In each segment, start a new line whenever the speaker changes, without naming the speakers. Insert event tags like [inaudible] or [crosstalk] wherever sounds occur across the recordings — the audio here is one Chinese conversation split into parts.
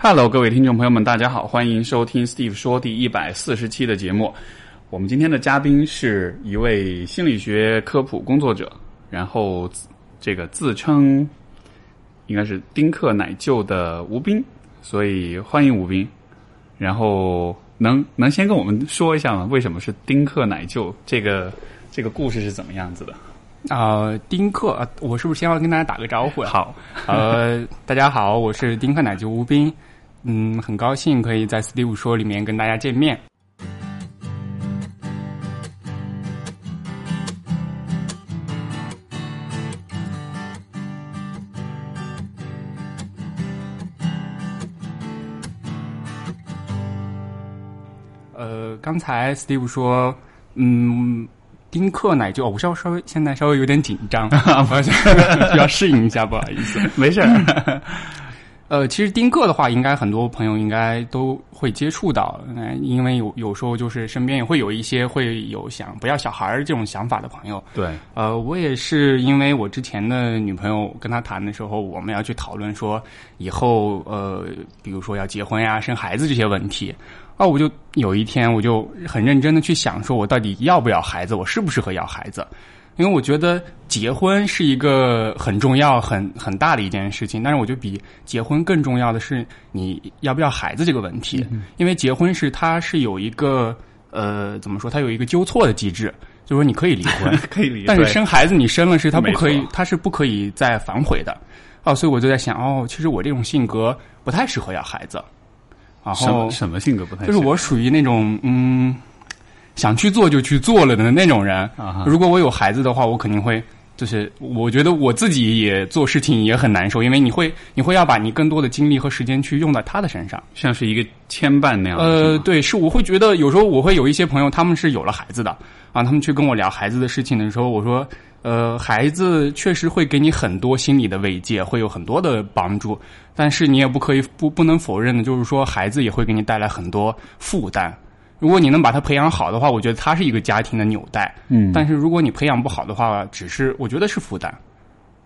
Hello，各位听众朋友们，大家好，欢迎收听 Steve 说第一百四十期的节目。我们今天的嘉宾是一位心理学科普工作者，然后这个自称应该是丁克奶舅的吴斌，所以欢迎吴斌。然后能能先跟我们说一下吗？为什么是丁克奶舅？这个这个故事是怎么样子的？
啊，丁克啊，我是不是先要跟大家打个招呼呀？
好，
呃，大家好，我是丁克奶舅吴斌，嗯，很高兴可以在 Steve 说里面跟大家见面。呃，刚才 Steve 说，嗯，丁克奶舅，我稍稍微现在稍微有点紧张，[laughs] 需要适应一下，不好意思，
没事儿。
呃，其实丁克的话，应该很多朋友应该都会接触到，嗯，因为有有时候就是身边也会有一些会有想不要小孩儿这种想法的朋友。
对，
呃，我也是因为我之前的女朋友跟她谈的时候，我们要去讨论说以后呃，比如说要结婚呀、生孩子这些问题。啊，我就有一天我就很认真的去想，说我到底要不要孩子，我适不适合要孩子？因为我觉得结婚是一个很重要、很很大的一件事情，但是我觉得比结婚更重要的是你要不要孩子这个问题。因为结婚是它是有一个呃怎么说，它有一个纠错的机制，就是说你可以离婚，[laughs]
可以离，
但是生孩子你生了是他不可以
没错，
它是不可以再反悔的。哦，所以我就在想，哦，其实我这种性格不太适合要孩子。然后
什么什么性格不太
就是我属于那种嗯，想去做就去做了的那种人。
啊
如果我有孩子的话，我肯定会就是我觉得我自己也做事情也很难受，因为你会你会要把你更多的精力和时间去用在他的身上。
像是一个牵绊那样。
呃，对，是我会觉得有时候我会有一些朋友，他们是有了孩子的啊，他们去跟我聊孩子的事情的时候，我说，呃，孩子确实会给你很多心理的慰藉，会有很多的帮助，但是你也不可以不不能否认的，就是说孩子也会给你带来很多负担。如果你能把他培养好的话，我觉得他是一个家庭的纽带。
嗯
但是如果你培养不好的话，只是我觉得是负担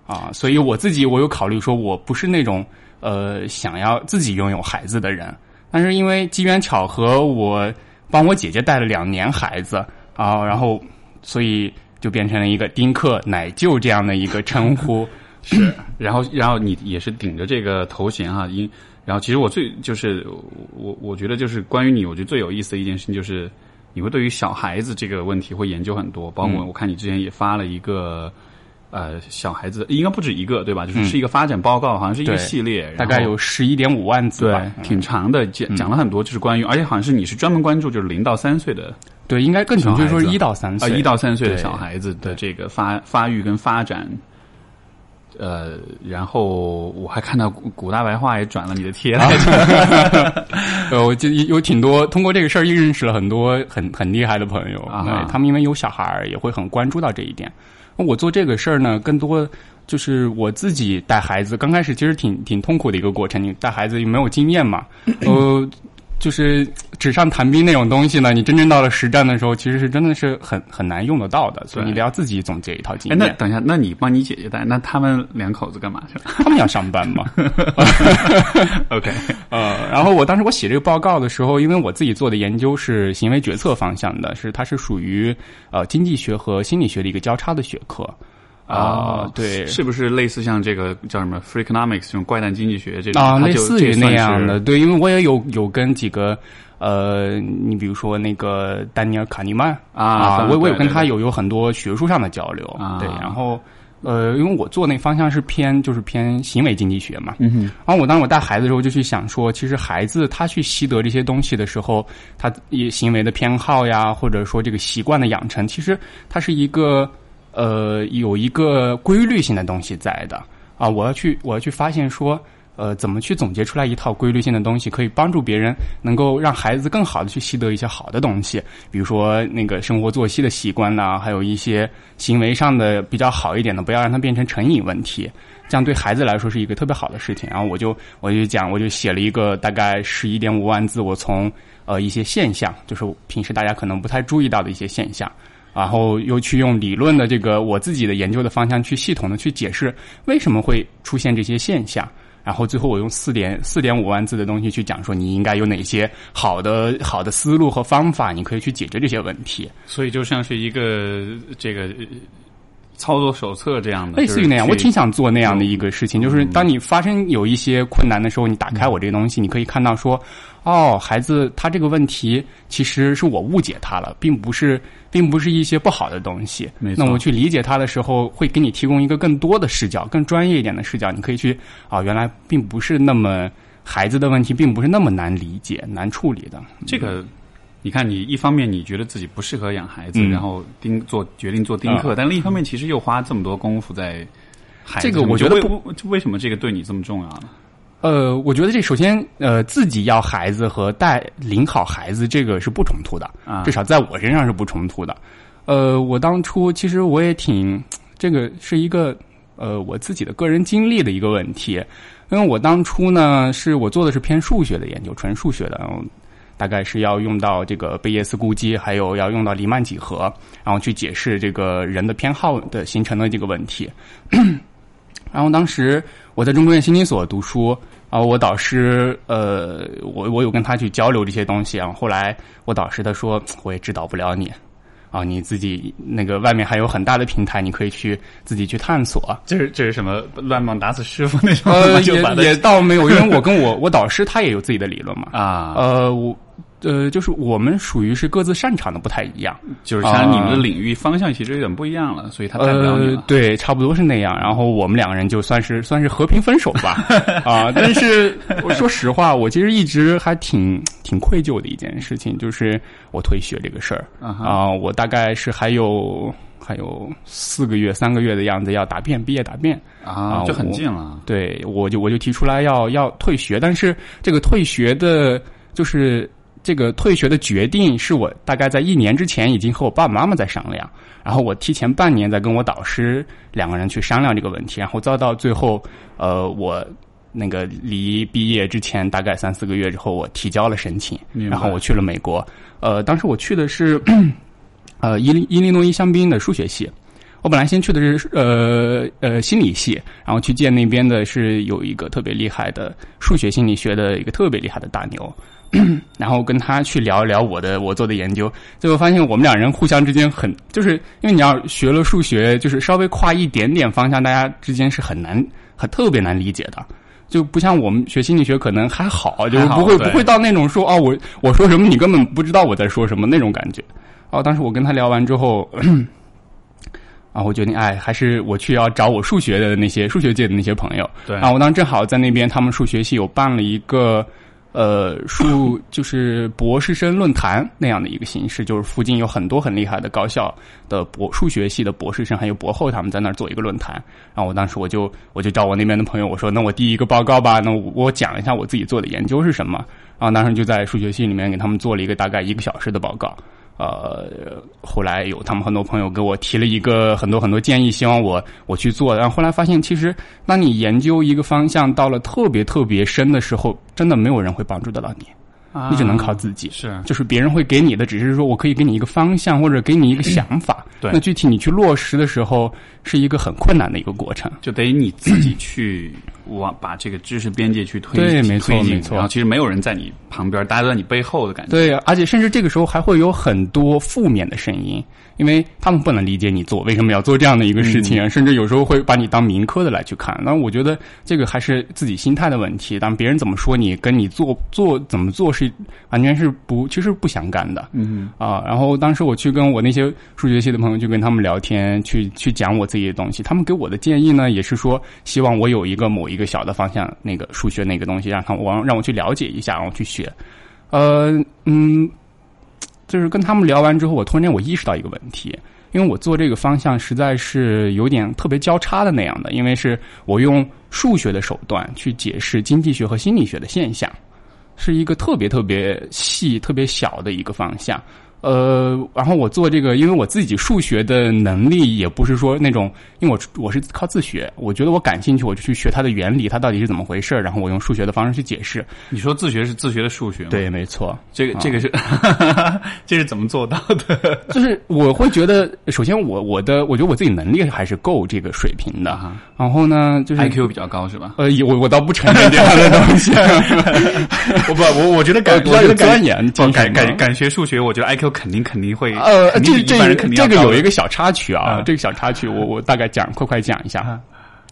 啊。所以我自己我有考虑说，我不是那种呃想要自己拥有孩子的人。但是因为机缘巧合，我帮我姐姐带了两年孩子啊，然后所以就变成了一个丁克奶舅这样的一个称呼。[laughs]
是，然后然后你也是顶着这个头衔哈，因然后其实我最就是我我觉得就是关于你，我觉得最有意思的一件事情就是你会对于小孩子这个问题会研究很多，包
嗯。
括我看你之前也发了一个。呃，小孩子应该不止一个，对吧？就是
嗯。
是一个发展报告，好像是一个系列，
大概有十一点五万字
对。挺长的，讲讲了很多，就是关于，而且好像是你是专门关注就是零到三岁的
对，应该更准确说一到三
啊，
岁，
一到三岁的小孩子的这个发发育跟发展，呃，然后我还看到古古大白话也转了你的贴来着，[laughs]
呃，我就有挺多通过这个事儿，又认识了很多很很厉害的朋友。
啊
他们因为有小孩儿，也会很关注到这一点。我做这个事儿呢，更多就是我自己带孩子，刚开始其实挺挺痛苦的一个过程。你带孩子又没有经验嘛，[laughs] 呃，就是纸上谈兵那种东西呢，你真正到了实战的时候，其实是真的是很很难用得到的，所以你得要自己总结一套经
验，那
验。
等一下，那你帮你姐姐带，那他们两口子干嘛去了
他们要上班嘛
，？OK，
呃，然后我当时我写这个报告的时候，因为我自己做的研究是行为决策方向的，是它是属于呃经济学和心理学的一个交叉的学科。啊、
哦
对，
是不是类似像这个叫什么 Freakonomics 这种怪诞经济学这种
啊，类似于那样的，对，因为我也有有跟几个呃，你比如说那个丹尼尔卡尼曼
啊
我我有跟他有有很多学术上的交流，
啊。
对，然后呃，因为我做那方向是偏就是偏行为经济学嘛，
嗯哼，
然后我当时我带孩子的时候，就去想说，其实孩子他去习得这些东西的时候，他也行为的偏好呀，或者说这个习惯的养成，其实它是一个呃有一个规律性的东西在的啊。我要去我要去发现说，呃，怎么去总结出来一套规律性的东西，可以帮助别人能够让孩子更好的去习得一些好的东西，比如说那个生活作息的习惯呐、还有一些行为上的比较好一点的，不要让它变成成瘾问题。这样对孩子来说是一个特别好的事情。然后我就我就讲，我就写了一个大概十一点五万字，我从呃一些现象，就是平时大家可能不太注意到的一些现象，然后又去用理论的这个我自己的研究的方向去系统的去解释为什么会出现这些现象。然后最后我用四点四点五万字的东西去讲说你应该有哪些好的好的思路和方法，你可以去解决这些问题。
所以就像是一个这个操作手册这样的，
类似于那样，我挺想做那样的一个事情，就是当你发生有一些困难的时候，你打开我这个东西，你可以看到说，哦，孩子他这个问题其实是我误解他了，并不是并不是一些不好的东西。那我去理解他的时候，会给你提供一个更多的视角，更专业一点的视角，你可以去啊，原来并不是那么孩子的问题，并不是那么难理解、难处理的。
这个。你看，你一方面你觉得自己不适合养孩子，
嗯
然后丁做决定做丁克，但另一方面其实又花这么多功夫在孩子
这个我觉得
不为什么这个对你这么重要呢？
呃，我觉得这首先呃，自己要孩子和带领好孩子这个是不冲突的，
啊
至少在我身上是不冲突的。呃，我当初其实我也挺，这个是一个呃我自己的个人经历的一个问题，因为我当初呢是我做的是偏数学的研究，纯数学的，大概是要用到这个贝叶斯估计，还有要用到黎曼几何，然后去解释这个人的偏好的形成的这个问题。[clears throat] 然后当时我在中科院心理所读书，啊，我导师呃，我我有跟他去交流这些东西啊。后来我导师他说，我也指导不了你，啊，你自己那个外面还有很大的平台，你可以去自己去探索。
这是这是什么乱棒打死师傅那种？
呃，[laughs] 也也倒没有，因为我跟我我导师他也有自己的理论嘛。[laughs]
啊，
呃，我呃，就是我们属于是各自擅长的不太一样。
就是像你们的领域方向其实有点不一样了，所以他带不了你了，。
呃对，差不多是那样。然后我们两个人就算是算是和平分手吧，[laughs] 啊！但是我说实话，我其实一直还挺挺愧疚的一件事情，就是我退学这个事儿
啊。
我大概是还有还有四个月、三个月的样子要答辩，毕业答辩。
啊，就很近了。
对，我就我就提出来要要退学，但是这个退学的，就是这个退学的决定，是我大概在一年之前已经和我爸爸妈妈在商量，然后我提前半年在跟我导师两个人去商量这个问题，然后遭到最后，呃，我那个离毕业之前大概三四个月之后，我提交了申请，然后我去了美国，呃，当时我去的是 [clears throat] 呃伊利伊利诺伊香槟的数学系。我本来先去的是呃呃心理系，然后去见那边的是有一个特别厉害的数学心理学的一个特别厉害的大牛，[clears throat] 然后跟他去聊一聊我的我做的研究，最后发现我们两人互相之间很就是因为你要学了数学，就是稍微跨一点点方向，大家之间是很难很特别难理解的。就不像我们学心理学可能还好，就是不会不会到那种说哦我我说什么你根本不知道我在说什么那种感觉。哦，当时我跟他聊完之后，啊，我决定，哎，还是我去要找我数学的那些数学界的那些朋友。
对
啊，我当时正好在那边，他们数学系有办了一个呃数 [laughs] 就是博士生论坛那样的一个形式，就是附近有很多很厉害的高校的博数学系的博士生还有博后，他们在那儿做一个论坛。然后我当时我就我就找我那边的朋友，我说，那我第一个报告吧，那我我讲一下我自己做的研究是什么。然后当时就在数学系里面给他们做了一个大概一个小时的报告。呃，后来有他们很多朋友给我提了一个很多很多建议，希望我我去做。然后后来发现，其实当你研究一个方向到了特别特别深的时候，真的没有人会帮助得到你，
啊
你只能靠自己。
是
就是别人会给你的，只是说我可以给你一个方向，或者给你一个想法。
对
那具体你去落实的时候，是一个很困难的一个过程。
就得你自己去往把这个知识边界去推
对没错没错
然后其实没有人在你旁边，大家都在你背后的感觉。
对，而且甚至这个时候还会有很多负面的声音，因为他们不能理解你做为什么要做这样的一个事情啊，甚至有时候会把你当民科的来去看。那我觉得这个还是自己心态的问题。当别人怎么说你，跟你做做怎么做是完全是不其实不相干的。
嗯
啊，然后当时我去跟我那些数学系的朋友，去跟他们聊天，去去讲我自己的东西。他们给我的建议呢，也是说希望我有一个某一个小的方向，那个数学那个东西，让他们我让我去了解一下，然后去学。呃，嗯，就是跟他们聊完之后，我突然间我意识到一个问题，因为我做这个方向实在是有点特别交叉的那样的，因为是我用数学的手段去解释经济学和心理学的现象。是一个特别特别细、特别小的一个方向。呃，然后我做这个，因为我自己数学的能力也不是说那种，因为我我是靠自学，我觉得我感兴趣，我就去学它的原理，它到底是怎么回事然后我用数学的方式去解释。
你说自学是自学的数学吗？
对，没错，
这个这个是，这是怎么做到的？[laughs]
就是我会觉得，首先我我的我觉得我自己能力还是够这个水平的哈，然后呢，就是
IQ 比较高是吧？
呃，我我倒不承认这样的东西，[laughs]
我不我我觉得感 [laughs]
比较有钻研，
感感感学数学，我觉得 IQ。肯定肯定会
呃，这这这个有一个小插曲
啊，
这个小插曲我我大概讲快快讲一下。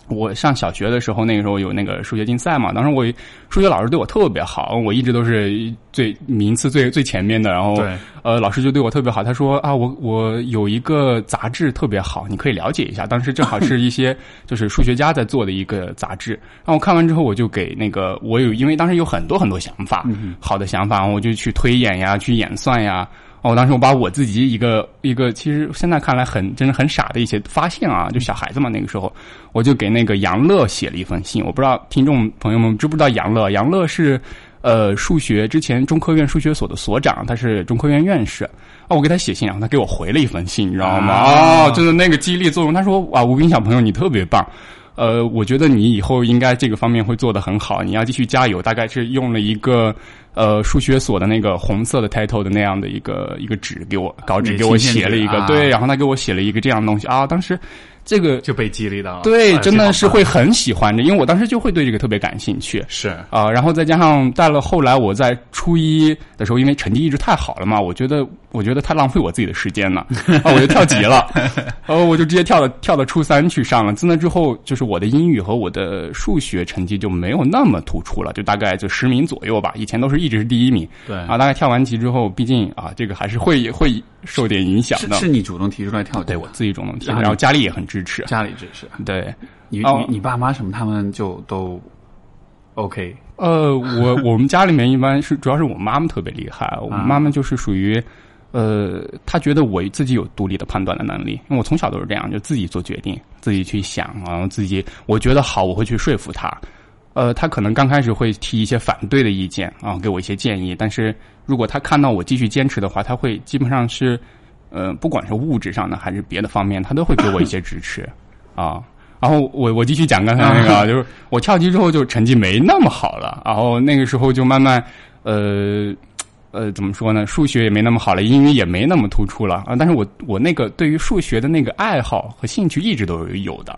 我上小学的时候，那个时候有那个数学竞赛嘛，当时我数学老师对我特别好，我一直都是最名次最最前面的。然后呃，老师就对我特别好，他说啊，我我有一个杂志特别好，你可以了解一下。当时正好是一些 [laughs] 就是数学家在做的一个杂志，然后我看完之后，我就给那个我有因为当时有很多很多想法，好的想法，我就去推演呀，去演算呀。哦，当时我把我自己一个一个，其实现在看来很真的很傻的一些发现啊，就小孩子嘛，那个时候我就给那个杨乐写了一封信。我不知道听众朋友们知不知道杨乐？杨乐是呃数学之前中科院数学所的所长，他是中科院院士。哦，我给他写信，然后他给我回了一封信，你知道吗？哦，就是那个激励作用。他说：“啊，吴斌小朋友，你特别棒。”呃，我觉得你以后应该这个方面会做得很好，你要继续加油。大概是用了一个呃数学所的那个红色的 title 的那样的一个一个纸给我稿纸给我写了一个，对，然后他给我写了一个这样的东西啊，当时。这个
就被激励到了，
对，真的是会很喜欢的，因为我当时就会对这个特别感兴趣，
是。
啊，然后再加上到了后来我在初一的时候，因为成绩一直太好了嘛，我觉得我觉得太浪费我自己的时间了，啊，我就跳级了，[laughs] 呃，我就直接跳到跳到初三去上了，自那之后就是我的英语和我的数学成绩就没有那么突出了，就大概就十名左右吧，以前都是一直是第一名，
对。
啊，大概跳完级之后，毕竟啊，这个还是会会受点影响的，
是你主动提出来跳，
对我自己主动提，然后家里也很支。持
家里支持，
对
你你你爸妈什么他们就都 OK。
呃，我 [laughs] 我们家里面一般是主要是我妈妈特别厉害，我妈妈就是属于呃，她觉得我自己有独立的判断的能力，因为我从小都是这样，就自己做决定，自己去想，然后自己我觉得好，我会去说服她。呃，他可能刚开始会提一些反对的意见啊，给我一些建议，但是如果他看到我继续坚持的话，他会基本上是。呃，不管是物质上的还是别的方面，他都会给我一些支持，啊。[laughs] 然后我我继续讲刚才那个，就是我跳级之后就成绩没那么好了，然后那个时候就慢慢，呃呃，怎么说呢？数学也没那么好了，英语也没那么突出了啊。但是我我那个对于数学的那个爱好和兴趣一直都是有的。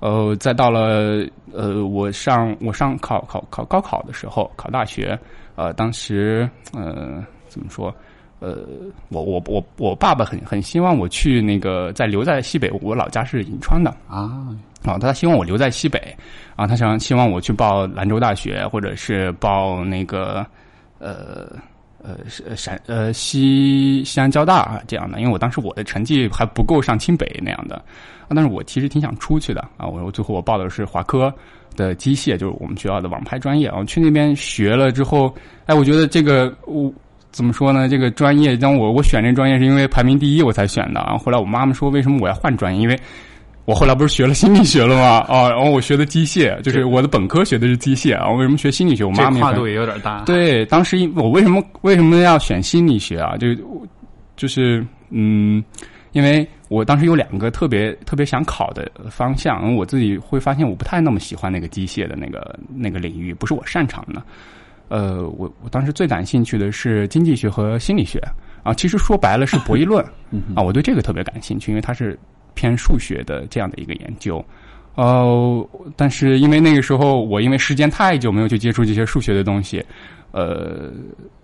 呃，再到了呃，我上我上考考考高考的时候，考大学，呃，当时呃，怎么说？呃，我我我我爸爸很很希望我去那个在留在西北，我老家是银川的
啊
啊，他希望我留在西北啊，他想希望我去报兰州大学或者是报那个呃呃陕呃西西安交大啊这样的，因为我当时我的成绩还不够上清北那样的，但是我其实挺想出去的啊，我最后我报的是华科的机械，就是我们学校的网拍专业，我去那边学了之后，哎，我觉得这个我。怎么说呢？这个专业，当我我选这专业是因为排名第一我才选的。然后后来我妈妈说，为什么我要换专业？因为我后来不是学了心理学了吗？[laughs] 啊，然后我学的机械，就是我的本科学的是机械啊。为什么学心理学？我妈妈
跨度也有点大。
对，当时我为什么为什么要选心理学啊？就就是嗯，因为我当时有两个特别特别想考的方向，我自己会发现我不太那么喜欢那个机械的那个那个领域，不是我擅长的。呃，我我当时最感兴趣的是经济学和心理学啊，其实说白了是博弈论 [laughs] 啊，我对这个特别感兴趣，因为它是偏数学的这样的一个研究。哦，但是因为那个时候我因为时间太久没有去接触这些数学的东西，呃，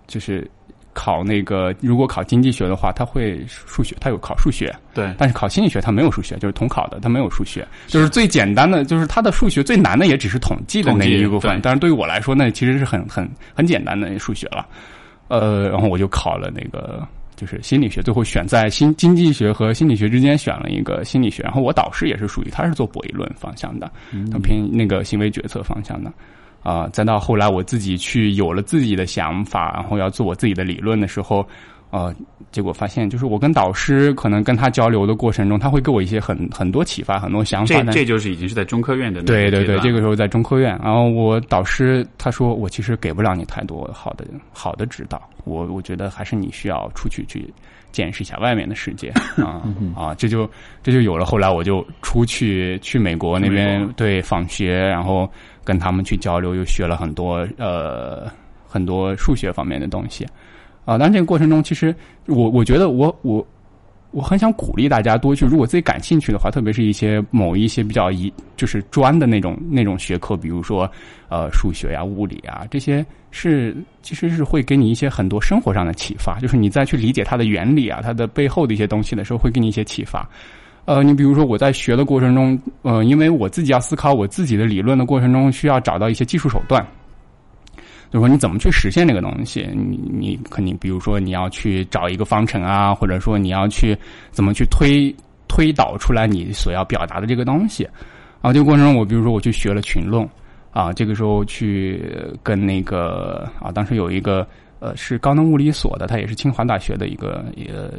就是。考那个，如果考经济学的话，他会数学，他有考数学。
对，
但是考心理学他没有数学，就是统考的，他没有数学，就是最简单的，就是他的数学最难的也只是统计的那一部分。但是对于我来说，那其实是很很很简单的数学了。呃，然后我就考了那个就是心理学，最后选在心经济学和心理学之间选了一个心理学。然后我导师也是属于他是做博弈论方向的，他偏那个行为决策方向的。啊，再到后来我自己去有了自己的想法，然后要做我自己的理论的时候，呃，结果发现就是我跟导师可能跟他交流的过程中，他会给我一些很很多启发，很多想法。
这这就是已经是在中科院的
对对对，这个时候在中科院，然后我导师他说我其实给不了你太多好的好的指导，我我觉得还是你需要出去去见识一下外面的世界 [laughs] 啊啊，这就这就有了后来我就出去去美国那边对访学，然后跟他们去交流，又学了很多呃很多数学方面的东西。啊，但这个过程中，其实我我觉得我我我很想鼓励大家多去，如果自己感兴趣的话，特别是一些某一些比较一就是专的那种那种学科，比如说呃数学呀、物理啊这些，是其实是会给你一些很多生活上的启发，就是你再去理解它的原理啊、它的背后的一些东西的时候，会给你一些启发。呃，你比如说我在学的过程中，呃，因为我自己要思考我自己的理论的过程中，需要找到一些技术手段。就是说你怎么去实现这个东西？你你肯定，比如说你要去找一个方程啊，或者说你要去怎么去推推导出来你所要表达的这个东西啊。这个过程中，我比如说我去学了群论啊，这个时候去跟那个啊，当时有一个呃是高能物理所的，他也是清华大学的一个一个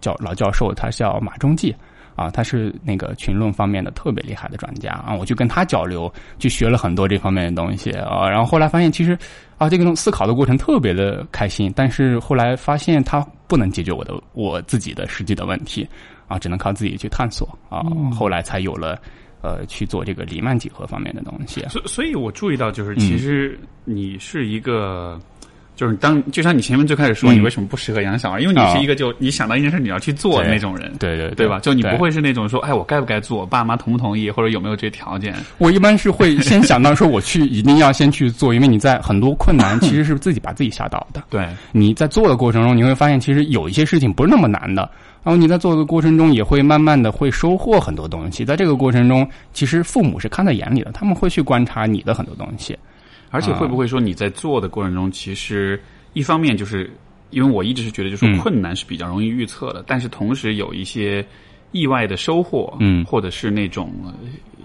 教老教授，他叫马中继。啊，他是那个群论方面的特别厉害的专家啊，我就跟他交流，去学了很多这方面的东西啊，然后后来发现其实啊，这个思考的过程特别的开心，但是后来发现他不能解决我的我自己的实际的问题啊，只能靠自己去探索啊，后来才有了呃去做这个黎曼几何方面的东西。
所所以，我注意到就是其实你是一个。就是当就像你前面最开始说，你为什么不适合养小孩？因为你是一个就你想到一件事你要去做的那种人，
对对
对吧？就你不会是那种说，哎，我该不该做？爸妈同不同意？或者有没有这些条件？
我一般是会先想到说，我去一定要先去做，因为你在很多困难其实是自己把自己吓倒的。[laughs]
对，
你在做的过程中，你会发现其实有一些事情不是那么难的。然后你在做的过程中，也会慢慢的会收获很多东西。在这个过程中，其实父母是看在眼里的，他们会去观察你的很多东西。
而且会不会说你在做的过程中，其实？一方面就是，因为我一直是觉得，就是困难是比较容易预测的，但是同时有一些意外的收获，
嗯，
或者是那种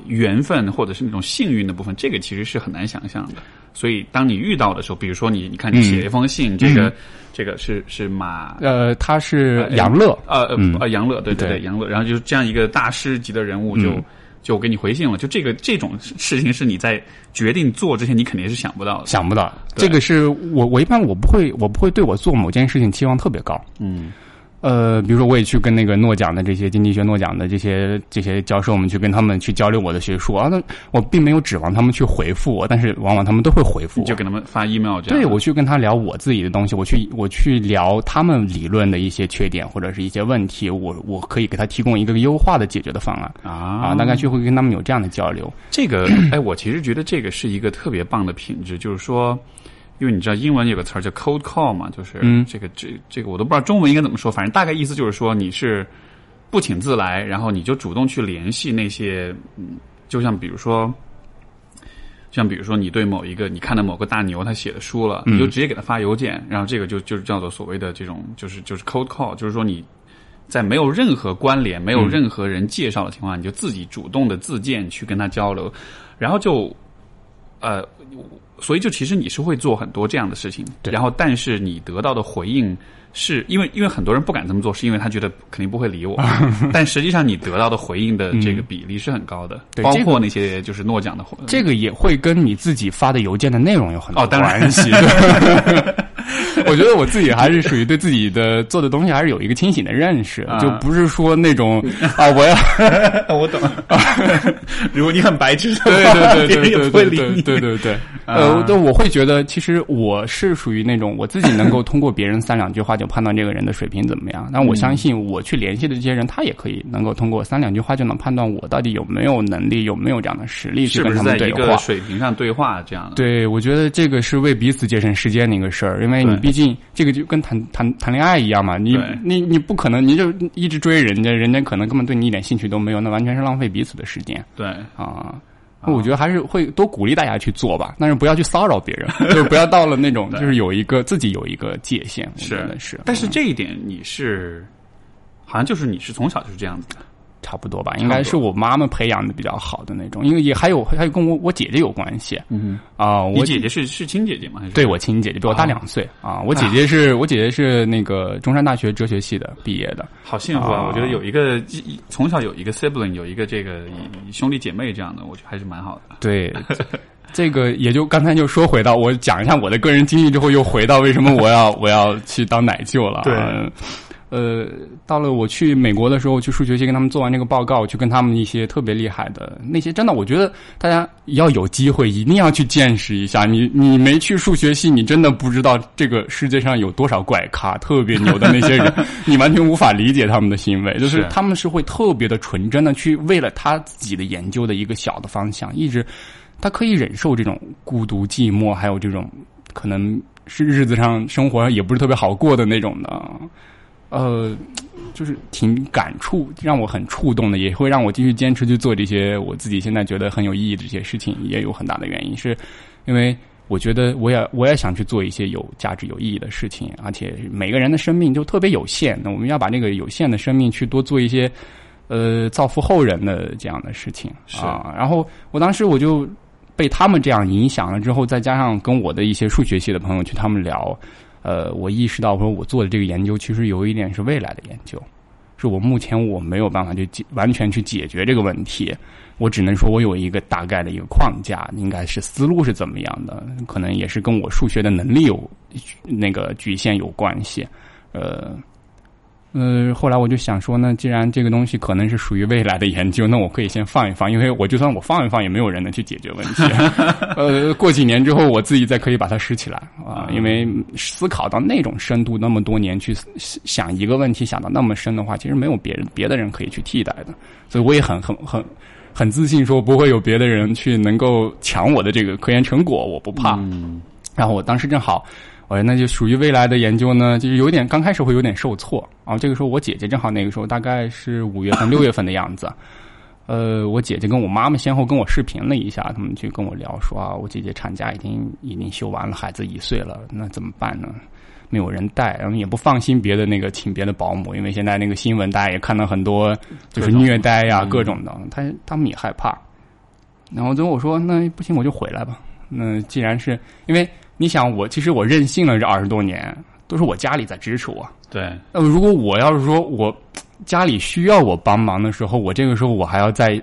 缘分，或者是那种幸运的部分，这个其实是很难想象的。所以当你遇到的时候，比如说你，你看你写一封信，这个这个是是马，
呃，他是杨乐，
呃呃杨乐，对对对，杨乐，然后就是这样一个大师级的人物就。就给你回信了，就这个这种事情是你在决定做之前，你肯定是想不到的，
想不到。这个是我我一般我不会我不会对我做某件事情期望特别高，
嗯。
呃，比如说，我也去跟那个诺奖的这些经济学诺奖的这些这些教授们去跟他们去交流我的学术啊，那我并没有指望他们去回复我，但是往往他们都会回复，
就给他们发 email 这样。
对，我去跟他聊我自己的东西，我去我去聊他们理论的一些缺点或者是一些问题，我我可以给他提供一个优化的解决的方案
啊
啊，大概就会跟他们有这样的交流。
这个，哎，我其实觉得这个是一个特别棒的品质，就是说。因为你知道英文有个词儿叫 cold call 嘛，就是这个这这个我都不知道中文应该怎么说，反正大概意思就是说你是不请自来，然后你就主动去联系那些，嗯，就像比如说，像比如说你对某一个你看到某个大牛他写的书了，你就直接给他发邮件，然后这个就就是叫做所谓的这种就是就是 cold call，就是说你在没有任何关联、没有任何人介绍的情况下，你就自己主动的自荐去跟他交流，然后就呃。所以，就其实你是会做很多这样的事情，然后，但是你得到的回应是因为，因为很多人不敢这么做，是因为他觉得肯定不会理我。[laughs] 但实际上，你得到的回应的这个比例是很高的，包括那些就是诺奖的。
这个也会跟你自己发的邮件的内容有很多
关
系。[laughs] 我觉得我自己还是属于对自己的做的东西还是有一个清醒的认识，就不是说那种啊，我要 [laughs]
我懂。[laughs] 如果你很白痴，
对对对对
对对
对对对。呃，对，我会觉得其实我是属于那种我自己能够通过别人三两句话就判断这个人的水平怎么样。但我相信我去联系的这些人，他也可以能够通过三两句话就能判断我到底有没有能力，有没有这样的实力去跟他们对话。
水平上对话这样的。
对，我觉得这个是为彼此节省时间的一个事儿，因为你毕竟这个就跟谈谈谈恋爱一样嘛，你你你不可能你就一直追人家，人家可能根本对你一点兴趣都没有，那完全是浪费彼此的时间。
对
啊。我觉得还是会多鼓励大家去做吧，但是不要去骚扰别人，[laughs] 就是不要到了那种就是有一个自己有一个界限。
是
是，
但是这一点你是，好像就是你是从小就是这样子的。
差不多吧，应该是我妈妈培养的比较好的那种，因为也还有还有跟我我姐姐有关系。
嗯
啊，我
姐姐是是亲姐姐吗？还是
对我亲姐姐比我大两岁啊。我姐姐是我姐姐是那个中山大学哲学系的毕业的，
好幸福啊！我觉得有一个从小有一个 sibling，有一个这个兄弟姐妹这样的，我觉得还是蛮好的。
对。这个也就刚才就说回到我讲一下我的个人经历之后，又回到为什么我要我要去当奶舅了。
对，
呃，到了我去美国的时候，去数学系跟他们做完这个报告，去跟他们一些特别厉害的那些，真的，我觉得大家要有机会一定要去见识一下。你 [laughs] 你没去数学系，你真的不知道这个世界上有多少怪咖，特别牛的那些人，[laughs] 你完全无法理解他们的行为。就是他们是会特别的纯真的去为了他自己的研究的一个小的方向，一直。他可以忍受这种孤独、寂寞，还有这种可能是日子上生活也不是特别好过的那种的，呃，就是挺感触，让我很触动的，也会让我继续坚持去做这些我自己现在觉得很有意义的这些事情，也有很大的原因，是因为我觉得我也我也想去做一些有价值、有意义的事情，而且每个人的生命就特别有限，那我们要把那个有限的生命去多做一些呃造福后人的这样的事情啊。然后我当时我就。被他们这样影响了之后，再加上跟我的一些数学系的朋友去他们聊，呃，我意识到说，我做的这个研究其实有一点是未来的研究，是我目前我没有办法去解完全去解决这个问题，我只能说我有一个大概的一个框架，应该是思路是怎么样的，可能也是跟我数学的能力有那个局限有关系，呃。呃，后来我就想说呢，既然这个东西可能是属于未来的研究，那我可以先放一放，因为我就算我放一放，也没有人能去解决问题。[laughs] 呃，过几年之后，我自己再可以把它拾起来啊，因为思考到那种深度，那么多年去想一个问题，想到那么深的话，其实没有别人别的人可以去替代的。所以我也很很很很自信，说不会有别的人去能够抢我的这个科研成果，我不怕。嗯然后我当时正好。我说那就属于未来的研究呢，就是有点刚开始会有点受挫啊。这个时候我姐姐正好那个时候大概是五月份六月份的样子，呃，我姐姐跟我妈妈先后跟我视频了一下，他们就跟我聊说啊，我姐姐产假已经已经休完了，孩子一岁了，那怎么办呢？没有人带，然后也不放心别的那个请别的保姆，因为现在那个新闻大家也看到很多就是虐待呀各种的，他他们也害怕。然后最后我说那不行我就回来吧。那既然是因为。你想我，其实我任性了这二十多年，都是我家里在支持我。
对。
那如果我要是说我家里需要我帮忙的时候，我这个时候我还要再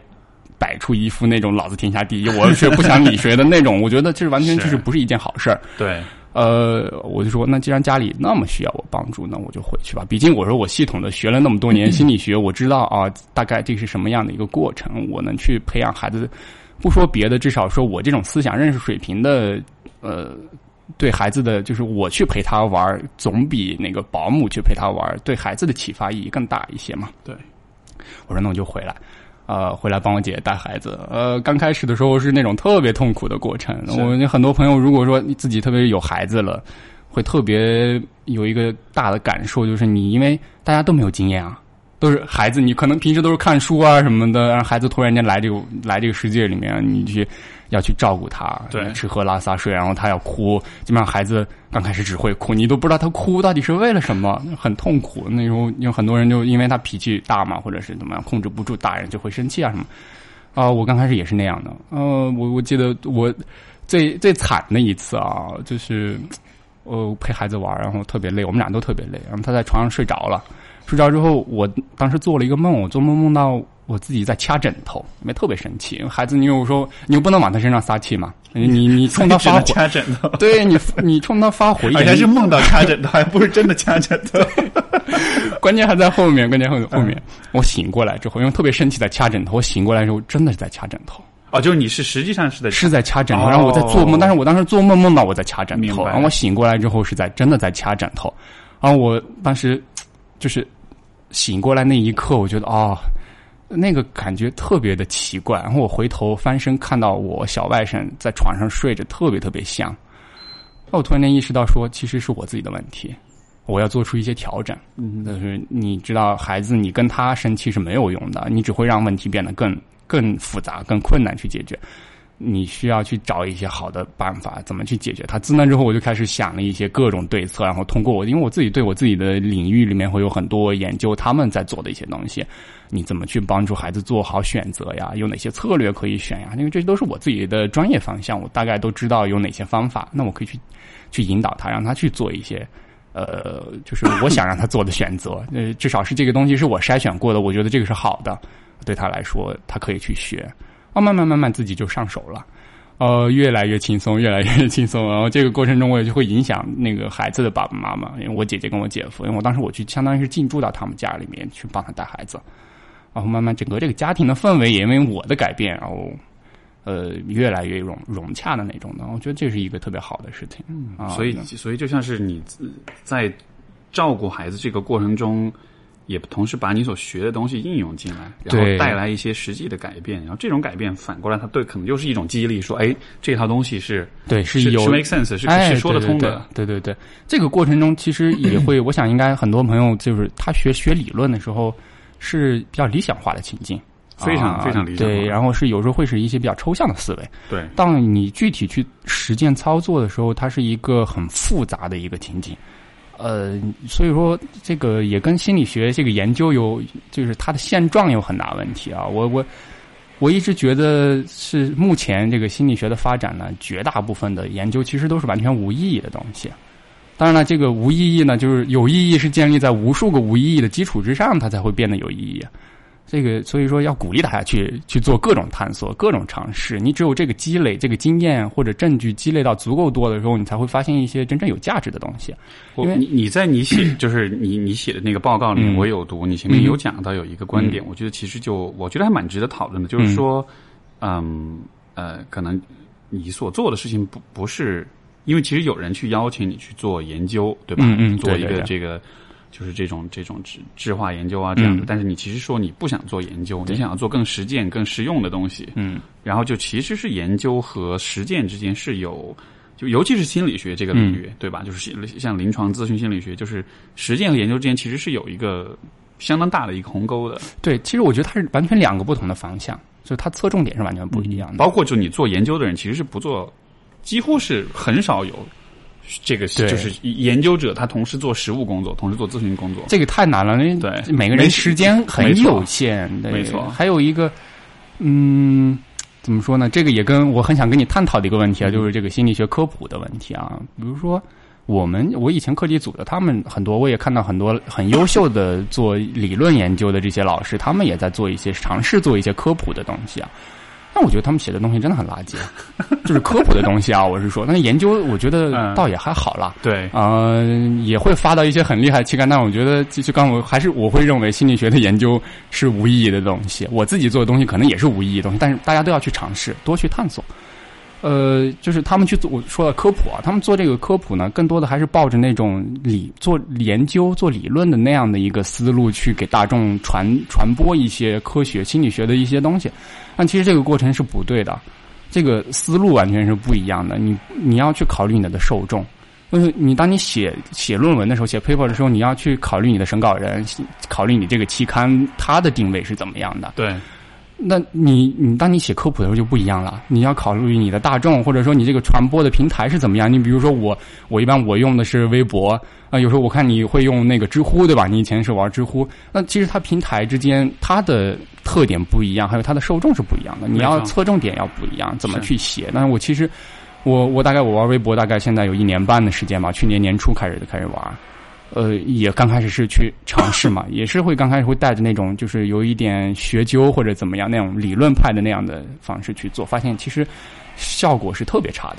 摆出一副那种老子天下第一，我却不想理谁的那种，我觉得这完全就是不是一件好事儿。
对。
呃，我就说，那既然家里那么需要我帮助，那我就回去吧。毕竟我说我系统的学了那么多年心理学，我知道啊，大概这是什么样的一个过程，我能去培养孩子。不说别的，至少说我这种思想认识水平的，呃。对孩子的就是我去陪他玩，总比那个保姆去陪他玩对孩子的启发意义更大一些嘛。
对，
我说那我就回来，呃，回来帮我姐姐带孩子。呃，刚开始的时候是那种特别痛苦的过程。我很多朋友如果说你自己特别有孩子了，会特别有一个大的感受，就是你因为大家都没有经验啊，都是孩子，你可能平时都是看书啊什么的，让孩子突然间来这个来这个世界里面，你去。要去照顾他，
对，
吃喝拉撒睡，然后他要哭，基本上孩子刚开始只会哭，你都不知道他哭到底是为了什么，很痛苦。那时候有很多人就因为他脾气大嘛，或者是怎么样控制不住，大人就会生气啊什么。啊，我刚开始也是那样的。呃，我我记得我最最惨的一次啊，就是我陪孩子玩，然后特别累，我们俩都特别累，然后他在床上睡着了，睡着之后，我当时做了一个梦，我做梦梦到。我自己在掐枕头，因为特别生气。孩子，你又说你又不能往他身上撒气嘛？你你冲他发火，
掐枕头。
对你，你冲他发火，
而且是梦到掐枕头，还不是真的掐枕头。[laughs]
关键还在后面，关键后后面。我醒过来之后，因为特别生气在掐枕头。我醒过来之后，真的是在掐枕头。
哦，就是你是实际上是在
是在掐枕头，然后我在做梦，但是我当时做梦梦到我在掐枕头，然后我醒过来之后是在真的在掐枕头。然后我当时就是醒过来那一刻，我觉得哦。那个感觉特别的奇怪，然后我回头翻身看到我小外甥在床上睡着，特别特别香。那我突然间意识到，说其实是我自己的问题，我要做出一些调整。嗯，就是你知道，孩子，你跟他生气是没有用的，你只会让问题变得更更复杂、更困难去解决。你需要去找一些好的办法，怎么去解决它。自那之后，我就开始想了一些各种对策，然后通过我，因为我自己对我自己的领域里面会有很多研究，他们在做的一些东西，你怎么去帮助孩子做好选择呀？有哪些策略可以选呀？因为这些都是我自己的专业方向，我大概都知道有哪些方法，那我可以去去引导他，让他去做一些。呃，就是我想让他做的选择，呃，至少是这个东西是我筛选过的，我觉得这个是好的，对他来说，他可以去学，啊，慢慢慢慢自己就上手了，呃，越来越轻松，越来越轻松，然后这个过程中我也就会影响那个孩子的爸爸妈妈，因为我姐姐跟我姐夫，因为我当时我去相当于是进驻到他们家里面去帮他带孩子，然后慢慢整个这个家庭的氛围也因为我的改变，然后。呃，越来越融融洽的那种的，我觉得这是一个特别好的事情。啊，
所以，所以就像是你在照顾孩子这个过程中，也同时把你所学的东西应用进来，然后带来一些实际的改变。然后这种改变反过来，它对可能又是一种激励，说，哎，这套东西是
对
是
有
make sense，是是说得通的。
对对对，这个过程中其实也会，[clears throat] 我想应该很多朋友就是他学学理论的时候是比较理想化的情境。
非常非常理
解。对，然后是有时候会是一些比较抽象的思维。
对，
当你具体去实践操作的时候，它是一个很复杂的一个情景。呃，所以说这个也跟心理学这个研究有，就是它的现状有很大问题啊。我我我一直觉得是目前这个心理学的发展呢，绝大部分的研究其实都是完全无意义的东西。当然了，这个无意义呢，就是有意义是建立在无数个无意义的基础之上，它才会变得有意义。这个，所以说要鼓励大家去去做各种探索、各种尝试。你只有这个积累、这个经验或者证据积累到足够多的时候，你才会发现一些真正有价值的东西。因为
你你在你写就是你你写的那个报告里面，我有读，你前面有讲到有一个观点，我觉得其实就我觉得还蛮值得讨论的，就是说，嗯呃，可能你所做的事情不不是因为其实有人去邀请你去做研究，对吧？
嗯嗯，
做一个这个。就是这种这种智智化研究啊这样的，但是你其实说你不想做研究，你想要做更实践、更实用的东西，
嗯，
然后就其实是研究和实践之间是有，就尤其是心理学这个领域，对吧？就是像临床咨询心理学，就是实践和研究之间其实是有一个相当大的一个鸿沟的。
对，其实我觉得它是完全两个不同的方向，所以它侧重点是完全不一样的。
包括就你做研究的人，其实是不做，几乎是很少有。这个就是研究者，他同时做实务工作，同时做咨询工作，
这个太难了。
对，
每个人时间很有限，
没错。
还有一个，嗯，怎么说呢？这个也跟我很想跟你探讨的一个问题啊，就是这个心理学科普的问题啊。比如说，我们我以前课题组的，他们很多，我也看到很多很优秀的做理论研究的这些老师，他们也在做一些尝试做一些科普的东西啊。但我觉得他们写的东西真的很垃圾，就是科普的东西啊。我是说，那研究我觉得倒也还好啦。
对，
呃，也会发到一些很厉害的期刊。但我觉得就，就刚我还是我会认为心理学的研究是无意义的东西。我自己做的东西可能也是无意义的东西，但是大家都要去尝试，多去探索。呃，就是他们去做我说的科普啊，他们做这个科普呢，更多的还是抱着那种理做研究、做理论的那样的一个思路去给大众传传播一些科学心理学的一些东西。但其实这个过程是不对的，这个思路完全是不一样的。你你要去考虑你的受众，就是你当你写写论文的时候，写 paper 的时候，你要去考虑你的审稿人，考虑你这个期刊它的定位是怎么样的。
对。
那你你当你写科普的时候就不一样了，你要考虑你的大众，或者说你这个传播的平台是怎么样。你比如说我，我一般我用的是微博啊，有时候我看你会用那个知乎，对吧？你以前是玩知乎，那其实它平台之间它的特点不一样，还有它的受众是不一样的。你要侧重点要不一样，怎么去写？那我其实我我大概我玩微博大概现在有一年半的时间吧，去年年初开始就开始玩。呃，也刚开始是去尝试嘛，[laughs] 也是会刚开始会带着那种就是有一点学究或者怎么样那种理论派的那样的方式去做，发现其实效果是特别差的。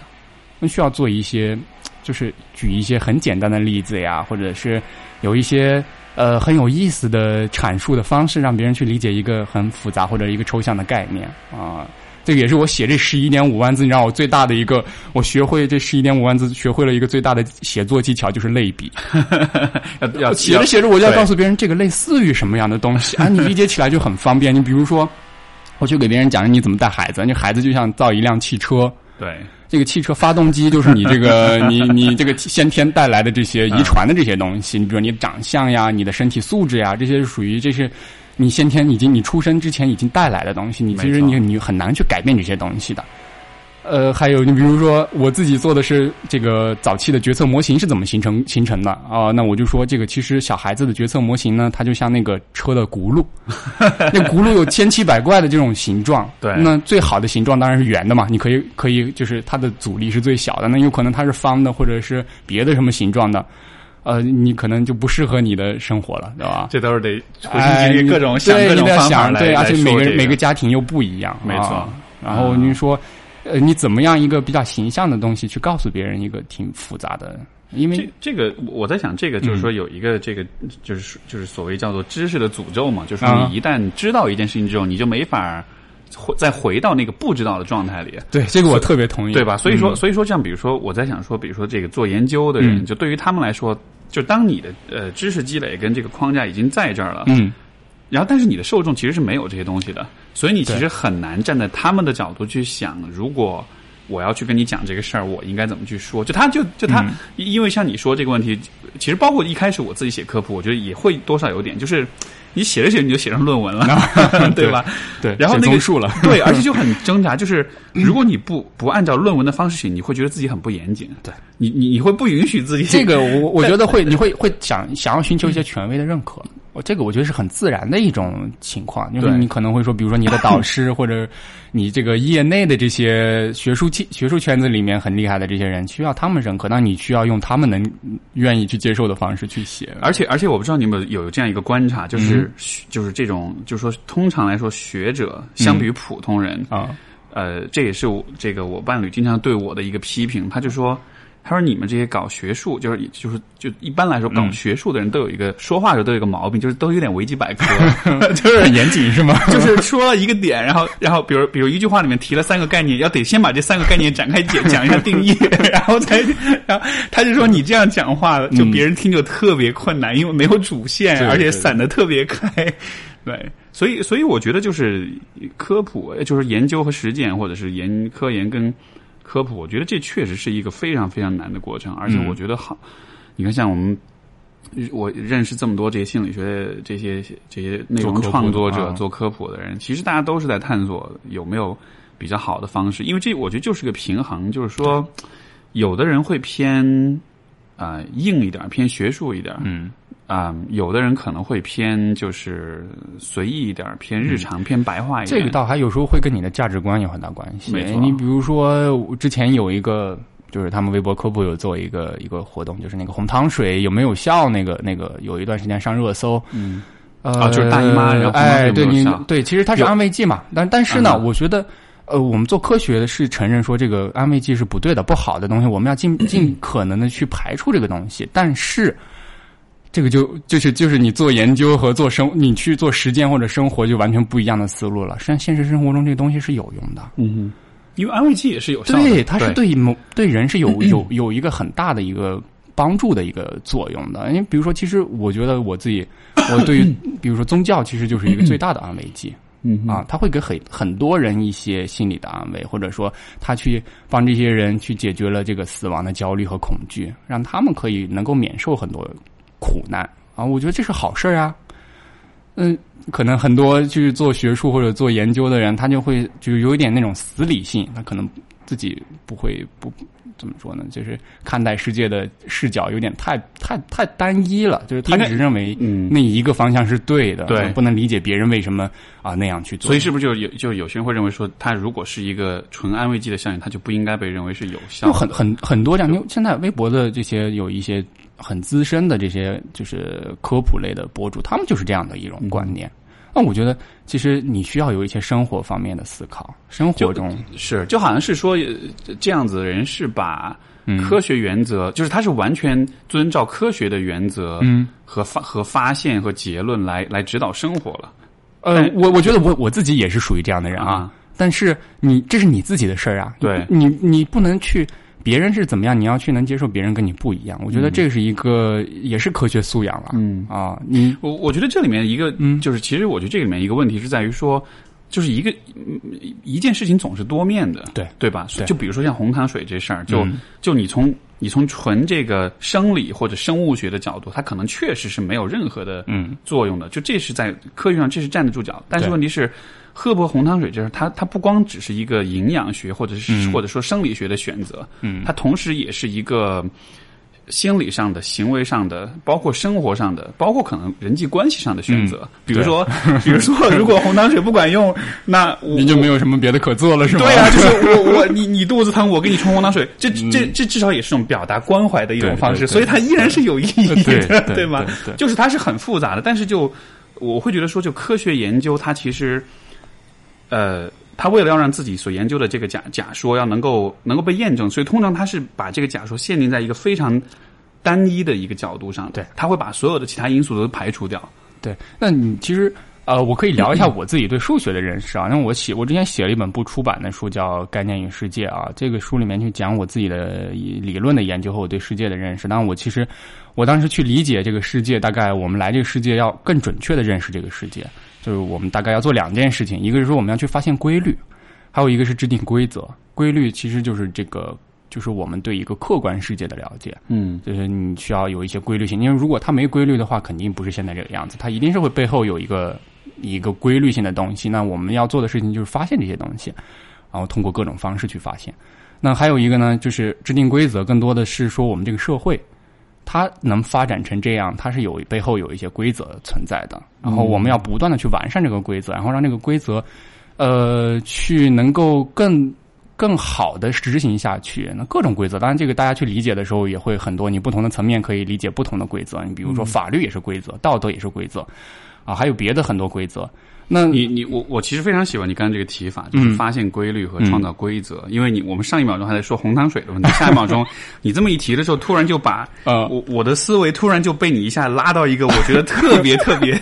那需要做一些，就是举一些很简单的例子呀，或者是有一些呃很有意思的阐述的方式，让别人去理解一个很复杂或者一个抽象的概念啊。这个也是我写这十一点五万字，你让我最大的一个，我学会这十一点五万字，学会了一个最大的写作技巧，就是类比。[laughs]
要
写着写着，我就要告诉别人这个类似于什么样的东西啊，你理解起来就很方便。你比如说，我去给别人讲你怎么带孩子，你孩子就像造一辆汽车，
对，
这个汽车发动机就是你这个 [laughs] 你你这个先天带来的这些遗传的这些东西，你比如你的长相呀，你的身体素质呀，这些是属于这些。你先天已经，你出生之前已经带来的东西，你其实你你很难去改变这些东西的。呃，还有你比如说我自己做的是这个早期的决策模型是怎么形成形成的啊、那我就说这个其实小孩子的决策模型呢，它就像那个车的轱辘，[laughs] 那轱辘有千奇百怪的这种形状。
对
那最好的形状当然是圆的嘛，你可以可以就是它的阻力是最小的。那有可能它是方的或者是别的什么形状的，呃，你可能就不适合你的生活了，对吧？
这都是得回
哎，
去经历各种想
对
各种方法来，
对，而且每个每个家庭又不一样，
没错。
啊然后你说，呃，你怎么样一个比较形象的东西去告诉别人一个挺复杂的，因为
这这个我在想，这个
嗯
就是说有一个这个就是就是所谓叫做知识的诅咒嘛，就是你一旦知道一件事情之后，你就没法回再回到那个不知道的状态里。
对这个我特别同意，
对吧？所以说，
嗯
所以说，像比如说，我在想说，比如说这个做研究的人，
嗯
就对于他们来说，就当你的呃知识积累跟这个框架已经在这儿了，
嗯，
然后但是你的受众其实是没有这些东西的，所以你其实很难站在他们的角度去想，如果我要去跟你讲这个事儿，我应该怎么去说？就他就就他，
嗯
因因为像你说这个问题，其实包括一开始我自己写科普，我觉得也会多少有点，就是你写着写着你就写成论文了，[laughs] 对吧？
对，
然后那个
了，[laughs]
对，而且就很 [laughs] 挣扎，就是如果你不不按照论文的方式写，你会觉得自己很不严谨。对你，你你会不允许自己
这个我我觉得会，你会会想想要寻求一些权威的认可。我这个我觉得是很自然的一种情况，就是你可能会说，比如说你的导师 [coughs] 或者你这个业内的这些学术界学术圈子里面很厉害的这些人，需要他们认可，那你需要用他们能愿意去接受的方式去写。
而且而且，我不知道你们有有这样一个观察，就是、
嗯
就是这种，就是说，通常来说，学者相比于普通人，
啊，
呃，这也是我这个我伴侣经常对我的一个批评，他就说。他说：“你们这些搞学术，就是就是就一般来说，搞
嗯。
学术的人都有一个、说话的时候都有一个毛病，就是都有点维基百科，[laughs] 就是
很严谨是吗？[laughs]
就是说了一个点，然后然后比如比如一句话里面提了三个概念，要得先把这三个概念展开讲讲一下定义，[laughs] 然后才然后他就说你这样讲话，就别人听就特别困难，因为没有主线，而且散的特别开，对，所以所以我觉得就是科普，就是研究和实践，或者是研科研跟科普，我觉得这确实是一个非常非常难的过程，而且
嗯
我觉得好，你看像我们。我认识这么多这些心理学、这些这些内容创作者、
啊
做科普的人，其实大家都是在探索有没有比较好的方式，因为这我觉得就是个平衡，就是说，有的人会偏啊、呃硬一点，偏学术一点，
嗯，
啊、有的人可能会偏就是随意一点，偏日常、偏白话一点。
这个倒还有时候会跟你的价值观有很大关系。
没错
你比如说，我之前有一个，就是他们微博科普有做一个一个活动，就是那个红糖水有没有效？那个那个有一段时间上热搜。
嗯，
呃，
啊就是大姨妈然后
哎，对你对，其实它是安慰剂嘛，但但是呢，
嗯
我觉得。呃，我们做科学的是承认说这个安慰剂是不对的、不好的东西，我们要尽尽可能的去排除这个东西。但是，这个就就是就是你做研究和做生，你去做实践或者生活就完全不一样的思路了。实际上，现实生活中这个东西是有用的，
嗯哼，因为安慰剂也是有效的，
对，它是
对
对某对人是有 [clears throat] 有有一个很大的一个帮助的一个作用的。因为比如说，其实我觉得我自己，我对于 [clears throat] 比如说宗教，其实就是一个最大的安慰剂。
嗯
啊，他会给很很多人一些心理的安慰，或者说他去帮这些人去解决了这个死亡的焦虑和恐惧，让他们可以能够免受很多苦难啊。我觉得这是好事儿啊。嗯，可能很多去做学术或者做研究的人，他就会就有一点那种死理性，他可能自己不会不怎么说呢，就是看待世界的视角有点太太太单一了，就是他只认为
嗯
那一个方向是对的，
对
不能理解别人为什么啊那样去做。
所以是不是就有就有些人会认为说，他如果是一个纯安慰剂的效应，他就不应该被认为是有效？
就很很很多这样，因为现在微博的这些有一些很资深的这些就是科普类的博主，他们就是这样的一种观念。那我觉得，其实你需要有一些生活方面的思考，生活中
是，就好像是说呃这样子的人是把
嗯
科学原则，就是他是完全遵照科学的原则，
嗯
和发和发现和结论来来指导生活了
呃，我我觉得我我自己也是属于这样的人啊。
啊。
但是你这是你自己的事儿啊，
对
你你不能去别人是怎么样，你要去能接受别人跟你不一样。我觉得这是一个、也是科学素养了，
嗯。
啊，你
我我觉得这里面一个，
嗯。
就是其实我觉得这里面一个问题是在于说，就是一个嗯一件事情总是多面的，
对。
对吧？
对。
就比如说像红糖水这事儿，就、
嗯。
就你从你从纯这个生理或者生物学的角度，它可能确实是没有任何的
嗯。
作用的，就这是在科学上这是站得住脚。但是问题是，喝不红糖水就是，它它不光只是一个营养学或者是、或者说生理学的选择，
嗯
它同时也是一个。心理上的、行为上的，包括生活上的，包括可能人际关系上的选择。比如说，比如说，如果红糖水不管用，那我
你就没有什么别的可做了，是吗？
对啊，就是我我你你肚子疼，我给你冲红糖水，这这这至少也是种表达关怀的一种方式，所以它依然是有意义的，
对
吗？就是它是很复杂的，但是就我会觉得说，就科学研究它其实，呃，他为了要让自己所研究的这个假假说要能够能够被验证，所以通常他是把这个假说限定在一个非常单一的一个角度上，
对，
他会把所有的其他因素都排除掉。
对，那你其实呃，我可以聊一下我自己对数学的认识啊。那我写我之前写了一本不出版的书，叫《概念与世界》啊。这个书里面去讲我自己的理论的研究和我对世界的认识。当然，我其实我当时去理解这个世界，大概我们来这个世界要更准确的认识这个世界，就是我们大概要做两件事情，一个是说我们要去发现规律，还有一个是制定规则。规律其实就是这个。就是我们对一个客观世界的了解，
嗯，
就是你需要有一些规律性，因为如果它没规律的话，肯定不是现在这个样子，它一定是会背后有一个一个规律性的东西。那我们要做的事情就是发现这些东西，然后通过各种方式去发现。那还有一个呢，就是制定规则，更多的是说我们这个社会它能发展成这样，它是有背后有一些规则存在的，然后我们要不断的去完善这个规则，然后让这个规则呃去能够更。更好的执行下去，那各种规则，当然这个大家去理解的时候也会很多，你不同的层面可以理解不同的规则。你比如说法律也是规则，道德也是规则，啊，还有别的很多规则。那
你你我我其实非常喜欢你刚才这个提法，就是
嗯
发现规律和创造规则。因为你我们上一秒钟还在说红糖水的问题，下一秒钟 [laughs] 你这么一提的时候，突然就把
呃
我我的思维突然就被你一下拉到一个我觉得特别 [laughs] 特别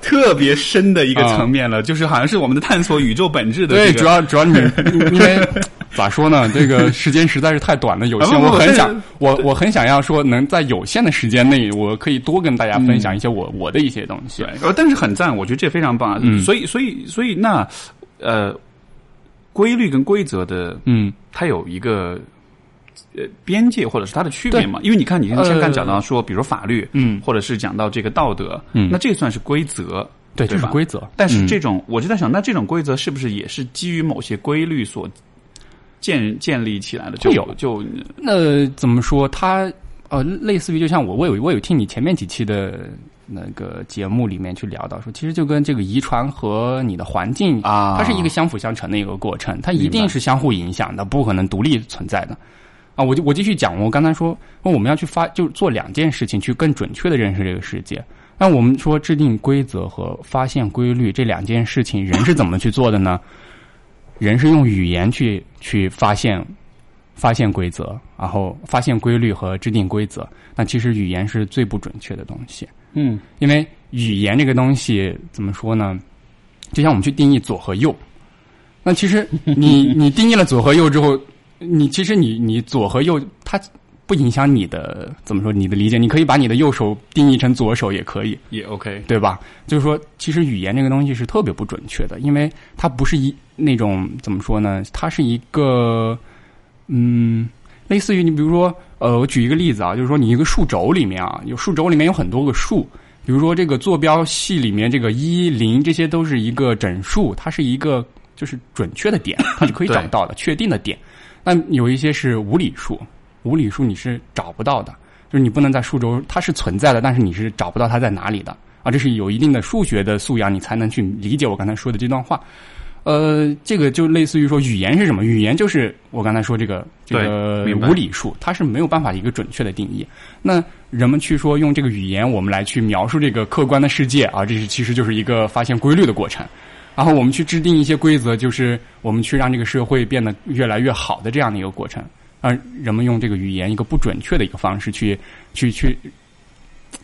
特别深的一个层面了，就是好像是我们的探索宇宙本质的、这
对，主要主要你 [laughs] 因为 [laughs] 咋说呢？这个时间实在是太短了，有限。我很想，我我很想要说，能在有限的时间内，我可以多跟大家分享一些我、我的一些东西。
对，呃，但是很赞，我觉得这非常棒啊。
嗯
所以所以所以那呃，规律跟规则的
嗯，
它有一个呃边界或者是它的区别嘛？因为你看，你像刚才讲到说，比如法律，
嗯
或者是讲到这个道德，
嗯
那这算是规则，
对，这是规则。
但是
嗯
这种，我就在想，那这种规则是不是也是基于某些规律所建建立起来的？就
有
就
那怎么说？它呃，类似于就像我，我有我有听你前面几期的那个节目里面去聊到说，其实就跟这个遗传和你的环境
啊
它是一个相辅相成的一个过程，它一定是相互影响的，不可能独立存在的。啊，我就我继续讲，我刚才说，说我们要去发，就做两件事情，去更准确的认识这个世界。那我们说制定规则和发现规律这两件事情，人是怎么去做的呢？人是用语言去去发现发现规则，然后发现规律和制定规则。那其实语言是最不准确的东西，
嗯
因为语言这个东西怎么说呢？就像我们去定义左和右，那其实你 [laughs] 你定义了左和右之后，你其实你你左和右它不影响你的怎么说你的理解，你可以把你的右手定义成左手也可以，
也 OK，
对吧？就是说，其实语言这个东西是特别不准确的，因为它不是一那种怎么说呢？它是一个嗯，类似于你比如说，呃，我举一个例子啊，就是说你一个数轴里面啊，有数轴里面有很多个数，比如说这个坐标系里面这个一零，这些都是一个整数，它是一个就是准确的点，它是可以找到的，确定的点。那有一些是无理数，无理数你是找不到的，就是你不能在数轴它是存在的，但是你是找不到它在哪里的啊，这是有一定的数学的素养，你才能去理解我刚才说的这段话。呃，这个就类似于说语言是什么？语言就是我刚才说这个这个无理数，它是没有办法一个准确的定义。那人们去说用这个语言，我们来去描述这个客观的世界啊，这是其实就是一个发现规律的过程。然后我们去制定一些规则，就是我们去让这个社会变得越来越好的这样的一个过程。让人们用这个语言一个不准确的一个方式去去去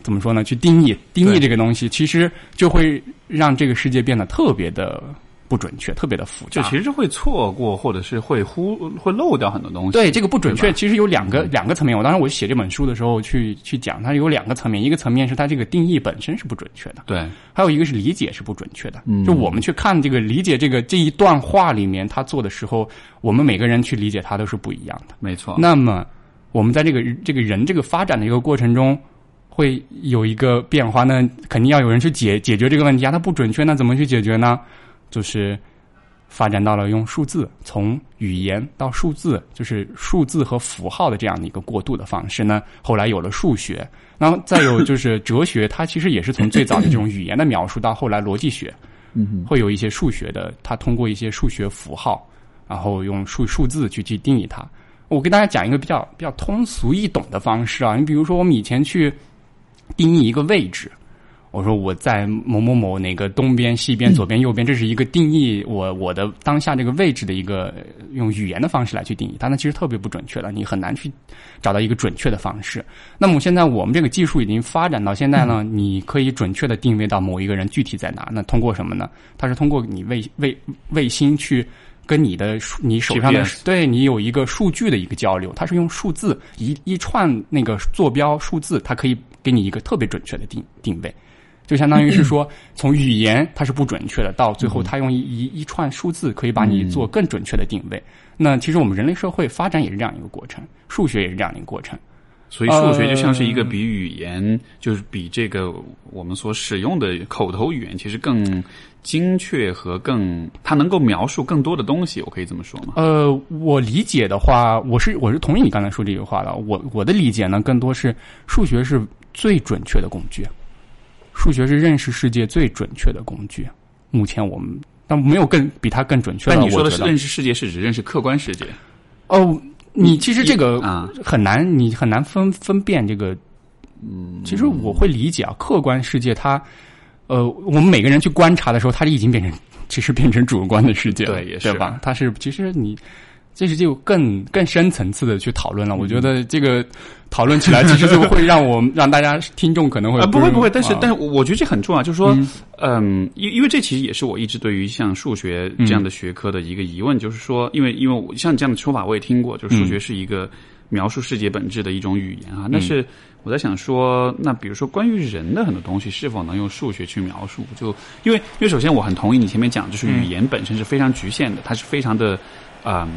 怎么说呢？去定义定义这个东西，其实就会让这个世界变得特别的不准确，特别的复杂。
就其实是会错过，或者是会忽会漏掉很多东西。
对这个不准确，其实有两个两个层面。我当时我写这本书的时候去去讲，它有两个层面，一个层面是它这个定义本身是不准确的，
对
还有一个是理解是不准确的。
嗯
就我们去看这个理解这个这一段话里面他做的时候，我们每个人去理解它都是不一样的。
没错。
那么我们在这个这个人这个发展的一个过程中，会有一个变化那，肯定要有人去解解决这个问题啊。它不准确，那怎么去解决呢？就是发展到了用数字，从语言到数字，就是数字和符号的这样的一个过渡的方式呢。后来有了数学，然后再有就是哲学，它其实也是从最早的这种语言的描述到后来逻辑学，
嗯
会有一些数学的，它通过一些数学符号，然后用数数字去去定义它。我给大家讲一个比较比较通俗易懂的方式啊，你比如说我们以前去定义一个位置，我说我在某某某哪个东边、西边、左边、右边，这是一个定义我我的当下这个位置的一个呃用语言的方式来去定义它，那其实特别不准确的，你很难去找到一个准确的方式。那么现在我们这个技术已经发展到现在呢，你可以准确的定位到某一个人具体在哪。那通过什么呢？它是通过你卫卫卫星去跟你的数你手上的对你有一个数据的一个交流，它是用数字一一串那个坐标数字，它可以给你一个特别准确的定定位。就相当于是 [clears throat] 说，从语言它是不准确的，到最后它用一一一串数字可以把你做更准确的定位。那其实我们人类社会发展也是这样一个过程，数学也是这样一个过程。
所以数学就像是一个比语言，就是比这个我们所使用的口头语言，其实更精确和更，它能够描述更多的东西。我可以这么说吗？
呃，我理解的话，我是我是同意你刚才说这句话的。我我的理解呢，更多是数学是最准确的工具，数学是认识世界最准确的工具。目前我们但没有更比它更准确的。
但你说的是认识世界，是指认识客观世界。
哦，你其实这个
啊
很难，你很难分分辨这个。嗯，其实我会理解啊，客观世界它，呃，我们每个人去观察的时候，它已经变成其实变成主观的世界了，
对也是
对吧？它是其实你。这是就更更深层次的去讨论了。我觉得这个讨论起来，[laughs] 其实就会让我让大家听众可能会
呃，不会不会，但是
啊
但是我觉得这很重要，就是说
嗯，
嗯，因因为这其实也是我一直对于像数学这样的学科的一个疑问，就是说，因为因为我像这样的说法我也听过，就是数学是一个描述世界本质的一种语言啊。但是我在想说，那比如说关于人的很多东西，是否能用数学去描述？就因为因为首先我很同意你前面讲，就是语言本身是非常局限的，它是非常的，嗯。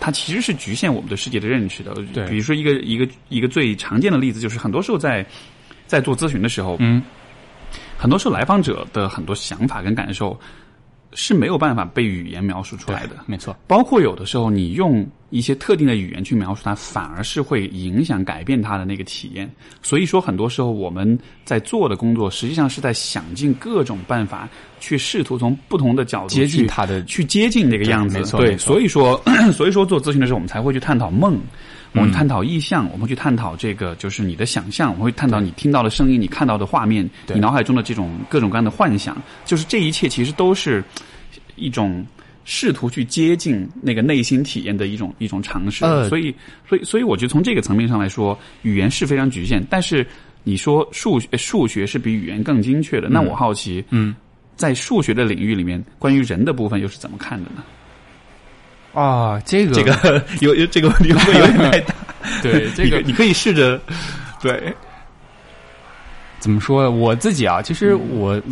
它其实是局限我们对世界的认识的。
对
比如说一个一个一个最常见的例子，就是很多时候在在做咨询的时候，
嗯，
很多时候来访者的很多想法跟感受是没有办法被语言描述出来的。
没错，
包括有的时候你用一些特定的语言去描述它，反而是会影响改变它的那个体验。所以说，很多时候我们在做的工作，实际上是在想尽各种办法去试图从不同的角度
接近
去
它的
去接近那个样子。
对没错
对，所以说，[clears throat] 所以说做咨询的时候，我们才会去探讨梦。我们探讨意象，我们去探讨这个，就是你的想象，我们会探讨你听到的声音，你看到的画面，你脑海中的这种各种各样的幻想，就是这一切其实都是一种试图去接近那个内心体验的一种一种尝试。
呃
所以，所以，所以，我觉得从这个层面上来说，语言是非常局限。但是你说数学数学是比语言更精确的，那我好奇，
嗯，
在数学的领域里面，关于人的部分又是怎么看的呢？
啊，这个
这个 [laughs] 有有这个问题会有点太大？[laughs]
对 [laughs] 这个
你你可以试着对。
怎么说？我自己啊，其实我、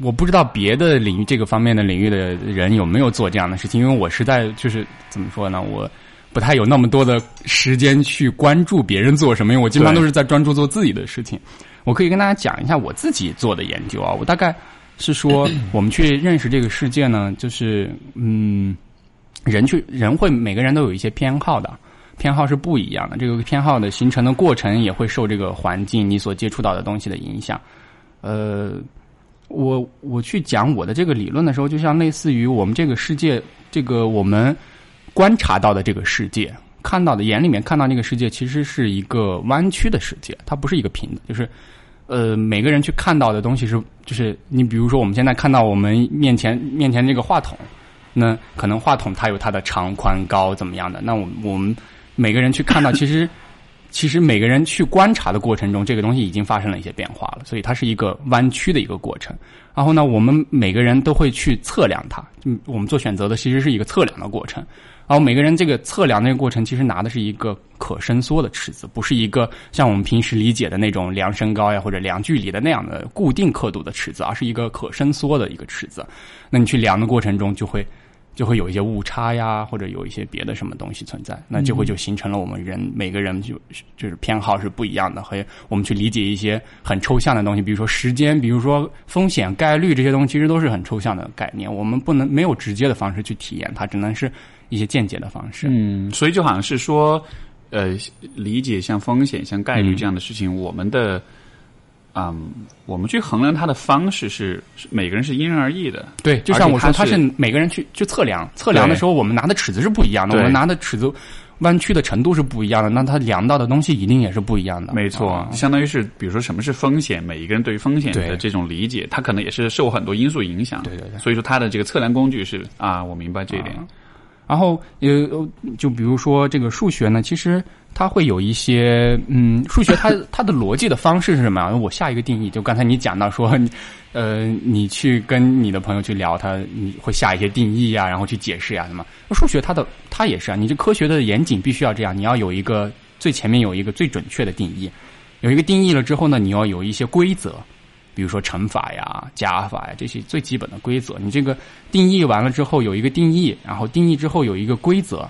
我不知道别的领域这个方面的领域的人有没有做这样的事情，因为我实在就是怎么说呢，我不太有那么多的时间去关注别人做什么，因为我基本上都是在专注做自己的事情。我可以跟大家讲一下我自己做的研究啊，我大概是说，我们去认识这个世界呢，就是嗯，人去人会每个人都有一些偏好的。偏好是不一样的，这个偏好的形成的过程也会受这个环境你所接触到的东西的影响。呃，我我去讲我的这个理论的时候，就像类似于我们这个世界，这个我们观察到的这个世界，看到的眼里面看到那个世界，其实是一个弯曲的世界，它不是一个平的，就是。呃，每个人去看到的东西是，就是你比如说，我们现在看到我们面前面前这个话筒，那可能话筒它有它的长宽高怎么样的，那我我们每个人去看到，其实 [coughs] 其实每个人去观察的过程中，这个东西已经发生了一些变化了，所以它是一个弯曲的一个过程。然后呢，我们每个人都会去测量它。嗯，我们做选择的其实是一个测量的过程。然后每个人这个测量那个过程，其实拿的是一个可伸缩的尺子，不是一个像我们平时理解的那种量身高呀或者量距离的那样的固定刻度的尺子，而是一个可伸缩的一个尺子。那你去量的过程中，就会就会有一些误差呀，或者有一些别的什么东西存在，那就会就形成了我们人每个人就就是偏好是不一样的，和我们去理解一些很抽象的东西，比如说时间，比如说风险概率这些东西，其实都是很抽象的概念，我们不能没有直接的方式去体验它，只能是。一些间接的方式，
嗯，所以就好像是说，呃，理解像风险、像概率这样的事情，我们的，嗯，我们去衡量它的方式是每个人是因人而异的。
对，就像我说，它是每个人去去测量，测量的时候，我们拿的尺子是不一样的，我们拿的尺子弯曲的程度是不一样的，那它量到的东西一定也是不一样的。
没错，相当于是，比如说什么是风险，每一个人对于风险的这种理解，它可能也是受很多因素影响。
对对对，
所以说它的这个测量工具是啊，我明白这一点。
然后呃，就比如说这个数学呢，其实它会有一些嗯，数学它它的逻辑的方式是什么呀？我下一个定义，就刚才你讲到说，[laughs] 呃，你去跟你的朋友去聊，他你会下一些定义呀，然后去解释呀什么？数学它的它也是啊，你这科学的严谨必须要这样，你要有一个最前面有一个最准确的定义，有一个定义了之后呢，你要有一些规则。比如说乘法呀、加法呀这些最基本的规则，你这个定义完了之后有一个定义，然后定义之后有一个规则。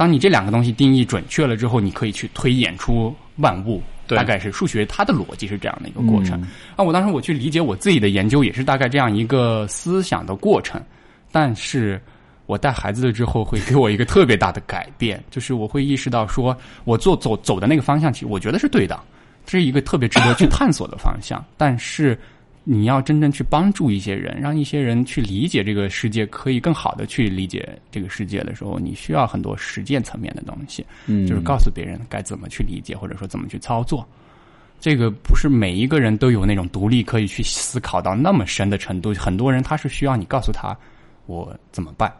当你这两个东西定义准确了之后，你可以去推演出万物。大概是数学它的逻辑是这样的一个过程。啊，我当时我去理解我自己的研究也是大概这样一个思想的过程。但是我带孩子了之后，会给我一个特别大的改变，就是我会意识到说，我做走走的那个方向，其实我觉得是对的。这是一个特别值得去探索的方向，但是你要真正去帮助一些人，让一些人去理解这个世界，可以更好的去理解这个世界的时候，你需要很多实践层面的东西，
嗯，
就是告诉别人该怎么去理解，或者说怎么去操作。这个不是每一个人都有那种独立可以去思考到那么深的程度，很多人他是需要你告诉他我怎么办。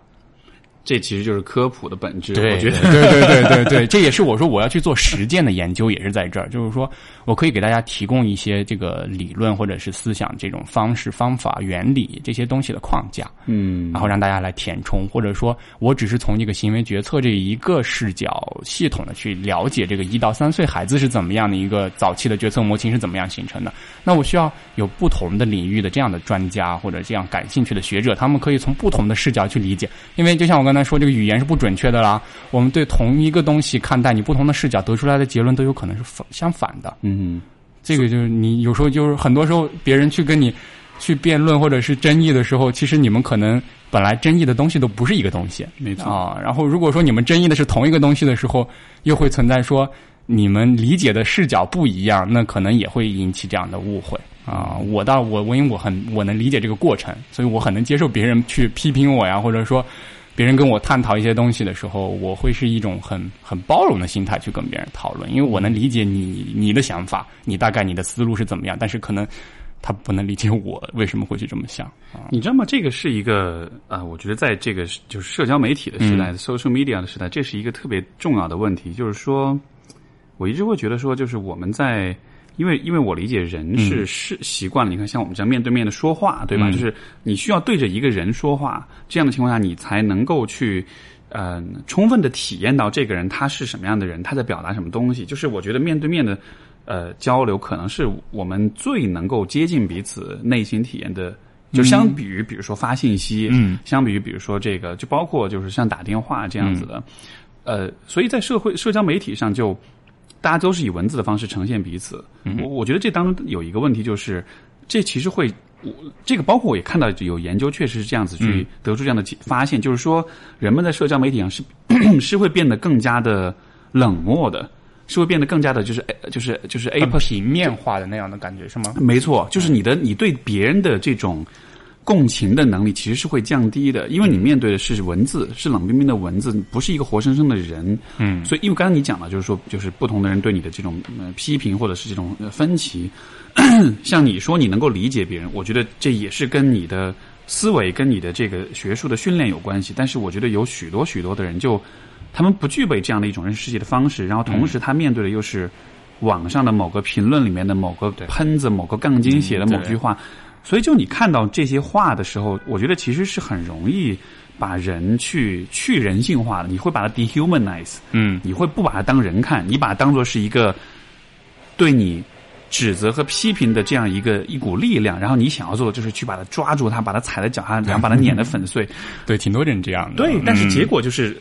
这其实就是科普的本质，
我
觉得，
对对对对对，这也是我说我要去做实践的研究，也是在这儿，就是说我可以给大家提供一些这个理论或者是思想这种方式、方法、原理这些东西的框架，
嗯，
然后让大家来填充，或者说我只是从这个行为决策这一个视角，系统的去了解这个一到三岁孩子是怎么样的一个早期的决策模型是怎么样形成的，那我需要有不同的领域的这样的专家或者这样感兴趣的学者，他们可以从不同的视角去理解，因为就像我刚才。说这个语言是不准确的啦。我们对同一个东西看待，你不同的视角得出来的结论都有可能是反相反的。
嗯，
这个就是你有时候就是很多时候别人去跟你去辩论或者是争议的时候，其实你们可能本来争议的东西都不是一个东西。
没错
啊。然后如果说你们争议的是同一个东西的时候，又会存在说你们理解的视角不一样，那可能也会引起这样的误会啊。我倒我我因为我很我能理解这个过程，所以我很能接受别人去批评我呀，或者说。别人跟我探讨一些东西的时候，我会是一种很很包容的心态去跟别人讨论，因为我能理解你你的想法，你大概你的思路是怎么样，但是可能他不能理解我为什么会去这么想。
你知道吗？这个是一个啊，我觉得在这个就是社交媒体的时代，social media 的时代，这是一个特别重要的问题。就是说，我一直会觉得说，就是我们在。因为，因为我理解人是是习惯了，你看，像我们这样面对面的说话，对吧？就是你需要对着一个人说话，这样的情况下，你才能够去，嗯，充分的体验到这个人他是什么样的人，他在表达什么东西。就是我觉得面对面的，呃，交流可能是我们最能够接近彼此内心体验的。就相比于，比如说发信息，
嗯，
相比于，比如说这个，就包括就是像打电话这样子的，呃，所以在社会社交媒体上就。大家都是以文字的方式呈现彼此，我我觉得这当中有一个问题，就是这其实会，我这个包括我也看到有研究确实是这样子去得出这样的发现，就是说人们在社交媒体上是 [coughs] 是会变得更加的冷漠的，是会变得更加的就是就是就是 A
平面化的那样的感觉是吗？
没错，就是你的你对别人的这种。共情的能力其实是会降低的，因为你面对的是文字，是冷冰冰的文字，不是一个活生生的人。
嗯，
所以因为刚才你讲了，就是说，就是不同的人对你的这种批评或者是这种分歧，[clears throat] 像你说你能够理解别人，我觉得这也是跟你的思维跟你的这个学术的训练有关系。但是我觉得有许多许多的人就他们不具备这样的一种认识世界的方式，然后同时他面对的又是网上的某个评论里面的某个喷子、某个杠精写的某句话，所以就你看到这些话的时候，我觉得其实是很容易把人去去人性化的，你会把它 dehumanize，
嗯
你会不把它当人看，你把它当做是一个对你指责和批评的这样一个一股力量，然后你想要做的就是去把它抓住它，把它踩在脚下，然后把它碾得粉碎。
对，挺多人这样的。
对，但是
嗯
结果就是。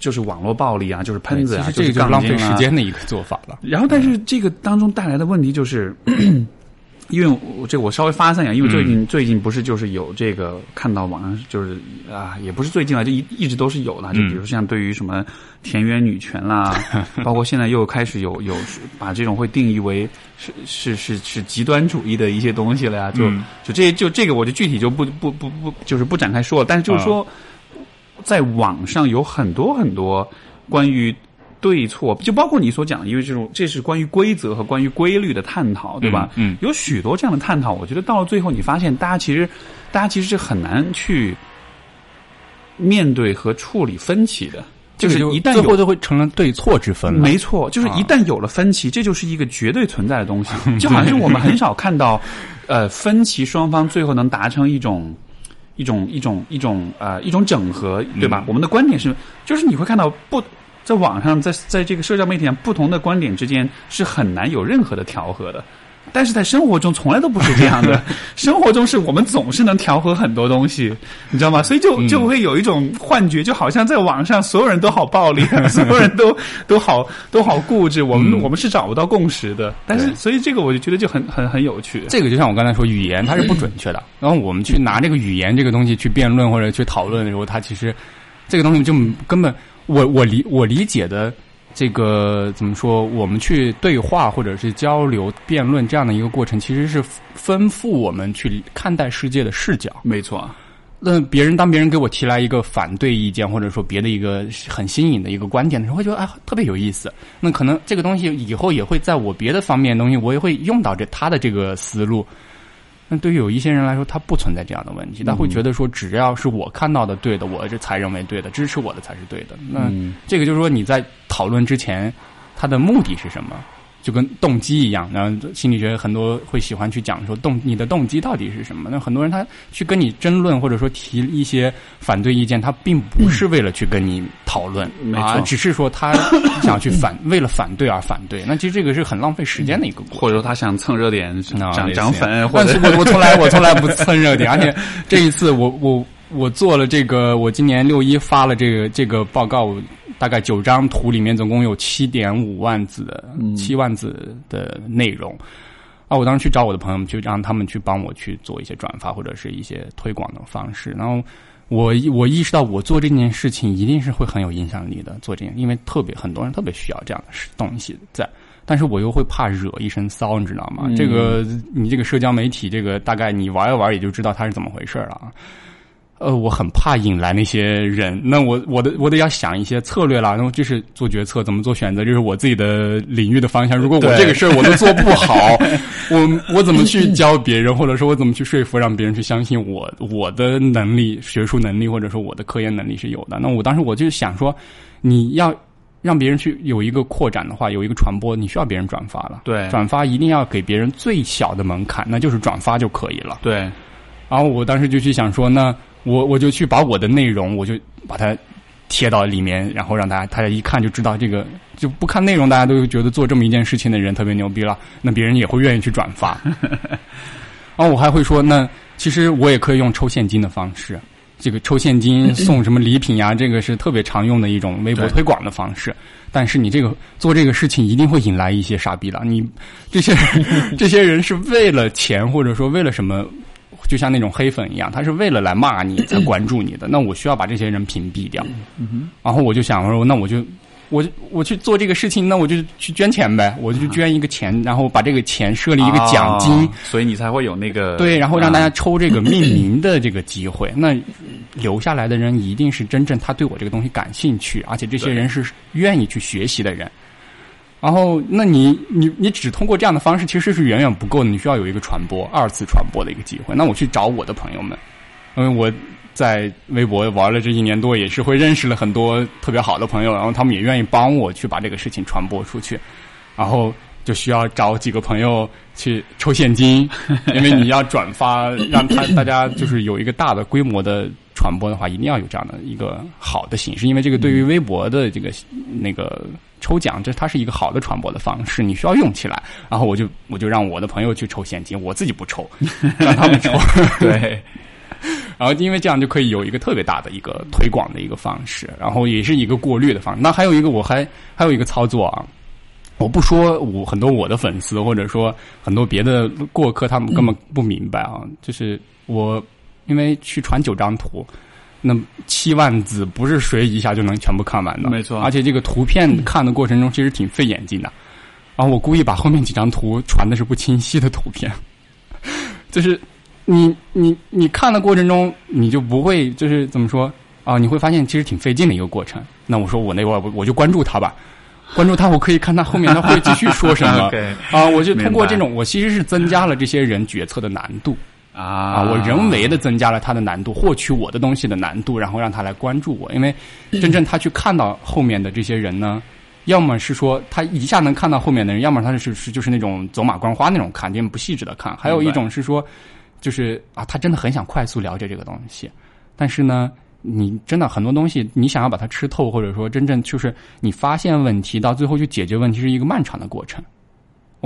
就是网络暴力啊，就是喷子啊，
就是浪费时间的一个做法了。
然后，但是这个当中带来的问题就是，因为我这我稍微发散一下，因为最
嗯。
近、最近不是就是有这个看到网上就是啊，也不是最近了，就一一直都是有的，就
嗯。
比如像对于什么田园女权啦，[laughs] 包括现在又开始有有把这种会定义为是是是是极端主义的一些东西了呀，就、
嗯。
就这就这个我就具体就不不不不就是不展开说了，但是就是说，在网上有很多很多关于对错，就包括你所讲的，因为这种这是关于规则和关于规律的探讨，对吧？
嗯嗯
有许多这样的探讨，我觉得到了最后，你发现大家其实，大家其实是很难去面对和处理分歧的，就是一旦有
最后就会成了对错之分了。
没错，就是
啊
一旦有了分歧，这就是一个绝对存在的东西。[laughs] 就好像是我们很少看到，呃，分歧双方最后能达成一种。一种一种一种呃一种整合，对吧？
嗯
我们的观点是，就是你会看到不在网上，在在这个社交媒体上，不同的观点之间是很难有任何的调和的。但是在生活中从来都不是这样的，[laughs] 生活中是我们总是能调和很多东西，你知道吗？所以就
嗯
就会有一种幻觉，就好像在网上所有人都好暴力，[laughs] 所有人都都好都好固执，我们、
嗯
我们是找不到共识的。但是所以这个我就觉得就很很很有趣。
这个就像我刚才说，语言它是不准确的。[laughs] 然后我们去拿这个语言这个东西去辩论或者去讨论的时候，它其实这个东西就根本我我理我理解的这个怎么说？我们去对话或者是交流辩论这样的一个过程，其实是丰富我们去看待世界的视角。
没错，
那别人当别人给我提来一个反对意见，或者说别的一个很新颖的一个观点的时候，会觉得啊特别有意思。那可能这个东西以后也会在我别的方面的东西，我也会用到这他的这个思路。那对于有一些人来说，他不存在这样的问题，他会觉得说，只要是我看到的对的，我这才认为对的，支持我的才是对的。那
嗯
这个就是说，你在讨论之前，他的目的是什么？就跟动机一样，然后心理学很多会喜欢去讲说动你的动机到底是什么？那很多人他去跟你争论，或者说提一些反对意见，他并不是为了去跟你讨论，啊，只是说他想去反为了反对而反对。那其实这个是很浪费时间的一个过程。
或者说他想蹭热点、
啊
涨涨粉，或者
我我从来我从来不蹭热点，而且 [laughs] 这一次我我我做了这个，我今年六一发了这个这个报告，大概九张图里面总共有七点五万字的七万字的内容。啊，我当时去找我的朋友们，就让他们去帮我去做一些转发或者是一些推广的方式。然后我我意识到，我做这件事情一定是会很有影响力的。做这件，因为特别很多人特别需要这样的东西在。但是我又会怕惹一身骚，你知道吗？
嗯
这个你这个社交媒体，这个大概你玩一玩也就知道它是怎么回事了啊。呃，我很怕引来那些人，那我我的我得要想一些策略啦，然后就是做决策，怎么做选择，就是我自己的领域的方向。如果我这个事儿我都做不好，[laughs] 我我怎么去教别人，或者说我怎么去说服让别人去相信我我的能力、学术能力，或者说我的科研能力是有的？那我当时我就想说，你要让别人去有一个扩展的话，有一个传播，你需要别人转发了。
对
转发一定要给别人最小的门槛，那就是转发就可以了。
对
然后我当时就去想说，那我我就去把我的内容，我就把它贴到里面，然后让大家大家一看就知道这个，就不看内容，大家都觉得做这么一件事情的人特别牛逼了，那别人也会愿意去转发。然 [laughs] 后我还会说，那其实我也可以用抽现金的方式，这个抽现金送什么礼品呀，这个是特别常用的一种微博推广的方式。但是你这个做这个事情一定会引来一些傻逼的，你这些人 [laughs] 这些人是为了钱，或者说为了什么？就像那种黑粉一样，他是为了来骂你才关注你的。[clears throat] 那我需要把这些人屏蔽掉。然后我就想说，那我就我我去做这个事情，那我就去捐钱呗，我就去捐一个钱，然后把这个钱设立一个奖金，
啊所以你才会有那个
对，然后让大家
啊
抽这个命名的这个机会。[clears throat] 那留下来的人一定是真正他对我这个东西感兴趣，而且这些人是愿意去学习的人。[laughs] 然后，那你你你只通过这样的方式，其实是远远不够的。你需要有一个传播、二次传播的一个机会。那我去找我的朋友们，因为我在微博玩了这一年多，也是会认识了很多特别好的朋友，然后他们也愿意帮我去把这个事情传播出去，然后就需要找几个朋友去抽现金，因为你要转发，让他大家就是有一个大的规模的传播的话，一定要有这样的一个好的形式，因为这个对于微博的这个那个抽奖，这它是一个好的传播的方式，你需要用起来。然后我就我就让我的朋友去抽现金，我自己不抽，[laughs] 让他们抽。[laughs]
对，[laughs]
然后因为这样就可以有一个特别大的一个推广的一个方式，然后也是一个过滤的方式。那还有一个我还还有一个操作啊，我不说我很多我的粉丝或者说很多别的过客他们根本不明白啊，就是我因为去传九张图。那七万字不是谁一下就能全部看完的，
没错
而且这个图片看的过程中其实挺费眼睛的。然后我故意把后面几张图传的是不清晰的图片，[laughs] 就是你你你看的过程中，你就不会就是怎么说啊？你会发现其实挺费劲的一个过程。那我说我那会儿我我就关注他吧，关注他，我可以看他后面他会继续说什么 [laughs] 啊？我就通过这种，我其实是增加了这些人决策的难度。
啊
啊，我人为的增加了他的难度，获取我的东西的难度，然后让他来关注我。因为真正他去看到后面的这些人呢，要么是说他一下能看到后面的人，要么他是是就是那种走马观花那种看，就不细致的看。还有一种是说，就是啊，他真的很想快速了解这个东西，但是呢。你真的很多东西，你想要把它吃透，或者说真正就是你发现问题，到最后去解决问题，是一个漫长的过程。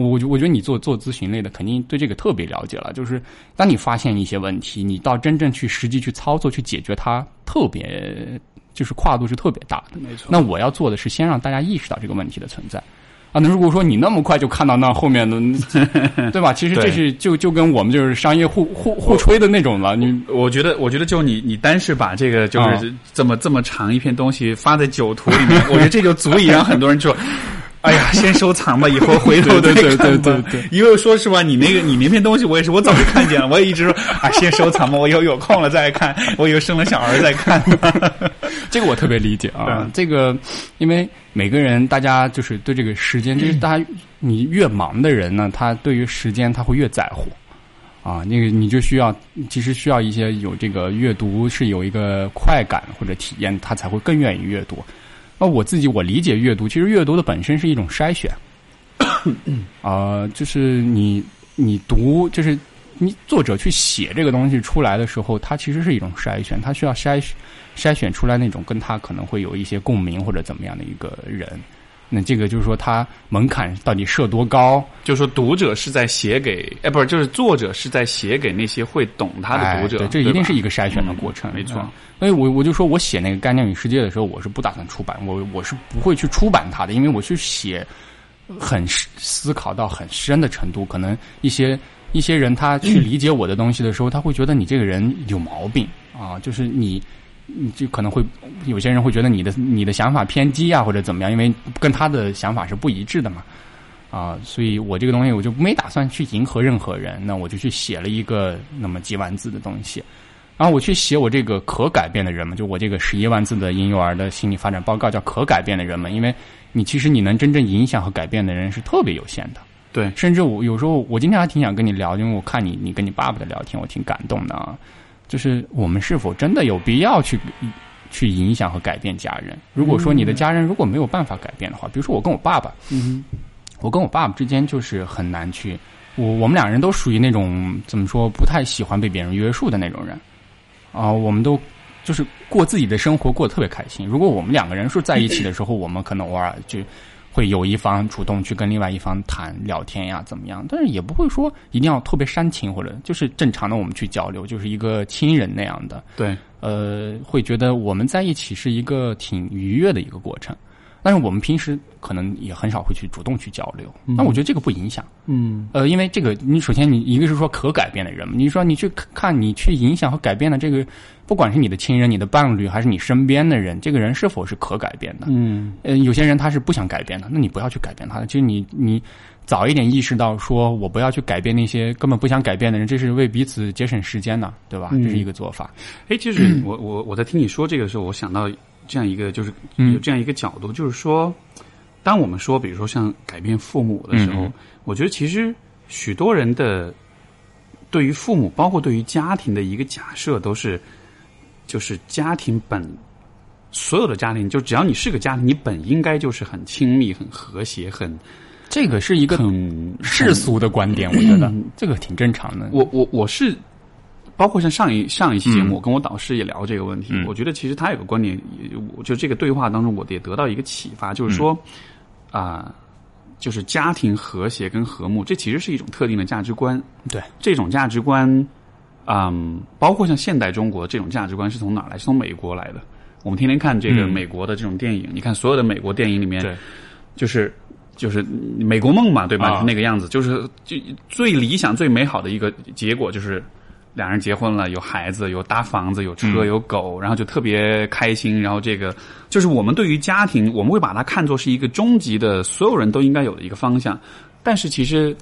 我觉我觉得你做做咨询类的，肯定对这个特别了解了。就是当你发现一些问题，你到真正去实际去操作去解决它，特别就是跨度是特别大的。
没错
那我要做的是先让大家意识到这个问题的存在。啊，那如果说你那么快就看到那后面的，[laughs] 对吧？其实这是就就跟我们就是商业互互互吹的那种了。你
我觉得，我觉得就你，你单是把这个就是
啊
这么、这么长一篇东西发在酒图里面，我觉得这就足以让很多人说。哎呀，[laughs] 先收藏吧，以后回头再看吧。
对对对对对
因为说实话，你那个你那篇东西，我也是我早就看见了，我也一直说啊，先收藏吧，我以后有空了再看，我以后生了小孩再看。[laughs]
这个我特别理解啊
嗯，
这个因为每个人大家就是对这个时间，就是大家你越忙的人呢，他对于时间他会越在乎啊，那个你就需要其实需要一些有这个阅读是有一个快感或者体验，他才会更愿意阅读。那我自己我理解阅读，其实阅读的本身是一种筛选，[coughs] 啊、就是你你读就是。你作者去写这个东西出来的时候，它其实是一种筛选，它需要筛筛选出来那种跟他可能会有一些共鸣或者怎么样的一个人。那这个就是说，他门槛到底设多高？
就是说读者是在写给，哎，不是，就是作者是在写给那些会懂他的读者，
哎对这一定是一
个
个筛选的过程，
嗯没错
啊所以我我就说我写那个《概念与世界》的时候，我是不打算出版，我我是不会去出版它的，因为我去写很思思考到很深的程度，可能一些一些人他去理解我的东西的时候，他会觉得你这个人有毛病啊，就是你。你就可能会有些人会觉得你的你的想法偏激啊，或者怎么样，因为跟他的想法是不一致的嘛。啊，所以我这个东西我就没打算去迎合任何人，那我就去写了一个那么几万字的东西，然后我去写我这个可改变的人们，就我这个十一万字的婴幼儿的心理发展报告叫可改变的人们，因为你其实你能真正影响和改变的人是特别有限的，
对，
甚至我有时候我今天还挺想跟你聊，因为我看你你跟你爸爸的聊天，我挺感动的啊，就是我们是否真的有必要去去影响和改变家人？如果说你的家人如果没有办法改变的话，比如说我跟我爸爸，
嗯
我跟我爸爸之间就是很难去，我我们两人都属于那种怎么说不太喜欢被别人约束的那种人，啊、我们都就是过自己的生活过得特别开心。如果我们两个人是在一起的时候，我们可能偶尔就会有一方主动去跟另外一方谈聊天呀，怎么样？但是也不会说一定要特别煽情或者就是正常的我们去交流，就是一个亲人那样的。
对，
呃，会觉得我们在一起是一个挺愉悦的一个过程。但是我们平时可能也很少会去主动去交流，那我觉得这个不影响。
嗯，
呃，因为这个，你首先你一个是说可改变的人嘛，你说你去看你去影响和改变的这个，不管是你的亲人、你的伴侣，还是你身边的人，这个人是否是可改变的？
嗯，
呃，有些人他是不想改变的，那你不要去改变他的。其实你你早一点意识到，说我不要去改变那些根本不想改变的人，这是为彼此节省时间的，对吧？这是一个做法。
哎，其实 [clears throat] 我我我在听你说这个时候，我想到这样一个，就是
嗯
有这样一个角度，就是说，当我们说，比如说像改变父母的时候，
嗯嗯
我觉得其实许多人的对于父母，包括对于家庭的一个假设，都是就是家庭本所有的家庭，就只要你是个家庭，你本应该就是很亲密、很和谐、很
这个是一个
很
世俗的观点，我觉得这个挺正常的。
我我我是，包括像上一上一期节目，我跟我导师也聊这个问题。
嗯
我觉得其实他有个观点，我就这个对话当中，我也得到一个启发，就是说啊、就是家庭和谐跟和睦，这其实是一种特定的价值观。
对，
这种价值观，嗯，包括像现代中国这种价值观是从哪儿来？是从美国来的。我们天天看这个
嗯
美国的这种电影，你看所有的美国电影里面，
对，
就是就是美国梦嘛，对吧？
啊
就是那个样子，就是就最理想、最美好的一个结果，就是两人结婚了，有孩子，有搭房子，有车，
嗯
有狗，然后就特别开心。然后这个就是我们对于家庭，我们会把它看作是一个终极的，所有人都应该有的一个方向。但是其实，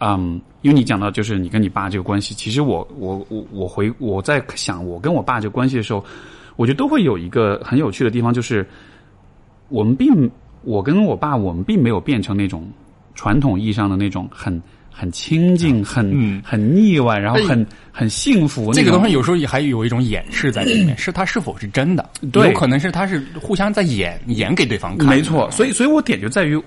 嗯，因为你讲到就是你跟你爸这个关系，其实我我我我回我在想我跟我爸这个关系的时候，我觉得都会有一个很有趣的地方，就是我们并我跟我爸，我们并没有变成那种传统意义上的那种很很亲近、很、
嗯
很腻歪，然后很很幸福那
个东西有时候也还有一种掩饰在里面，[clears throat] 是他是否是真的？
对
有可能是他是互相在演演给对方看。
没错，所以所以我点就在于，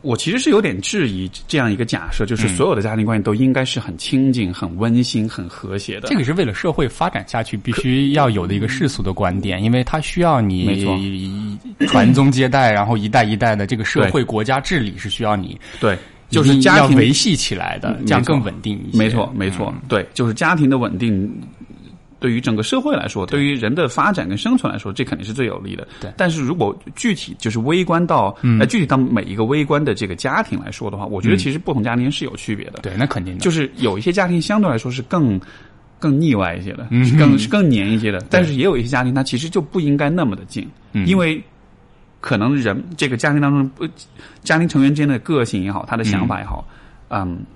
我其实是有点质疑这样一个假设，
嗯
就是所有的家庭关系都应该是很亲近、很温馨、很和谐的。
这个是为了社会发展下去必须要有的一个世俗的观点，因为它需要你传宗接代，然后一代一代的这个社会国家治理是需要你
对，就是家庭
维系起来的，这样更稳定一些。
没错，没错，对，就是家庭的稳定，对于整个社会来说，对于人的发展跟生存来说，这肯定是最有利的。
对嗯
但是如果具体就是微观到，呃，具体到每一个微观的这个家庭来说的话，我觉得其实不同家庭是有区别的。
对，那肯定的。
就是有一些家庭相对来说是更更腻歪一些的，
嗯
是更 [laughs] 是更黏一些的，但是也有一些家庭它其实就不应该那么的近，
嗯
因为可能人这个家庭当中不家庭成员之间的个性也好，他的想法也好。嗯，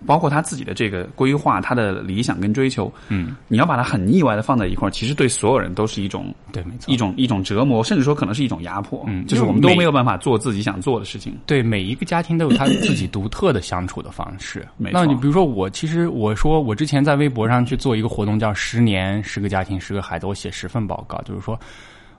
包括他自己的这个规划，他的理想跟追求，
嗯，
你要把它很意外的放在一块儿，其实对所有人都是一种
对，没错
一。种一种折磨，甚至说可能是一种压迫。
嗯
就是我们都没有办法做自己想做的事情。
对每一个家庭都有他自己独特的相处的方式。
没错
那你比如说我，其实我说我之前在微博上去做一个活动，叫“十年十个家庭十个孩子”，我写十份报告，就是说，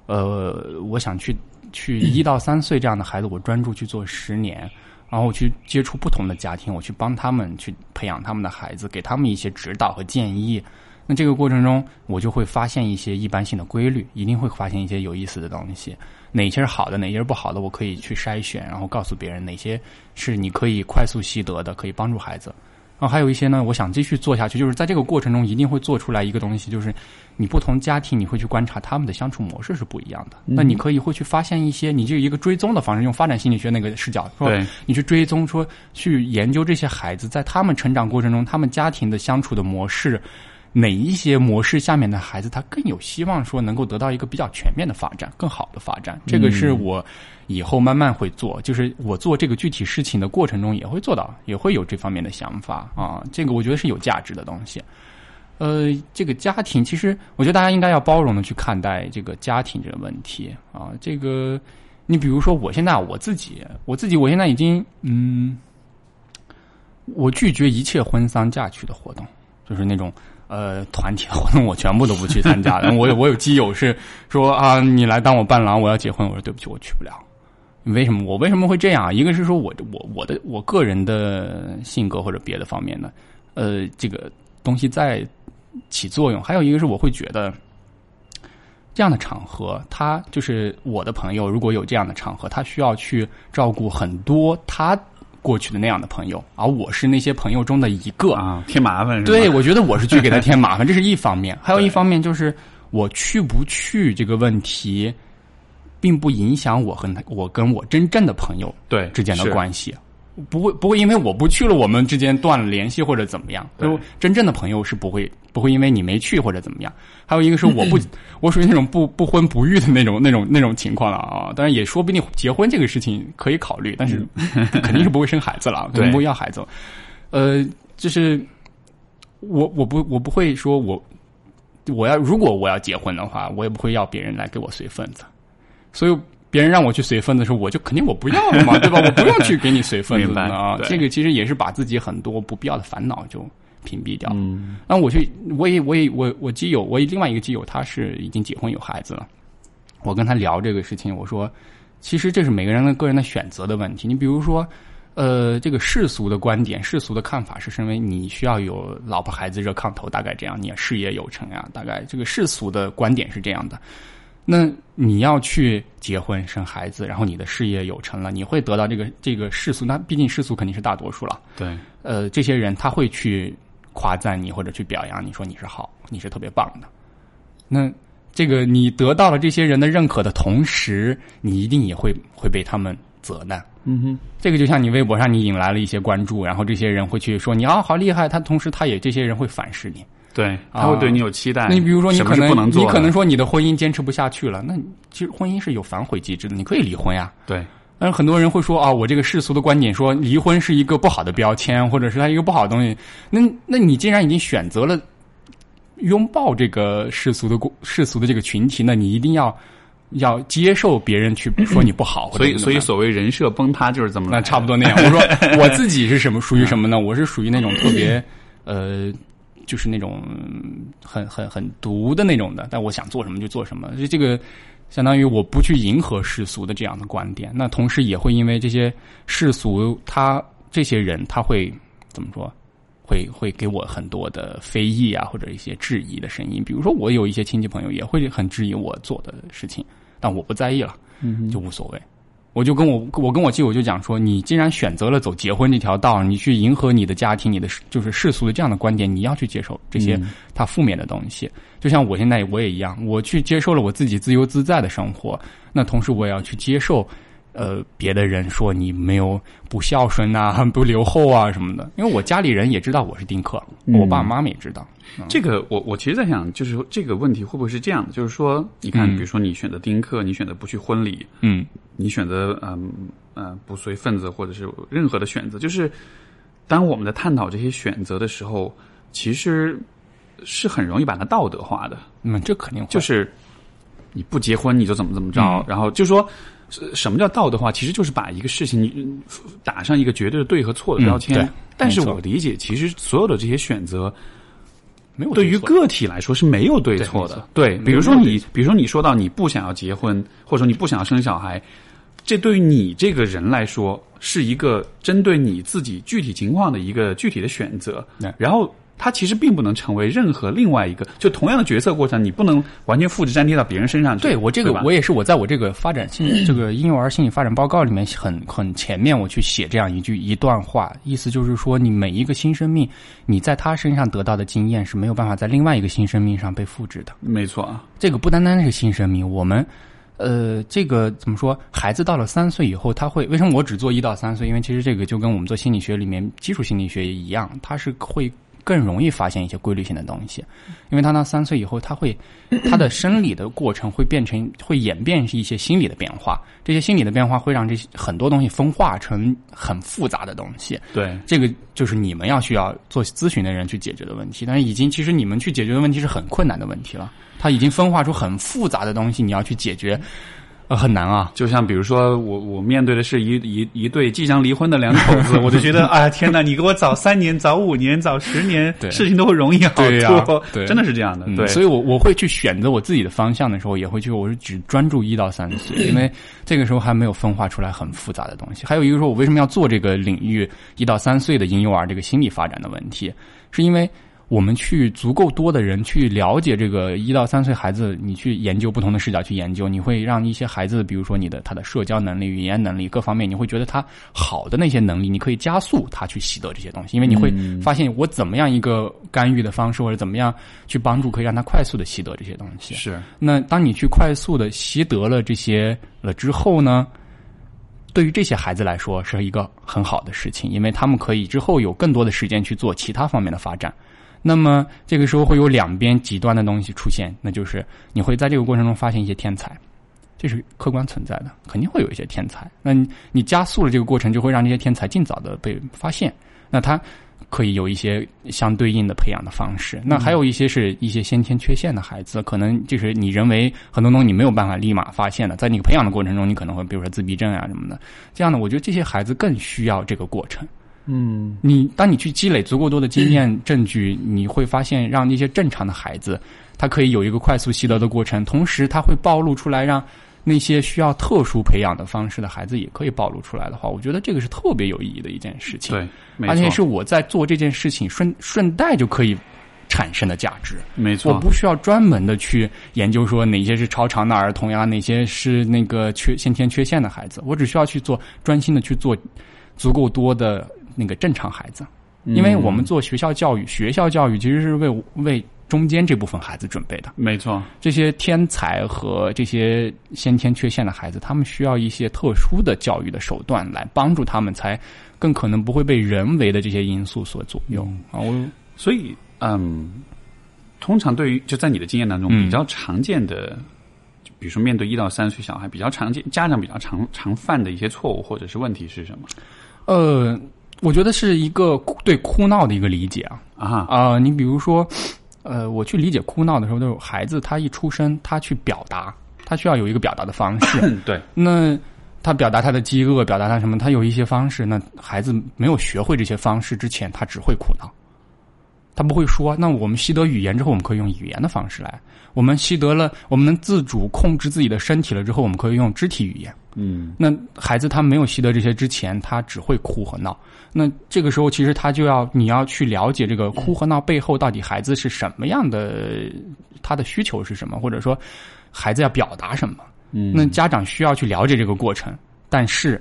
呃，我想去去一到三岁这样的孩子，我专注去做十年。然后我去接触不同的家庭，我去帮他们去培养他们的孩子，给他们一些指导和建议。那这个过程中，我就会发现一些一般性的规律，一定会发现一些有意思的东西。哪些是好的，哪些是不好的，我可以去筛选，然后告诉别人哪些是你可以快速习得的，可以帮助孩子。然后还有一些呢，我想继续做下去，就是在这个过程中一定会做出来一个东西，就是你不同家庭你会去观察他们的相处模式是不一样的。那你可以会去发现一些，你就一个追踪的方式，用发展心理学那个视角说
对，
你去追踪说去研究这些孩子在他们成长过程中，他们家庭的相处的模式。哪一些模式下面的孩子，他更有希望说能够得到一个比较全面的发展，更好的发展？这个是我以后慢慢会做，就是我做这个具体事情的过程中也会做到，也会有这方面的想法啊。这个我觉得是有价值的东西。呃，这个家庭其实我觉得大家应该要包容的去看待这个家庭这个问题啊。这个你比如说，我现在我自己，我自己我现在已经嗯，我拒绝一切婚丧嫁娶的活动，就是那种。呃，团体的活动我全部都不去参加的。我有我有基友是说啊，你来当我伴郎，我要结婚。我说对不起，我去不了。为什么？我为什么会这样？一个是说我我我的我个人的性格或者别的方面的，呃，这个东西在起作用。还有一个是我会觉得，这样的场合，他就是我的朋友，如果有这样的场合，他需要去照顾很多他过去的那样的朋友，而我是那些朋友中的一个
啊，添麻烦是吧？
对，我觉得我是去给他添麻烦，这是一方面；[laughs] 还有一方面就是我去不去这个问题，并不影响我和他我跟我真正的朋友
对
之间的关系。不会不会因为我不去了，我们之间断了联系或者怎么样？真正的朋友是不会不会因为你没去或者怎么样。还有一个是我不 [laughs] 我属于那种不不婚不育的那种那种那种情况了啊。当然也说不定结婚这个事情可以考虑，但是肯定是不会生孩子了，[laughs]
对
不会要孩子。呃，就是我我不我不会说我我要如果我要结婚的话，我也不会要别人来给我随份子，所以。别人让我去随份子的时候，我就肯定我不要了嘛，[laughs] 对吧？我不用去给你随份子啊。这个其实也是把自己很多不必要的烦恼就屏蔽掉。
嗯
那我去，我也我也我我基友，我另外一个基友他是已经结婚有孩子了，我跟他聊这个事情，我说，其实这是每个人的个人的选择的问题。你比如说，呃，这个世俗的观点、世俗的看法是认为你需要有老婆孩子热炕头，大概这样，你事业有成呀，大概这个世俗的观点是这样的。那你要去结婚生孩子，然后你的事业有成了，你会得到这个这个世俗，那毕竟世俗肯定是大多数了。
对，
呃，这些人他会去夸赞你或者去表扬你说你是好，你是特别棒的。那这个你得到了这些人的认可的同时，你一定也会会被他们责难。
嗯哼，
这个就像你微博上你引来了一些关注，然后这些人会去说你啊好厉害，他同时他也这些人会反噬你。
对，他会对你有期待。
那你比如说你可能
能
你可能说你的婚姻坚持不下去了，那其实婚姻是有反悔机制的，你可以离婚呀。
对，
但是很多人会说啊，我这个世俗的观点说离婚是一个不好的标签，或者是它一个不好的东西。那那你既然已经选择了拥抱这个世俗的世俗的这个群体，那你一定要要接受别人去说你不好，
所以所以所谓人设崩塌就是这么来
那差不多那样。我说 [laughs] 我自己是什么属于什么呢？我是属于那种特别呃，就是那种很很很毒的那种的，但我想做什么就做什么。就这个相当于我不去迎合世俗的这样的观点，那同时也会因为这些世俗，他这些人他会怎么说？会会给我很多的非议啊，或者一些质疑的声音。比如说，我有一些亲戚朋友也会很质疑我做的事情，但我不在意了，就无所谓。我就跟我我跟我继友就讲说，你既然选择了走结婚这条道，你去迎合你的家庭，你的就是世俗的这样的观点，你要去接受这些它负面的东西。就像我现在我也一样，我去接受了我自己自由自在的生活，那同时我也要去接受。呃，别的人说你没有不孝顺呐、[laughs] 不留后啊什么的，因为我家里人也知道我是丁克，我爸爸妈妈也知道。
这个我我其实在想，就是这个问题会不会是这样的？就是说，你看，
嗯
比如说你选择丁克，你选择不去婚礼，
嗯
你选择嗯呃不随份子，或者是任何的选择，就是当我们在探讨这些选择的时候，其实是很容易把它道德化的。
嗯，这肯定会
就是你不结婚你就怎么怎么着，
嗯
然后就说是什么叫道德化，其实就是把一个事情你打上一个绝对的对和错的标签。
嗯
但是我理解，其实所有的这些选择。
没有
对于个体来说是没有对错的。对，比如说你，比如说你说到你不想要结婚，或者说你不想要生小孩，这对于你这个人来说是一个针对你自己具体情况的一个具体的选择
对。
然后它其实并不能成为任何另外一个就同样的决策过程，你不能完全复制粘贴到别人身上去。
对我这个我也是我在我这个发展性 [clears throat] 这个婴幼儿心理发展报告里面很很前面我去写这样一句一段话，意思就是说你每一个新生命你在他身上得到的经验是没有办法在另外一个新生命上被复制的。
没错啊，
这个不单单是新生命，我们。呃，这个怎么说？孩子到了三岁以后，他会为什么我只做一到三岁？因为其实这个就跟我们做心理学里面基础心理学也一样，他是会更容易发现一些规律性的东西，因为他到三岁以后，他会他的生理的过程会变成会演变一些心理的变化，这些心理的变化会让这些很多东西分化成很复杂的东西。
对，
这个就是你们要需要做咨询的人去解决的问题，但是已经其实你们去解决的问题是很困难的问题了，他已经分化出很复杂的东西，你要去解决，呃，很难啊。
就像比如说我我面对的是一一一对即将离婚的两口子，我就觉得 [laughs] 啊天哪，你给我早三年、早五年、早十年，
对
事情都会容易好多，
对
真的是这样的。
嗯
对，
所以我我会去选择我自己的方向的时候，也会去我是只专注一到三岁，因为这个时候还没有分化出来很复杂的东西。还有一个说，我为什么要做这个领域一到三岁的婴幼儿这个心理发展的问题，是因为。我们去足够多的人去了解这个一到三岁孩子，你去研究不同的视角去研究，你会让一些孩子，比如说你的他的社交能力、语言能力各方面，你会觉得他好的那些能力，你可以加速他去习得这些东西，因为你会发现我怎么样一个干预的方式，或者怎么样去帮助，可以让他快速的习得这些东西。
是
那当你去快速的习得了这些了之后呢，对于这些孩子来说是一个很好的事情，因为他们可以之后有更多的时间去做其他方面的发展。那么这个时候会有两边极端的东西出现，那就是你会在这个过程中发现一些天才，这是客观存在的，肯定会有一些天才。那你你加速了这个过程，就会让这些天才尽早的被发现。那他可以有一些相对应的培养的方式。那还有一些是一些先天缺陷的孩子，可能就是你认为很多东西你没有办法立马发现的，在你培养的过程中，你可能会比如说自闭症啊什么的。这样呢，我觉得这些孩子更需要这个过程。
嗯，
你当你去积累足够多的经验 [clears throat] 证据，你会发现，让那些正常的孩子，他可以有一个快速习得的过程，同时他会暴露出来，让那些需要特殊培养的方式的孩子也可以暴露出来的话，我觉得这个是特别有意义的一件事情。
对，没
而且是，我在做这件事情顺顺带就可以产生的价值。
没错，
我不需要专门的去研究说哪些是超常的儿童呀，哪些是那个缺先天缺陷的孩子，我只需要去做专心的去做足够多的那个正常孩子，
嗯。
因为我们做学校教育，学校教育其实是为为中间这部分孩子准备的。
没错，
这些天才和这些先天缺陷的孩子，他们需要一些特殊的教育的手段来帮助他们，才更可能不会被人为的这些因素所左右。啊。我
所以，嗯，通常对于就在你的经验当中，
嗯。
比较常见的，就比如说面对一到三岁小孩，比较常见家长比较常常犯的一些错误或者是问题是什么？
呃，我觉得是一个哭对哭闹的一个理解啊
啊？
啊、你比如说，呃，我去理解哭闹的时候，就是孩子他一出生，他去表达，他需要有一个表达的方式。
嗯，对，[laughs]
那他表达他的饥饿，表达他什么？他有一些方式。那孩子没有学会这些方式之前，他只会哭闹，他不会说。那我们习得语言之后，我们可以用语言的方式来。我们习得了，我们能自主控制自己的身体了之后，我们可以用肢体语言。
嗯
那孩子他没有习得这些之前，他只会哭和闹。那这个时候，其实他就要你要去了解这个哭和闹背后到底孩子是什么样的，他的需求是什么，或者说孩子要表达什么。
嗯，
那家长需要去了解这个过程，但是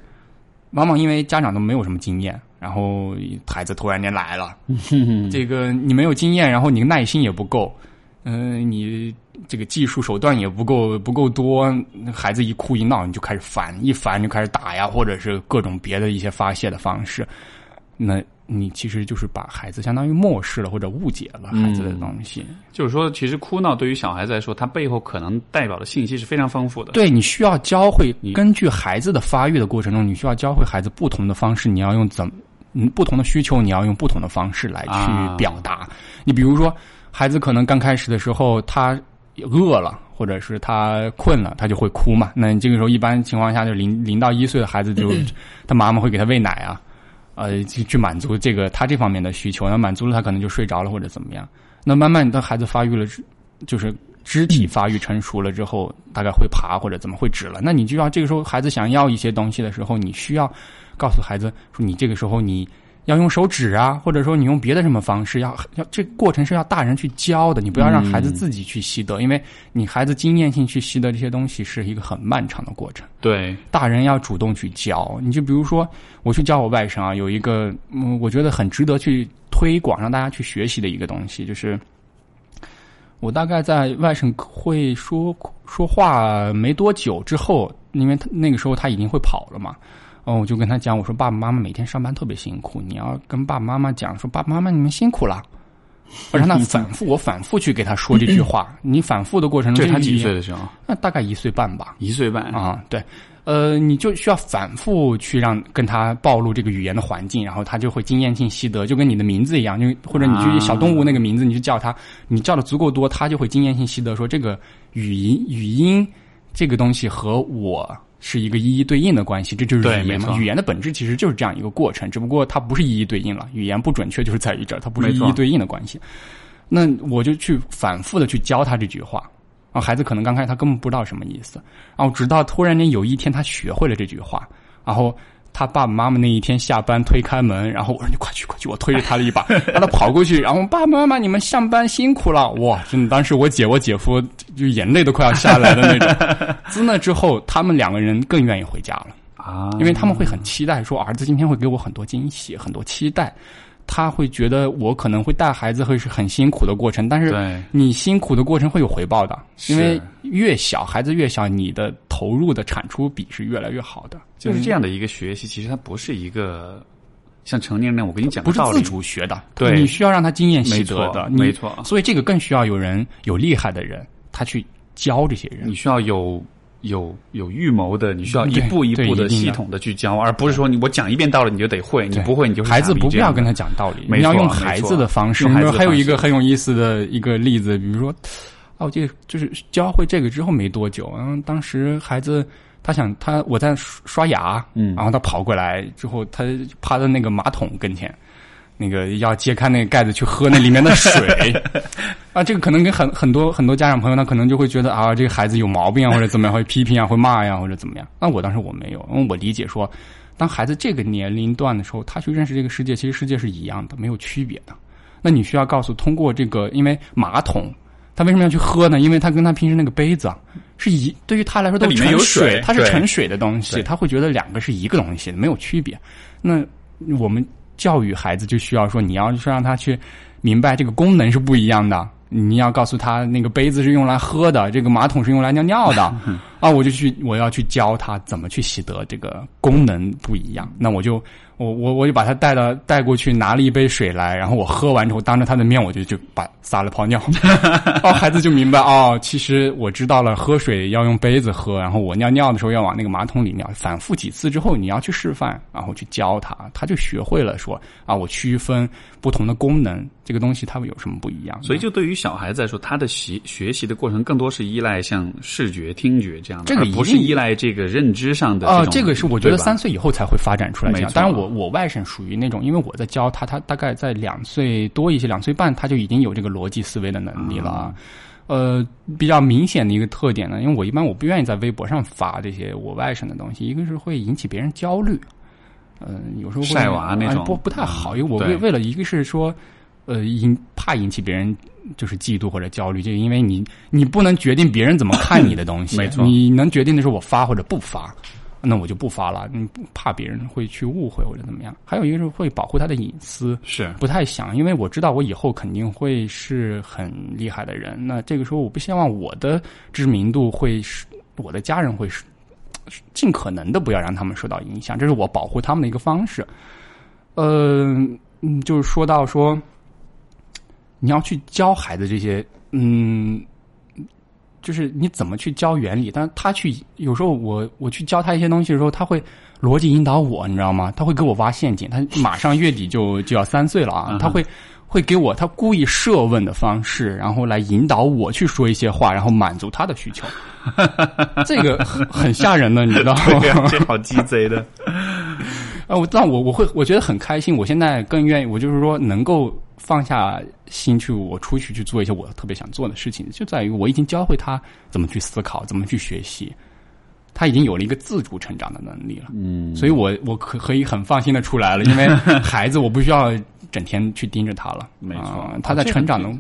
往往因为家长都没有什么经验，然后孩子突然间来了，[laughs] 这个你没有经验，然后你耐心也不够，嗯、你这个技术手段也不够不够多，孩子一哭一闹你就开始烦，一烦就开始打呀，或者是各种别的一些发泄的方式，那你其实就是把孩子相当于漠视了或者误解了孩子的东西。
就是说，其实哭闹对于小孩子来说，他背后可能代表的信息是非常丰富的。
对，你需要教会，根据孩子的发育的过程中，你需要教会孩子不同的方式，你要用怎嗯不同的需求，你要用不同的方式来去表达。你比如说，孩子可能刚开始的时候他饿了，或者是他困了，他就会哭嘛。那你这个时候一般情况下，就零零到一岁的孩子就 [laughs] 他妈妈会给他喂奶啊，呃，去去满足这个他这方面的需求。那满足了，他可能就睡着了或者怎么样。那慢慢当孩子发育了，就是肢体发育成熟了之后，大概会爬或者怎么会指了。那你就要这个时候孩子想要一些东西的时候，你需要告诉孩子说，你这个时候你要用手指啊，或者说你用别的什么方式，要要这过程是要大人去教的，你不要让孩子自己去习得，因为你孩子经验性去习得这些东西是一个很漫长的过程。
对，
大人要主动去教。你就比如说，我去教我外甥啊，有一个嗯，我觉得很值得去推广，让大家去学习的一个东西，就是我大概在外甥会说说话没多久之后，因为他那个时候他已经会跑了嘛。哦，我就跟他讲，我说爸爸妈妈每天上班特别辛苦，你要跟爸爸妈妈讲说爸爸妈妈你们辛苦了。[laughs] 我让他反复，我反复去给他说这句话。[laughs] 你反复的过程中，
这他几岁的时候？
那大概一岁半吧。
一岁半。
啊，对，呃，你就需要反复去让跟他暴露这个语言的环境，然后他就会经验性习得，就跟你的名字一样，就或者你去小动物那个名字，你就叫他，你叫的足够多，他就会经验性习得，说这个语音语音这个东西和我。是一个一一对应的关系，这就是语言嘛。语言的本质其实就是这样一个过程，只不过它不是一一对应了。语言不准确就是在于这儿，它不是一一对应的关系。那我就去反复的去教他这句话，然后孩子可能刚开始他根本不知道什么意思，然后直到突然间有一天他学会了这句话，然后他爸爸妈妈那一天下班推开门，然后我说你快去快去，我推着他了一把，[laughs] 让他跑过去，然后爸爸妈妈你们上班辛苦了，哇，真的当时我姐我姐夫就眼泪都快要下来的那种。[laughs] 自那之后，他们两个人更愿意回家了。
啊，
因为他们会很期待，说儿子今天会给我很多惊喜，很多期待。他会觉得我可能会带孩子会是很辛苦的过程，但是
对。
你辛苦的过程会有回报的，因为越小孩子越小，你的投入的产出比是越来越好的，
就是这样的一个学习，其实它不是一个像成年人我跟你讲
不是自主学的，
对。
你需要让他经验习得的，
没错。
所以这个更需要有人有厉害的人，他去教这些人。
你。需要有有有预谋的，你需要一步一步的。系统的去教，而不是说你我讲一遍道理你就得会，你不会你就
孩子不必要跟他讲道理，你要用孩子的方式。还有一个很有意思的一个例子，比如说，啊，我记得就是教会这个之后没多久，然后当时孩子他想他我在刷牙，
嗯。
然后他跑过来之后，他趴在那个马桶跟前，那个要揭开那个盖子去喝那里面的水 [laughs] 啊，这个可能跟很很多很多家长朋友，他可能就会觉得啊，这个孩子有毛病啊，或者怎么样，会批评啊，会骂呀、或者怎么样。那我当时我没有，因为我理解说，当孩子这个年龄段的时候，他去认识这个世界，其实世界是一样的，没有区别的。那你需要告诉，通过这个，因为马桶。他为什么要去喝呢？因为他跟他平时那个杯子啊，是一对于他来说都
它里面有
水
水，
它是盛水的东西，他会觉得两个是一个东西，没有区别。那我们教育孩子就需要说，你要是让他去明白这个功能是不一样的。你要告诉他，那个杯子是用来喝的，这个马桶是用来尿尿的。[laughs] 啊！我就去，我要去教他怎么去习得，这个功能不一样。那我就，我我我就把他带到带过去，拿了一杯水来，然后我喝完之后，当着他的面，我就就把撒了泡尿。[laughs] 哦，孩子就明白哦，其实我知道了，喝水要用杯子喝，然后我尿尿的时候要往那个马桶里尿。反复几次之后，你要去示范，然后去教他，他就学会了说啊，我区分不同的功能，这个东西它们有什么不一样。
所以，就对于小孩子来说，他的习学习的过程更多是依赖像视觉、听觉这样的，
这个
不是依赖这个认知上的
啊、
种
这个是我觉得三岁以后才会发展出来这样。当然我，我外甥属于那种，因为我在教他，他大概在两岁多一些，两岁半他就已经有这个逻辑思维的能力了。
啊
呃，比较明显的一个特点呢，因为我一般我不愿意在微博上发这些我外甥的东西，一个是会引起别人焦虑，嗯、有时候会
晒娃那种
哎不不太好，因为我
对
为为了一个是说，呃，引怕引起别人就是嫉妒或者焦虑，就因为你你不能决定别人怎么看你的东西，
没错
你能决定的是我发或者不发。那我就不发了，你怕别人会去误会或者怎么样？还有一个是会保护他的隐私，
是
不太想，因为我知道我以后肯定会是很厉害的人。那这个时候，我不希望我的知名度会是我的家人会是尽可能的不要让他们受到影响，这是我保护他们的一个方式。呃，嗯，就是说到说你要去教孩子这些，嗯。就是你怎么去教原理，但是他去有时候我我去教他一些东西的时候，他会逻辑引导我，你知道吗？他会给我挖陷阱。他马上月底就就要三岁了啊，他会会给我他故意设问的方式，然后来引导我去说一些话，然后满足他的需求。[laughs] 这个很很吓人的，你知道吗？
这好鸡贼的。
啊，我但我我会我觉得很开心。我现在更愿意，我就是说能够放下心去，我出去去做一些我特别想做的事情，就在于我已经教会他怎么去思考，怎么去学习，他已经有了一个自主成长的能力了。
嗯，
所以我我可可以很放心的出来了，因为 [laughs] 孩子我不需要整天去盯着他了。
没错
啊他在成长的。
这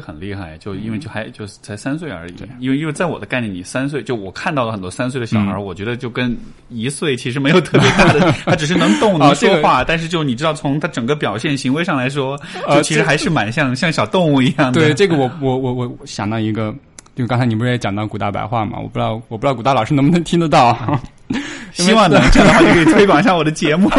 很厉害，就因为就还就是才三岁而已。因为因为在我的概念里，三岁就我看到了很多三岁的小孩，我觉得就跟一岁其实没有特别大的，[laughs] 他只是能动能说话，但是就你知道，从他整个表现行为上来说，就其实还是蛮像像小动物一样的。
对，这个我我我我想到一个，就刚才你不是也讲到古大白话嘛？我不知道我不知道古大老师能不能听得到。[laughs]
希望能这样的话就可以推广一下我的节目。[laughs]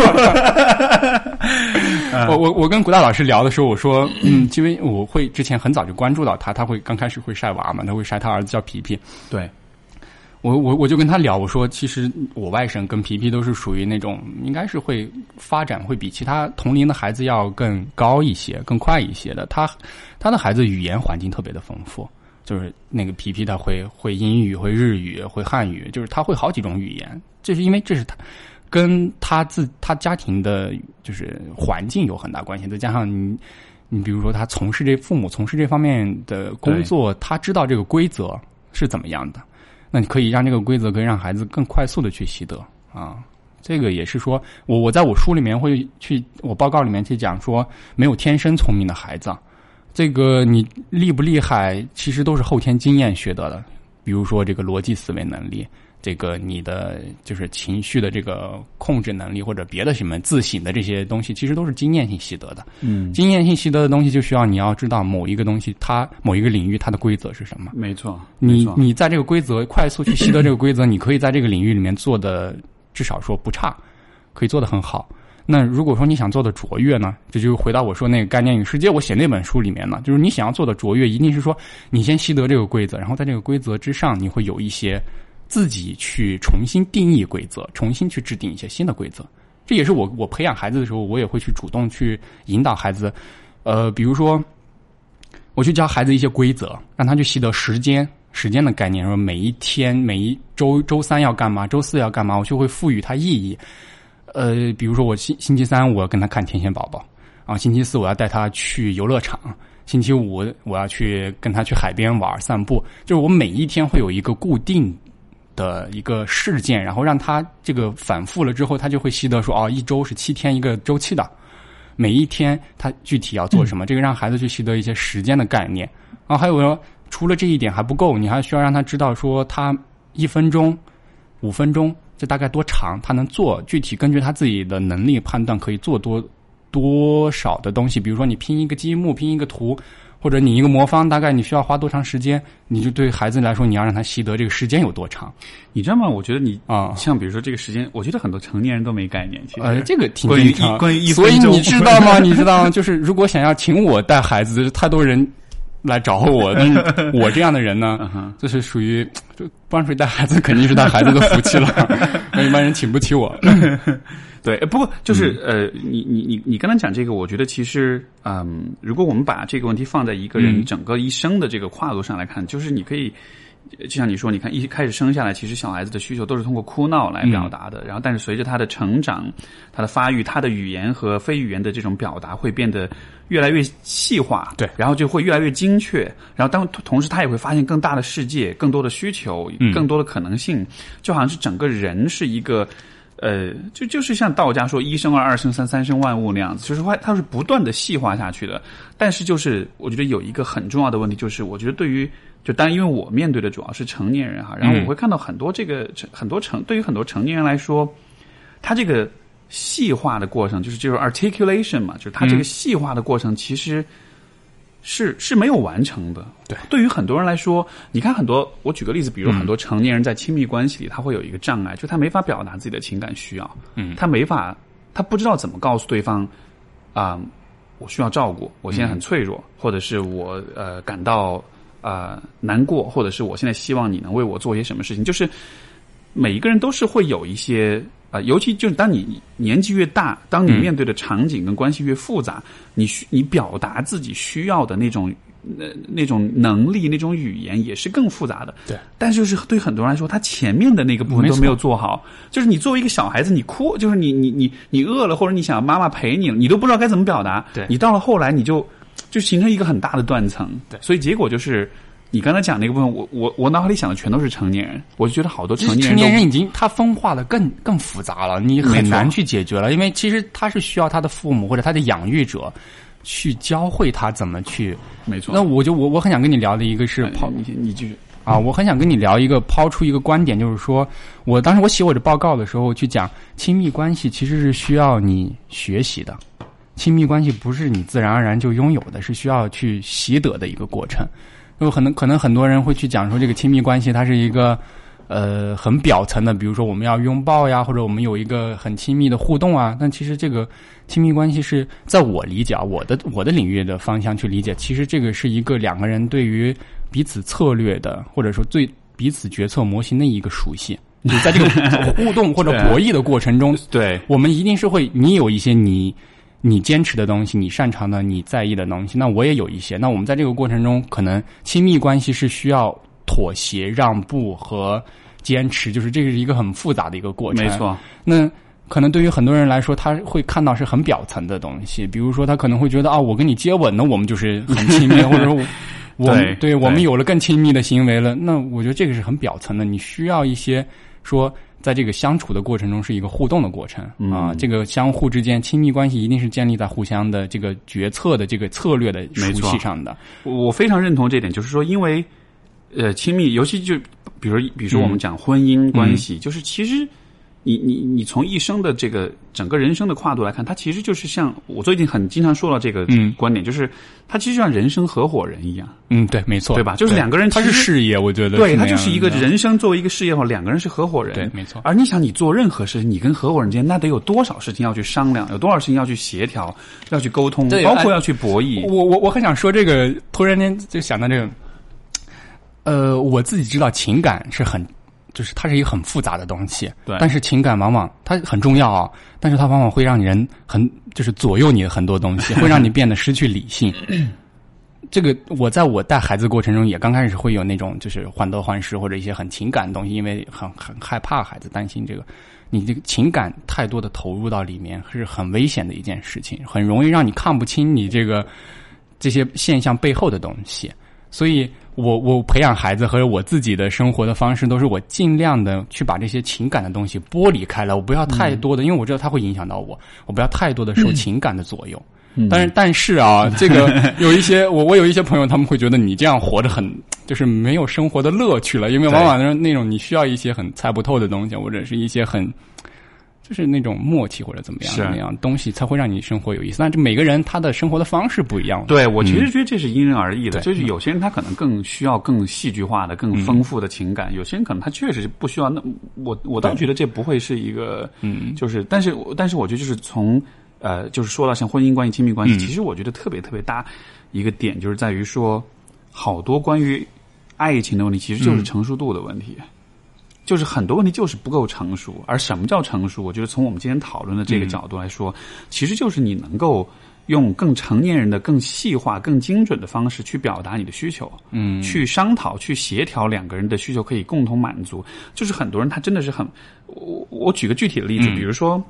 我我我跟古大老师聊的时候，我说，嗯，因为我会之前很早就关注到他，他会刚开始会晒娃嘛，他会晒他儿子叫皮皮。
对，
我我我就跟他聊，我说，其实我外甥跟皮皮都是属于那种，应该是会发展会比其他同龄的孩子要更高一些、更快一些的。他他的孩子语言环境特别的丰富。就是那个皮皮，他会会英语，会日语，会汉语，就是他会好几种语言。这是因为这是他跟他自他家庭的，就是环境有很大关系。再加上你，你比如说他从事这父母从事这方面的工作，他知道这个规则是怎么样的，那你可以让这个规则可以让孩子更快速的去习得啊。这个也是说我我在我书里面会去我报告里面去讲说，没有天生聪明的孩子。这个你厉不厉害，其实都是后天经验学得的。比如说这个逻辑思维能力，这个你的就是情绪的这个控制能力，或者别的什么自省的这些东西，其实都是经验性习得的。
嗯，
经验性习得的东西，就需要你要知道某一个东西，它某一个领域它的规则是什么。
没错，
你你在这个规则快速去习得这个规则，你可以在这个领域里面做的至少说不差，可以做的很好。那如果说你想做的卓越呢，这就回到我说那个概念与世界，我写那本书里面呢，就是你想要做的卓越，一定是说你先习得这个规则，然后在这个规则之上，你会有一些自己去重新定义规则，重新去制定一些新的规则。这也是我我培养孩子的时候，我也会去主动去引导孩子，呃，比如说我去教孩子一些规则，让他去习得时间，时间的概念，说每一天、每一周、周三要干嘛，周四要干嘛，我就会赋予它意义。呃，比如说我星星期三我要跟他看天线宝宝，啊，星期四我要带他去游乐场，星期五我要去跟他去海边玩散步，就是我每一天会有一个固定的一个事件，然后让他这个反复了之后，他就会习得说，哦，一周是七天一个周期的，每一天他具体要做什么，这个让孩子去习得一些时间的概念。啊，还有说，除了这一点还不够，你还需要让他知道说，他一分钟、五分钟。这大概多长？他能做具体根据他自己的能力判断可以做多多少的东西。比如说你拼一个积木，拼一个图，或者你一个魔方，大概你需要花多长时间？你就对孩子来说，你要让他习得这个时间有多长？
你知道吗？我觉得你
啊，
像比如说这个时间，我觉得很多成年人都没概念。其实
呃，这个挺
关于
正常
关于一
所以你知道吗？[laughs] 你知道吗？就是如果想要请我带孩子，太多人来找我，[laughs] 但是我这样的人呢，就是属于就帮谁带孩子，肯定是带孩子的福气了。[laughs] 那一般人请不起我。[laughs]
对，呃不过就是、呃，你你你你刚才讲这个，我觉得其实嗯，如果我们把这个问题放在一个人
嗯
整个一生的这个跨度上来看，就是你可以。呃就像你说，你看一开始生下来，其实小孩子的需求都是通过哭闹来表达的。然后，但是随着他的成长、他的发育，他的语言和非语言的这种表达会变得越来越细化。
对
然后就会越来越精确。然后当同时，他也会发现更大的世界、更多的需求、更多的可能性，就好像是整个人是一个。呃，就就是像道家说“一生二，二生三，三生万物”那样子，就是它它是不断的细化下去的。但是就是我觉得有一个很重要的问题，就是我觉得对于就当然因为我面对的主要是成年人哈，然后我会看到很多这个成很多成对于很多成年人来说，他这个细化的过程，就是这种 articulation 嘛，就是他这个细化的过程其实。是是没有完成的。
对，
对于很多人来说，你看很多，我举个例子，比如很多成年人在亲密关系里，他会有一个障碍，就他没法表达自己的情感需要，
嗯，
他没法，他不知道怎么告诉对方，啊、我需要照顾，我现在很脆弱，或者是我呃感到呃难过，或者是我现在希望你能为我做些什么事情，就是每一个人都是会有一些啊、呃尤其就是当你年纪越大，当你
嗯
面对的场景跟关系越复杂，你需你表达自己需要的那种。呃，那种能力、那种语言也是更复杂的。
对，
但是就是对很多人来说，他前面的那个部分都没有做好。就是你作为一个小孩子，你哭，就是你你你你饿了，或者你想妈妈陪你了，你都不知道该怎么表达。
对
你到了后来，你就就形成一个很大的断层。
对
所以结果就是你刚才讲那个部分，我我我脑海里想的全都是成年人，我就觉得好多成年人
成年人已经他分化的更更复杂了，你很难去解决了，因为其实他是需要他的父母或者他的养育者去教会他怎么去。
没错。
那我就我我很想跟你聊的一个是抛
你你继续。
啊，我很想跟你聊一个抛出一个观点，就是说我当时我写我的报告的时候去讲亲密关系其实是需要你学习的，亲密关系不是你自然而然就拥有的，是需要去习得的一个过程。因为可能可能很多人会去讲说这个亲密关系它是一个呃很表层的，比如说我们要拥抱呀，或者我们有一个很亲密的互动啊，但其实这个亲密关系是在我理解啊，我的我的领域的方向去理解，其实这个是一个两个人对于彼此策略的，或者说对彼此决策模型的一个熟悉。就 [laughs] 在这个互动或者博弈的过程中，
对，
我们一定是会，你有一些你你坚持的东西，你擅长的，你在意的东西，那我也有一些。那我们在这个过程中，可能亲密关系是需要妥协、让步和坚持，就是这个是一个很复杂的一个过程。
没。错。
那可能对于很多人来说，他会看到是很表层的东西，比如说他可能会觉得啊，我跟你接吻呢，我们就是很亲密，[laughs] 或者说我。
对
我们有了更亲密的行为了，那我觉得这个是很表层的。你需要一些说，在这个相处的过程中是一个互动的过程、
嗯。
啊，这个相互之间亲密关系一定是建立在互相的这个决策的这个策略的熟悉上的。
我非常认同这点，就是说，因为呃，亲密，尤其就比如比如说我们讲婚姻关系，就是其实你你你从一生的这个整个人生的跨度来看，它其实就是像我最近很经常说到这个
嗯。
观点，就是它其实像人生合伙人一样，
嗯，对，没错，
对吧？就是两个人
他
其实
是事业，我觉得
对，他就是一个人生作为一个事业的话，两个人是合伙人，
对没错。
而你想，你做任何事情，你跟合伙人之间，那得有多少事情要去商量，有多少事情要去协调，要去沟通，包括要去博弈。
我我我很想说这个，突然间就想到这个，呃，我自己知道情感是很，就是它是一个很复杂的东西，
对
但是情感往往它很重要啊，但是它往往会让人很就是左右你的很多东西，[laughs] 会让你变得失去理性。这个我在我带孩子过程中也刚开始会有那种就是患得患失或者一些很情感的东西，因为很很害怕孩子担心这个，你这个情感太多的投入到里面是很危险的一件事情，很容易让你看不清你这个这些现象背后的东西。所以我我培养孩子和我自己的生活的方式都是我尽量的去把这些情感的东西剥离开来，我不要太多的，因为我知道它会影响到我，我不要太多的受情感的左右。但是但是啊，[laughs] 这个有一些我我有一些朋友，他们会觉得你这样活着很就是没有生活的乐趣了，因为往往那那种你需要一些很猜不透的东西，或者是一些很就是那种默契或者怎么样那样东西，才会让你生活有意思。但这每个人他的生活的方式不一样。
对我其实觉得这是因人而异的，就是有些人他可能更需要更戏剧化的、更丰富的情感，有些人可能他确实不需要。那我我倒觉得这不会是一个，嗯，就是但是但是我觉得就是从。呃，就是说到像婚姻关系、亲密关系，其实我觉得特别特别大一个点，就是在于说，好多关于爱情的问题，其实就是成熟度的问题，就是很多问题就是不够成熟。而什么叫成熟？我觉得从我们今天讨论的这个角度来说，其实就是你能够用更成年人的、更细化、更精准的方式去表达你的需求，嗯，去商讨、去协调两个人的需求可以共同满足。就是很多人他真的是很，我我举个具体的例子，比如说。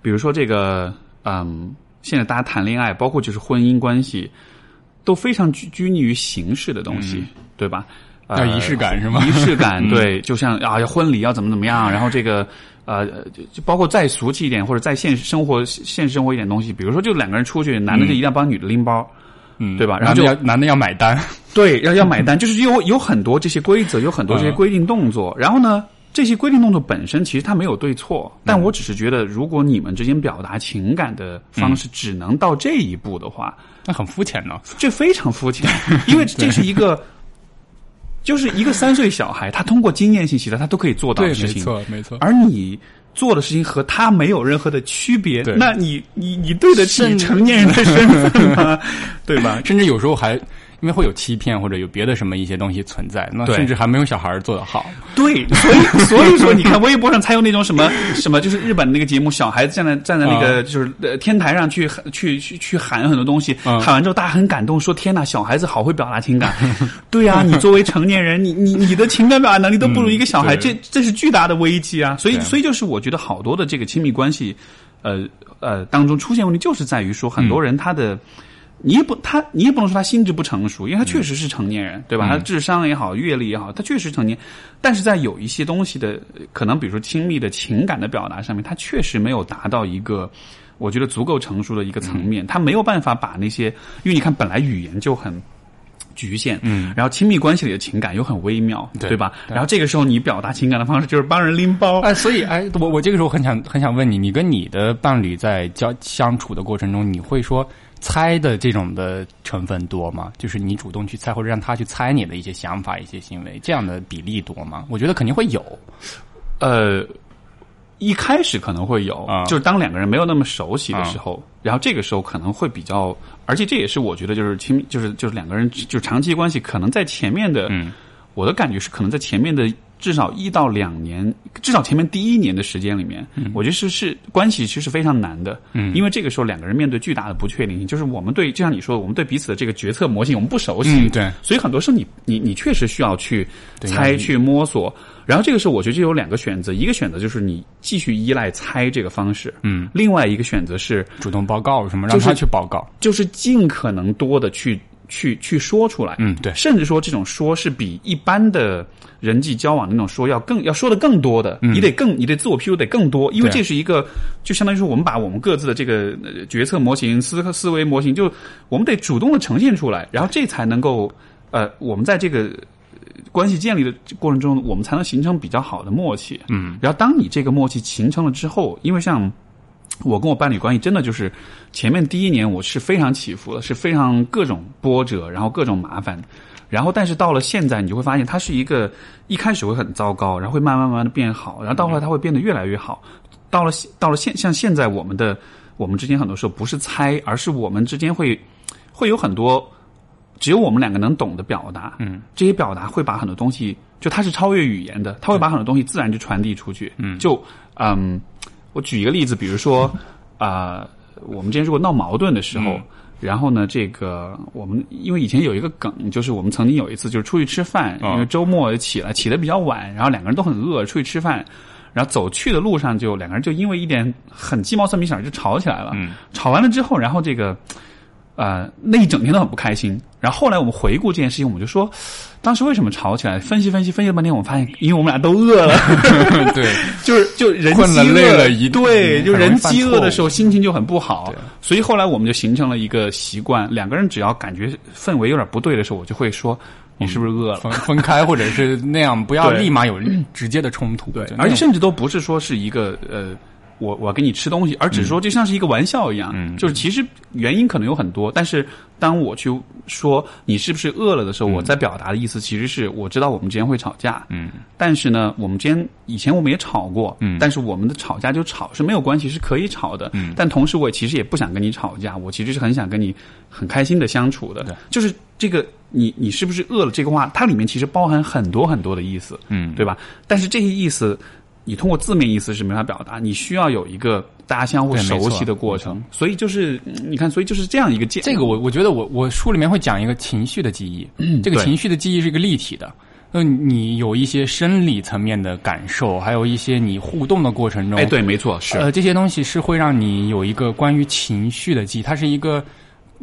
比如说这个，嗯，现在大家谈恋爱，包括就是婚姻关系，都非常拘拘泥于形式的东西，对吧？
要仪式感是吗？
仪式感，[laughs] 对，就像啊，要婚礼要怎么怎么样，然后这个呃，就包括再俗气一点，或者再现实生活现实生活一点东西，比如说就两个人出去，男的就一定要帮女的拎包，
嗯，
对吧？然后就
要男的要买单，[laughs]
对，要要买单，就是有有很多这些规则，有很多这些规定动作，然后呢？这些规定动作本身其实它没有对错，但我只是觉得，如果你们之间表达情感的方式只能到这一步的话，
那很肤浅呢。
这非常肤浅，[laughs] 因为这是一个，就是一个三岁小孩，他通过经验性习得，他都可以做到的事情。
没错，没错。
而你做的事情和他没有任何的区别，那你你你对得起成年人的身份吗？[laughs] 对吧？
甚至有时候还。因为会有欺骗或者有别的什么一些东西存在，那甚至还没有小孩做的好。
对，所以 [laughs] 所以说，你看微博上才有那种什么 [laughs] 什么，就是日本那个节目，小孩子站在站在那个就是呃天台上去去去去喊很多东西，喊完之后大家很感动，说天呐，小孩子好会表达情感。[laughs] 对呀，你作为成年人，你你你的情感表达能力都不如一个小孩，这这是巨大的危机啊！所以所以就是我觉得好多的这个亲密关系，呃呃当中出现问题，就是在于说很多人他的。你也不他，你也不能说他心智不成熟，因为他确实是成年人，对吧？他智商也好，阅历也好，他确实成年。但是在有一些东西的可能，比如说亲密的情感的表达上面，他确实没有达到一个我觉得足够成熟的一个层面。他没有办法把那些，因为你看，本来语言就很局限，嗯，然后亲密关系里的情感又很微妙，对吧？然后这个时候你表达情感的方式就是帮人拎包，
哎，所以哎，我我这个时候很想很想问你，你跟你的伴侣在交相处的过程中，你会说？猜的这种的成分多吗？就是你主动去猜，或者让他去猜你的一些想法、一些行为，这样的比例多吗？我觉得肯定会有。
呃，一开始可能会有，就是当两个人没有那么熟悉的时候，然后这个时候可能会比较，而且这也是我觉得就是亲，就是就是两个人就长期关系，可能在前面的，我的感觉是可能在前面的。至少一到两年，至少前面第一年的时间里面，我觉得是是关系其实是非常难的，嗯。因为这个时候两个人面对巨大的不确定性，就是我们对就像你说的，我们对彼此的这个决策模型我们不熟悉，
对，
所以很多时候你你你确实需要去猜去摸索，然后这个时候我觉得就有两个选择，一个选择就是你继续依赖猜这个方式，嗯，另外一个选择是
主动报告什么，让他去报告，
就是尽可能多的去。去去说出来，
嗯，对，
甚至说这种说是比一般的人际交往那种说要更要说的更多的，你得更你得自我披露得更多，因为这是一个就相当于说我们把我们各自的这个决策模型、思思维模型，就我们得主动的呈现出来，然后这才能够呃，我们在这个关系建立的过程中，我们才能形成比较好的默契，嗯，然后当你这个默契形成了之后，因为像。我跟我伴侣关系真的就是前面第一年我是非常起伏的，是非常各种波折，然后各种麻烦，然后但是到了现在，你就会发现它是一个一开始会很糟糕，然后会慢慢慢慢的变好，然后到后来它会变得越来越好。到了到了现像现在我们的我们之间很多时候不是猜，而是我们之间会会有很多只有我们两个能懂的表达，嗯，这些表达会把很多东西就它是超越语言的，它会把很多东西自然就传递出去，嗯，就嗯。我举一个例子，比如说，啊，我们之间如果闹矛盾的时候，然后呢，这个我们因为以前有一个梗，就是我们曾经有一次就是出去吃饭，
啊
因为周末起来起的比较晚，然后两个人都很饿，出去吃饭，然后走去的路上就两个人就因为一点很鸡毛蒜皮小事儿就吵起来了。
嗯
吵完了之后，然后这个呃那一整天都很不开心。然后后来我们回顾这件事情，我们就说，当时为什么吵起来？分析分析分析了半天，我们发现，因为我们俩都饿了。[laughs]
对，[laughs]
就是就人
困了
饥饿
累了一
对，
嗯
就人饥饿的时候心情就很不好，所以后来我们就形成了一个习惯，两个人只要感觉氛围有点不对的时候，我就会说你是不是饿了？
分 [laughs] 分开或者是那样，不要立马有直接的冲突。
对而且甚至都不是说是一个呃。我我要给你吃东西，而只是说就像是一个玩笑一样，
嗯。
就是其实原因可能有很多，但是当我去说你是不是饿了的时候，我在表达的意思其实是我知道我们之间会吵架，
嗯。
但是呢，我们之间以前我们也吵过，
嗯。
但是我们的吵架就吵是没有关系，是可以吵的，
嗯。
但同时我其实也不想跟你吵架，我其实是很想跟你很开心的相处的
对，
就是这个你你是不是饿了这个话，它里面其实包含很多很多的意思，
嗯，
对吧？但是这些意思，你通过字面意思是没法表达，你需要有一个大家相互熟悉的过程，所以就是嗯你看，所以就是这样一个建
这个我我觉得我我书里面会讲一个情绪的记忆，[clears throat] 这个情绪的记忆是一个立体的。那你有一些生理层面的感受，还有一些你互动的过程中，
哎，对，没错，是，
呃，这些东西是会让你有一个关于情绪的记忆，它是一个，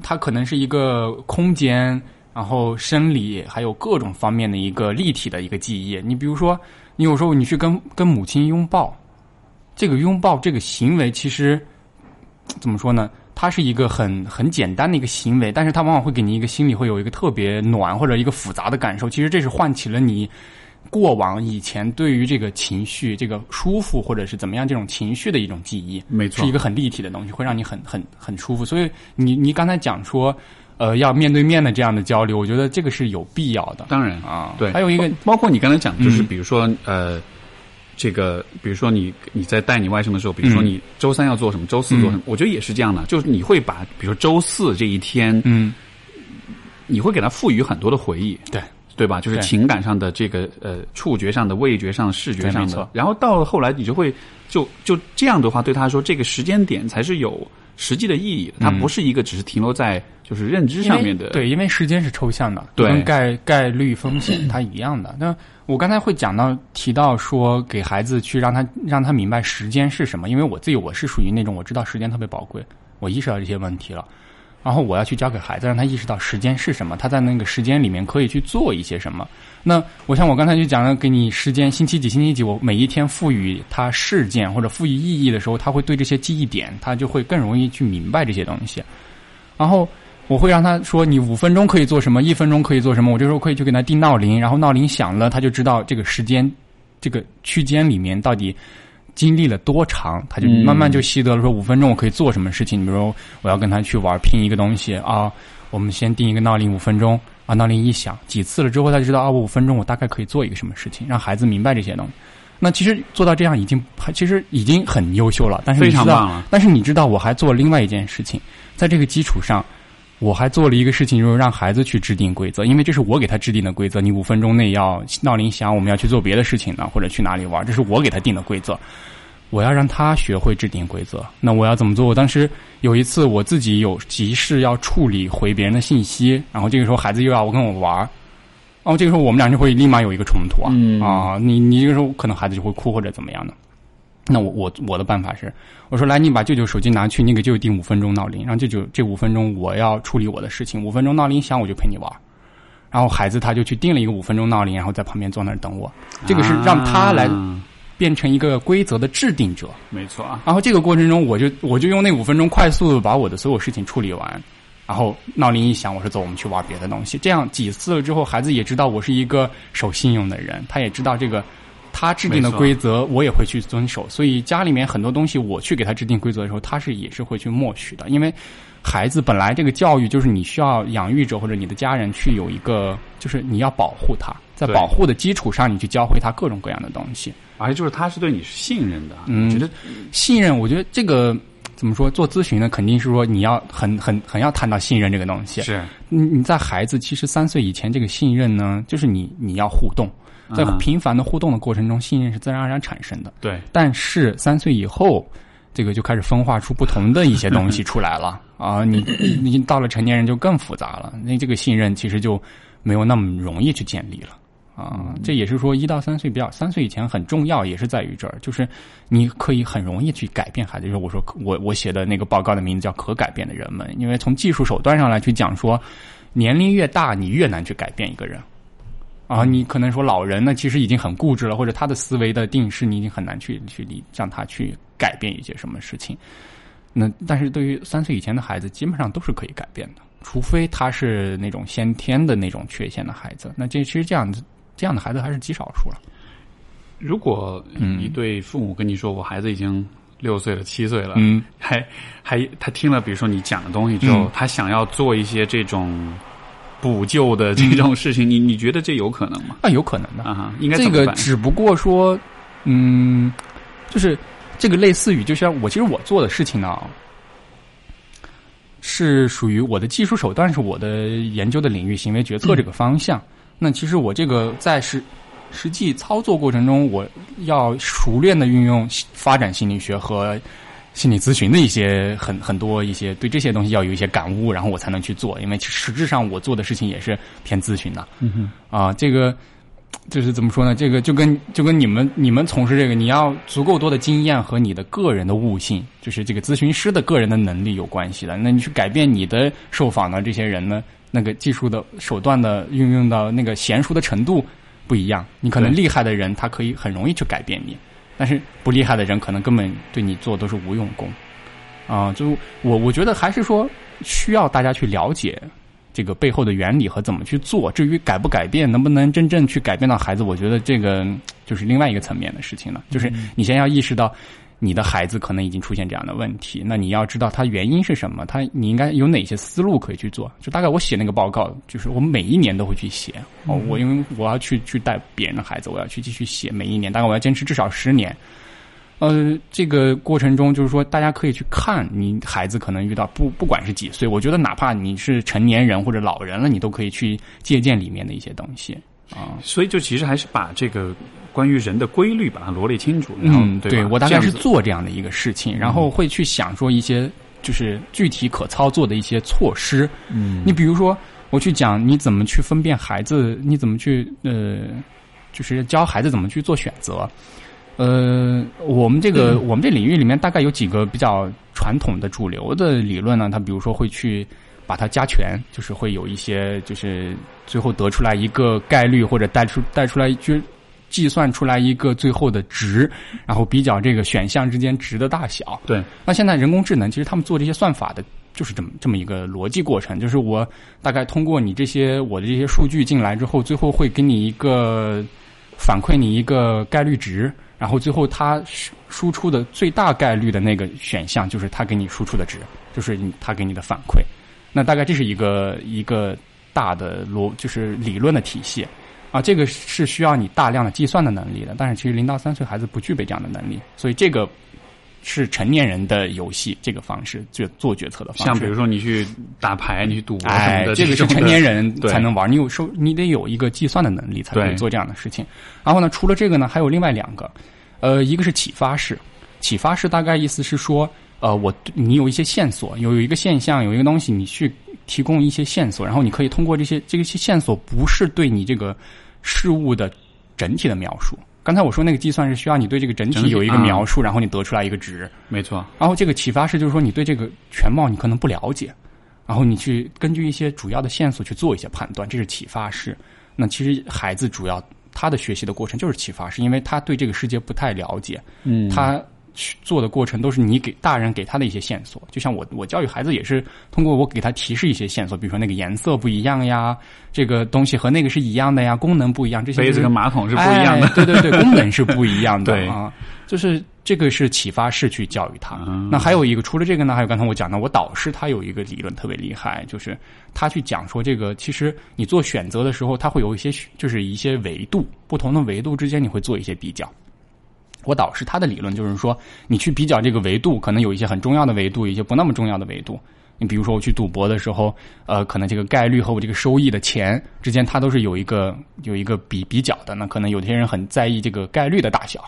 它可能是一个空间，然后生理还有各种方面的一个立体的一个记忆。你比如说，你有时候你去跟跟母亲拥抱，这个拥抱这个行为其实怎么说呢？它是一个很很简单的一个行为，但是它往往会给你一个心里会有一个特别暖或者一个复杂的感受。其实这是唤起了你过往以前对于这个情绪、这个舒服或者是怎么样这种情绪的一种记忆，
没错
是一个很立体的东西，会让你很很很舒服。所以你你刚才讲说，呃，要面对面的这样的交流，我觉得这个是有必要的。
当然
啊。
对，
还有一个
包包括你刚才讲，就是
嗯。
比如说、呃，这个比如说你你在带你外甥的时候，比如说
嗯。
你周三要做什么，周四做什么，我觉得也是这样的，就是你会把比如说周四这一天，
嗯，
你会给他赋予很多的回忆，
对
对吧？就是情感上的这个呃，触觉上的、味觉上的、视觉上的然后到了后来，你就会就就这样的话，对他说，这个时间点才是有实际的意义的，它
嗯
不是一个只是停留在就是认知上面的，
对，因为时间是抽象的，
对
跟概概率风险它一样的。那我刚才会讲到提到说，给孩子去让他让他明白时间是什么，因为我自己我是属于那种我知道时间特别宝贵，我意识到这些问题了。然后我要去教给孩子，让他意识到时间是什么，他在那个时间里面可以去做一些什么。那我像我刚才就讲了，给你时间星期几星期几，我每一天赋予他事件或者赋予意义的时候，他会对这些记忆点，他就会更容易去明白这些东西。然后我会让他说，你五分钟可以做什么，一分钟可以做什么。我这时候可以去给他定闹铃，然后闹铃响了，他就知道这个时间这个区间里面到底经历了多长，他就
嗯
慢慢就习得了说五分钟我可以做什么事情。比如说我要跟他去玩拼一个东西啊，我们先定一个闹铃五分钟啊，闹铃一响几次了之后，他就知道啊，我五分钟我大概可以做一个什么事情，让孩子明白这些东西。那其实做到这样已经其实已经很优秀了，但是你
非
知道
常棒了。
但是你知道，我还做了另外一件事情，在这个基础上，我还做了一个事情，就是让孩子去制定规则，因为这是我给他制定的规则。你五分钟内要闹铃响，我们要去做别的事情呢，或者去哪里玩，这是我给他定的规则。我要让他学会制定规则。那我要怎么做？我当时有一次我自己有急事要处理回别人的信息，然后这个时候孩子又要我跟我玩儿，然后这个时候我们俩就会立马有一个冲突啊、
嗯
啊！你你这个时候可能孩子就会哭或者怎么样的。那我我我的办法是，我说来，你把舅舅手机拿去，你给舅舅定五分钟闹铃，让舅舅这五分钟我要处理我的事情，五分钟闹铃响我就陪你玩儿。然后孩子他就去定了一个五分钟闹铃，然后在旁边坐那儿等我。这个是让他来
啊
变成一个规则的制定者。
没错啊，
然后这个过程中，我就我就用那五分钟快速的把我的所有事情处理完，然后闹铃一响，我说走，我们去玩别的东西。这样几次了之后，孩子也知道我是一个守信用的人，他也知道这个他制定的规则，我也会去遵守。所以家里面很多东西，我去给他制定规则的时候，他是也是会去默许的，因为。孩子本来这个教育就是你需要养育者或者你的家人去有一个，就是你要保护他，在保护的基础上，你去教会他各种各样的东西。
而且就是他是对你是信任的，
嗯
觉得
信任，我觉得这个怎么说？做咨询呢，肯定是说你要很很很要谈到信任这个东西。
是
你你在孩子其实三岁以前，这个信任呢，就是你你要互动，在
嗯
频繁的互动的过程中，信任是自然而然产生的。
对，
但是三岁以后，这个就开始分化出不同的一些东西出来了 [laughs] 啊，你你到了成年人就更复杂了，那这个信任其实就没有那么容易去建立了。啊，这也是说一到三岁比较，三岁以前很重要，也是在于这儿，就是你可以很容易去改变孩子。就是我说我我写的那个报告的名字叫《可改变的人们》，因为从技术手段上来去讲说，年龄越大，你越难去改变一个人。啊，你可能说老人呢，其实已经很固执了，或者他的思维的定式，你已经很难去去理让他去改变一些什么事情。那但是对于三岁以前的孩子，基本上都是可以改变的，除非他是那种先天的那种缺陷的孩子。那这其实这样子。这样的孩子还是极少数了。
如果一对父母跟你说：“我孩子已经六岁了、七岁了，
嗯，
还还他听了，比如说你讲的东西之后，他想要做一些这种补救的这种事情，你你觉得这有可能吗？
啊，有可能的
啊，应该
这个只不过说，嗯，就是这个类似于，就像我其实我做的事情呢，是属于我的技术手段，是我的研究的领域，行为决策这个方向。那其实我这个在实实际操作过程中，我要熟练的运用发展心理学和心理咨询的一些很很多一些对这些东西要有一些感悟，然后我才能去做。因为实质上我做的事情也是偏咨询的。
嗯哼，
啊，这个就是怎么说呢？这个就跟就跟你们你们从事这个，你要足够多的经验和你的个人的悟性，就是这个咨询师的个人的能力有关系的。那你去改变你的受访的这些人呢？那个技术的手段的运用到那个娴熟的程度不一样，你可能厉害的人他可以很容易去改变你，但是不厉害的人可能根本对你做都是无用功啊。就我我觉得还是说需要大家去了解这个背后的原理和怎么去做。至于改不改变，能不能真正去改变到孩子，我觉得这个就是另外一个层面的事情了。就是你先要意识到。你的孩子可能已经出现这样的问题，那你要知道他原因是什么，他你应该有哪些思路可以去做。就大概我写那个报告，就是我每一年都会去写哦，我因为我要去去带别人的孩子，我要去继续写，每一年大概我要坚持至少十年。呃，这个过程中就是说，大家可以去看你孩子可能遇到不不管是几岁，我觉得哪怕你是成年人或者老人了，你都可以去借鉴里面的一些东西啊。
所以就其实还是把这个。关于人的规律，把它罗列清楚。嗯，
对我大概是做这样的一个事情，然后会去想说一些就是具体可操作的一些措施。
嗯，
你比如说，我去讲你怎么去分辨孩子，你怎么去呃，就是教孩子怎么去做选择。呃，我们这个我们这领域里面大概有几个比较传统的主流的理论呢？它比如说会去把它加权，就是会有一些就是最后得出来一个概率，或者带出带出来就。计算出来一个最后的值，然后比较这个选项之间值的大小。
对，
那现在人工智能其实他们做这些算法的，就是这么这么一个逻辑过程，就是我大概通过你这些我的这些数据进来之后，最后会给你一个反馈你一个概率值，然后最后它输出的最大概率的那个选项就是它给你输出的值，就是它给你的反馈。那大概这是一个一个大的逻，就是理论的体系。啊，这个是需要你大量的计算的能力的，但是其实零到三岁孩子不具备这样的能力，所以这个是成年人的游戏这个方式，就做决策的方式。
像比如说你去打牌，你去赌博
哎，
这
个是成年人才能玩，你有收，你得有一个计算的能力才可以做这样的事情。然后呢，除了这个呢，还有另外两个，呃，一个是启发式，启发式大概意思是说，呃，我你有一些线索，有有一个现象，有一个东西，你去提供一些线索，然后你可以通过这些这些线索，不是对你这个。事物的整体的描述。刚才我说那个计算是需要你对这个整体有一个描述，然后你得出来一个值。
没错。
然后这个启发式就是说你对这个全貌你可能不了解，然后你去根据一些主要的线索去做一些判断，这是启发式。那其实孩子主要他的学习的过程就是启发式，因为他对这个世界不太了解。
嗯。
他。去做的过程都是你给大人给他的一些线索，就像我我教育孩子也是通过我给他提示一些线索，比如说那个颜色不一样呀，这个东西和那个是一样的呀，功能不一样，这些
杯子跟马桶是不一样的，
对对对，功能是不一样的 [laughs] 啊，就是这个是启发式去教育他。那还有一个除了这个呢，还有刚才我讲的，我导师他有一个理论特别厉害，就是他去讲说这个其实你做选择的时候，他会有一些就是一些维度，不同的维度之间你会做一些比较。我导师他的理论就是说，你去比较这个维度，可能有一些很重要的维度，一些不那么重要的维度。你比如说，我去赌博的时候，呃，可能这个概率和我这个收益的钱之间，它都是有一个有一个比比较的。那可能有些人很在意这个概率的大小，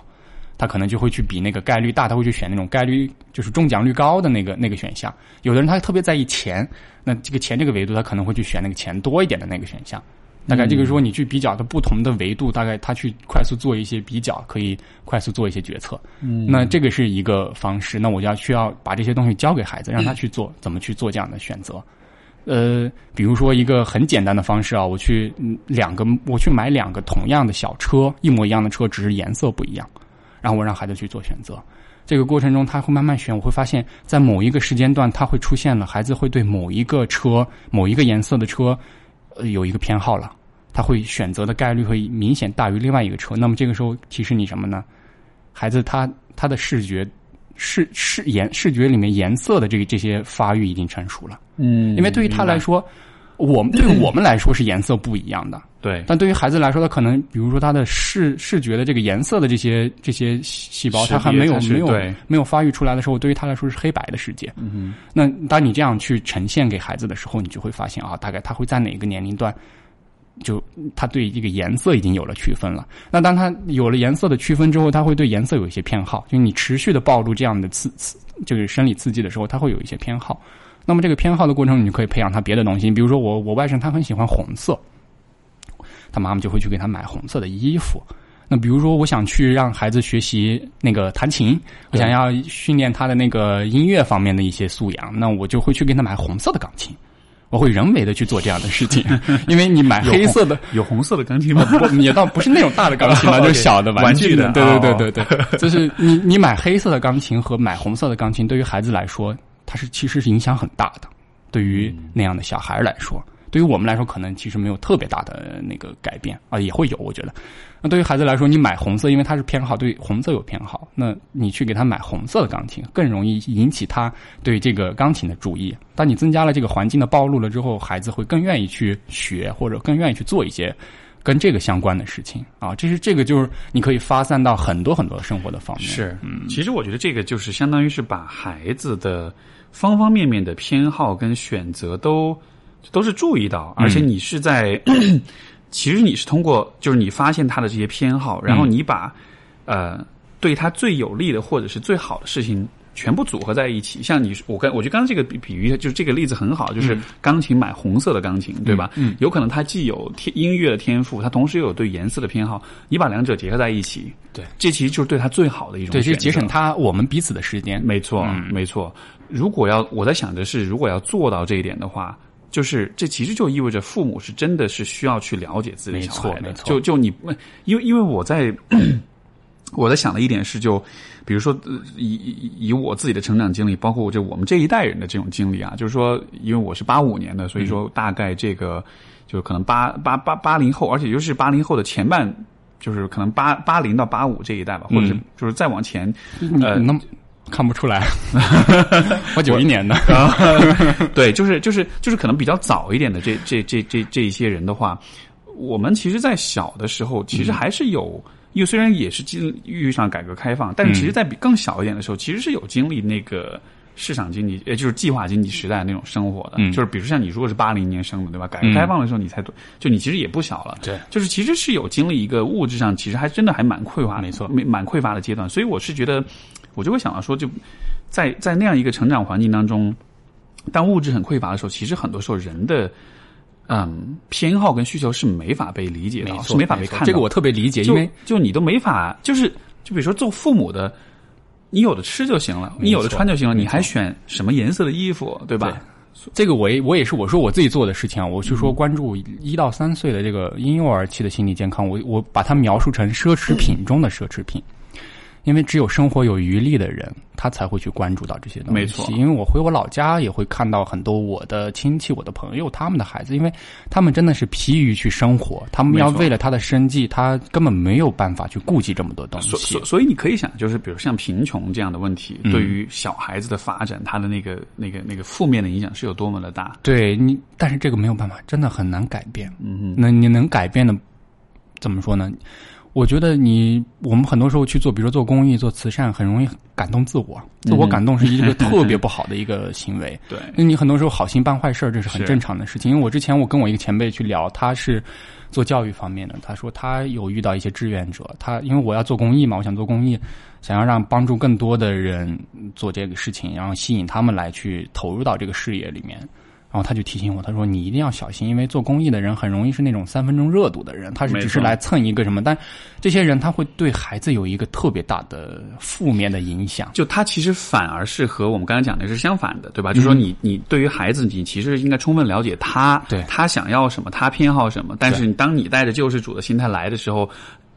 他可能就会去比那个概率大，他会去选那种概率就是中奖率高的那个那个选项。有的人他特别在意钱，那这个钱这个维度，他可能会去选那个钱多一点的那个选项。大概这个说你去比较的不同的维度，大概他去快速做一些比较，可以快速做一些决策。
嗯，
那这个是一个方式。那我就要需要把这些东西教给孩子，让他去做，怎么去做这样的选择。呃，比如说一个很简单的方式啊，我去两个，我去买两个同样的小车，一模一样的车，只是颜色不一样，然后我让孩子去做选择。这个过程中他会慢慢选，我会发现在某一个时间段，他会出现了，孩子会对某一个车、某一个颜色的车，呃，有一个偏好了，他会选择的概率会明显大于另外一个车。那么这个时候提示你什么呢？孩子他他的视觉。视视颜视觉里面颜色的这个这些发育已经成熟了，
嗯，
因为对于他来说，我们对于我们来说是颜色不一样的，
对，
但对于孩子来说，他可能比如说他的视视觉的这个颜色的这些这些细胞，他还没有没有没有发育出来的时候，对于他来说是黑白的世界。
嗯
那当你这样去呈现给孩子的时候，你就会发现啊，大概他会在哪个年龄段。就他对这个颜色已经有了区分了。那当他有了颜色的区分之后，他会对颜色有一些偏好。就你持续的暴露这样的刺刺，就是生理刺激的时候，他会有一些偏好。那么这个偏好的过程，你就可以培养他别的东西。比如说，我我外甥他很喜欢红色，他妈妈就会去给他买红色的衣服。那比如说，我想去让孩子学习那个弹琴，我想要训练他的那个音乐方面的一些素养，那我就会去给他买红色的钢琴。我会人为的去做这样的事情，因为你买黑色的
有红色的钢琴吗？
不，也倒不是那种大的钢琴了，[laughs] 就是小的
玩
具
的。
对对对对对，就是你你买黑色的钢琴和买红色的钢琴，对于孩子来说，它是其实是影响很大的。对于那样的小孩来说。对于我们来说，可能其实没有特别大的那个改变啊，也会有。我觉得，那对于孩子来说，你买红色，因为他是偏好对红色有偏好，那你去给他买红色的钢琴，更容易引起他对这个钢琴的注意。当你增加了这个环境的暴露了之后，孩子会更愿意去学，或者更愿意去做一些跟这个相关的事情啊。这是这个就是你可以发散到很多很多生活的方面。
是，嗯，其实我觉得这个就是相当于是把孩子的方方面面的偏好跟选择都。都是注意到，而且你是在，[clears throat] 其实你是通过，就是你发现他的这些偏好，然后你把呃对他最有利的或者是最好的事情全部组合在一起。像你，我跟我觉得刚刚这个比比喻，就是这个例子很好，就是钢琴买红色的钢琴，对吧？
嗯，
有可能他既有天音乐的天赋，他同时又有对颜色的偏好，你把两者结合在一起，
对，
这其实就是对他最好的一种
对，就节省他我们彼此的时间。
没错，没错。如果要我在想的是，如果要做到这一点的话。就是这其实就意味着父母是真的是需要去了解自己的小孩的。就就你，因为因为我在我在想的一点是，就比如说以以我自己的成长经历，包括就我们这一代人的这种经历啊，就是说，因为我是八五年的，所以说大概这个就是可能八八八八零后，而且尤其是八零后的前半，就是可能八八零到八五这一代吧，或者是就是再往前，呃。
看不出来，[laughs] 我九一年的，[laughs]
对，就是就是就是可能比较早一点的这这这这这一些人的话，我们其实，在小的时候，其实还是有，因为虽然也是经遇上改革开放，但是其实，在比更小一点的时候，其实是有经历那个市场经济，也就是计划经济时代那种生活的，就是比如像你如果是八零年生的，对吧？改革开放的时候，你才就你其实也不小了，
对，
就是其实是有经历一个物质上，其实还真的还蛮匮乏，
没错，
蛮蛮匮乏的阶段，所以我是觉得。我就会想到说，就在在那样一个成长环境当中，当物质很匮乏的时候，其实很多时候人的嗯偏好跟需求是没法被理解的，是没法被看。
这个我特别理解，因为
就你都没法，就是就比如说做父母的，你有的吃就行了，你有的穿就行了，你还选什么颜色的衣服，对吧？
这个我也我也是我说我自己做的事情啊，我是说关注一到三岁的这个婴幼儿期的心理健康，我我把它描述成奢侈品 [clears throat] 中的奢侈品。因为只有生活有余力的人，他才会去关注到这些东西。
没错，
因为我回我老家也会看到很多我的亲戚、我的朋友他们的孩子，因为他们真的是疲于去生活，他们要为了他的生计，他根本没有办法去顾及这么多东西。
所所以你可以想，就是比如像贫穷这样的问题，对于小孩子的发展，他的那个那个那个负面的影响是有多么的大？
对你，但是这个没有办法，真的很难改变。
嗯，
那你能改变的，怎么说呢？我觉得你我们很多时候去做，比如说做公益、做慈善，很容易感动自我，自我感动是一个特别不好的一个 [laughs] 行为。
对，
那你很多时候好心办坏事，这是很正常的事情。因为我之前我跟我一个前辈去聊，他是做教育方面的，他说他有遇到一些志愿者，他因为我要做公益嘛，我想做公益，想要让帮助更多的人做这个事情，然后吸引他们来去投入到这个事业里面。然后他就提醒我，他说你一定要小心，因为做公益的人很容易是那种三分钟热度的人，他是只是来蹭一个什么，但这些人他会对孩子有一个特别大的负面的影响。
就他其实反而是和我们刚才讲的是相反的，对吧？就是说你你对于孩子，你其实应该充分了解他，
对
他想要什么，他偏好什么。但是当你带着救世主的心态来的时候，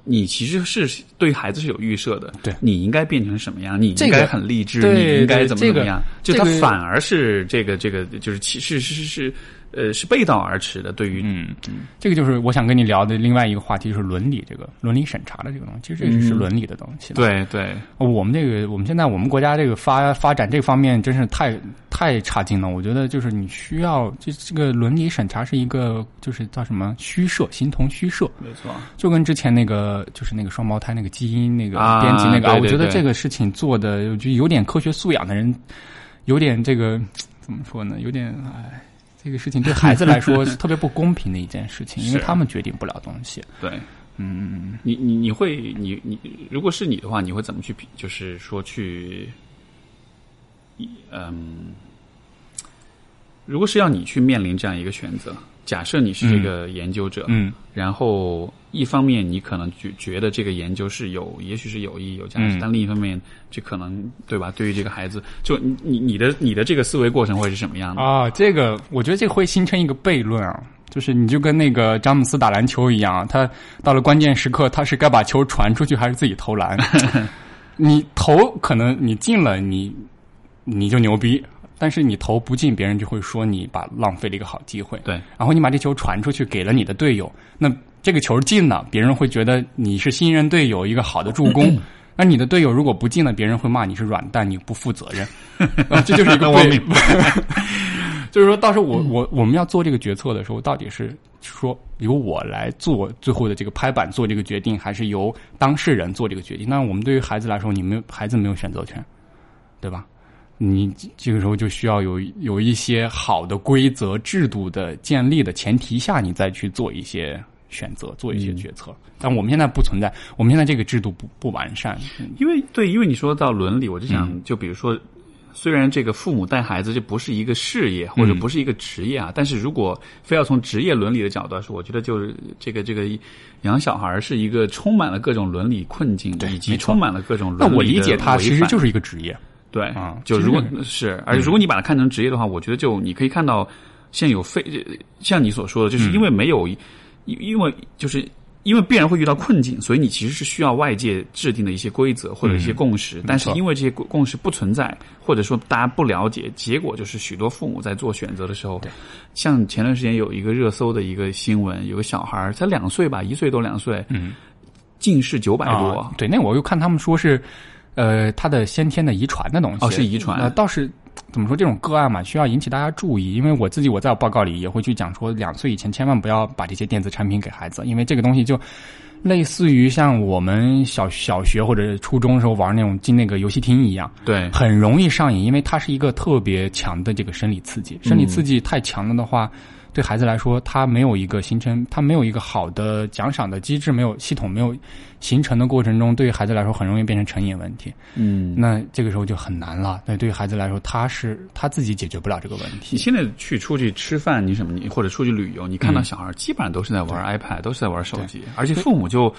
你其实是对孩子是有预设的，
对
你应该变成什么样，你应该很励志，
对
你应该怎么怎么样。就他反而是这个这个就是其实是是是呃是背道而驰的。对于
嗯，这个就是我想跟你聊的另外一个话题，就是伦理这个伦理审查的这个东西，其实这个是伦理的东西。，
对对
我们这个我们现在我们国家这个发发展这方面真是太太差劲了。我觉得就是你需要这这个伦理审查是一个就是叫什么虚设，形同虚设。
没错，
就跟之前那个就是那个双胞胎那个基因那个
啊
编辑那个我觉得这个事情做的，我觉得有点科学素养的人，有点这个怎么说呢？有点哎，这个事情对孩子来说是 [laughs] 特别不公平的一件事情，因为他们决定不了东西。
对。
嗯，
你你你会你你如果是你的话，你会怎么去？就是说去，嗯，如果是要你去面临这样一个选择，假设你是这个研究者，
嗯
然后一方面你可能觉觉得这个研究是有，也许是有意义有价值，
嗯
但另一方面，这可能对吧？对于这个孩子，就你你你的你的这个思维过程会是什么样的？
啊，这个我觉得这会形成一个悖论啊。就是你就跟那个詹姆斯打篮球一样，他到了关键时刻，他是该把球传出去还是自己投篮？[laughs] 你投可能你进了，你你就牛逼；但是你投不进，别人就会说你把浪费了一个好机会。
对，
然后你把这球传出去给了你的队友，那这个球进了，别人会觉得你是新任队友一个好的助攻。[laughs] 那你的队友如果不进了，别人会骂你是软蛋，你不负责任。啊 [laughs] 这就是一个
我
悖
明 [laughs]
就是说，到时候我我我们要做这个决策的时候，到底是说由我来做最后的这个拍板做这个决定，还是由当事人做这个决定？那我们对于孩子来说，你没有孩子没有选择权，对吧？你这个时候就需要有有一些好的规则制度的建立的前提下，你再去做一些选择，做一些决策。但我们现在不存在，我们现在这个制度不不完善。
因为对，因为你说到伦理，我就想，
嗯
就比如说，虽然这个父母带孩子这不是一个事业或者不是一个职业啊，但是如果非要从职业伦理的角度来说，我觉得就是这个这个养小孩是一个充满了各种伦理困境，以及充满了各种
那
伦理
我理解它
的违反
其实就是一一个职业。
对
啊
就如果是，而且如果你把它看成职业的话，我觉得就你可以看到，现有非像你所说的，就是因为没有，因因为就是因为必然会遇到困境，所以你其实是需要外界制定的一些规则或者一些共识，但是因为这些共共识不存在，或者说大家不了解，结果就是许多父母在做选择的时候，像前段时间有一个热搜的一个新闻，有个小孩儿才两岁吧，一岁多两岁，
嗯，
近视九百多，
啊。对，那我又看他们说是，呃，他的先天的遗传的东西。
哦是遗传
呃，倒是怎么说这种个案嘛，需要引起大家注意，因为我自己我在我报告里也会去讲说，两岁以前千万不要把这些电子产品给孩子，因为这个东西就。类似于像我们小小学或者初中的时候玩那种进那个游戏厅一样，
对，
很容易上瘾，因为它是一个特别强的这个生理刺激。生理刺激太强了的话，对孩子来说，他没有一个形成，他没有一个好的奖赏的机制，没有系统没有形成的过程中，对于孩子来说很容易变成成瘾问题。
嗯，
那这个时候就很难了。那对于孩子来说，他是他自己解决不了这个问题你。
现在去出去吃饭，你什么，你或者出去旅游，你看到小孩基本上都是在玩 iPad，都是在玩手机，而且父母就。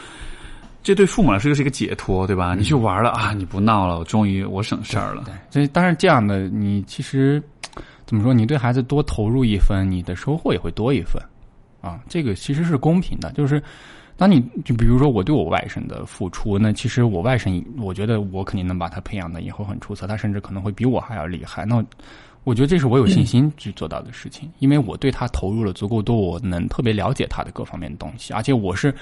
这对父母来说就是一个解脱，对吧？你去玩了啊，你不闹了，我终于我省事儿了。
所以当然这样的，你其实怎么说？你对孩子多投入一分，你的收获也会多一分啊。这个其实是公平的，就是。当你就比如说我对我外甥的付出，那其实我外甥，我觉得我肯定能把他培养的以后很出色，他甚至可能会比我还要厉害。那我觉得这是我有信心去做到的事情，因为我对他投入了足够多，我能特别了解他的各方面的东西，而且我是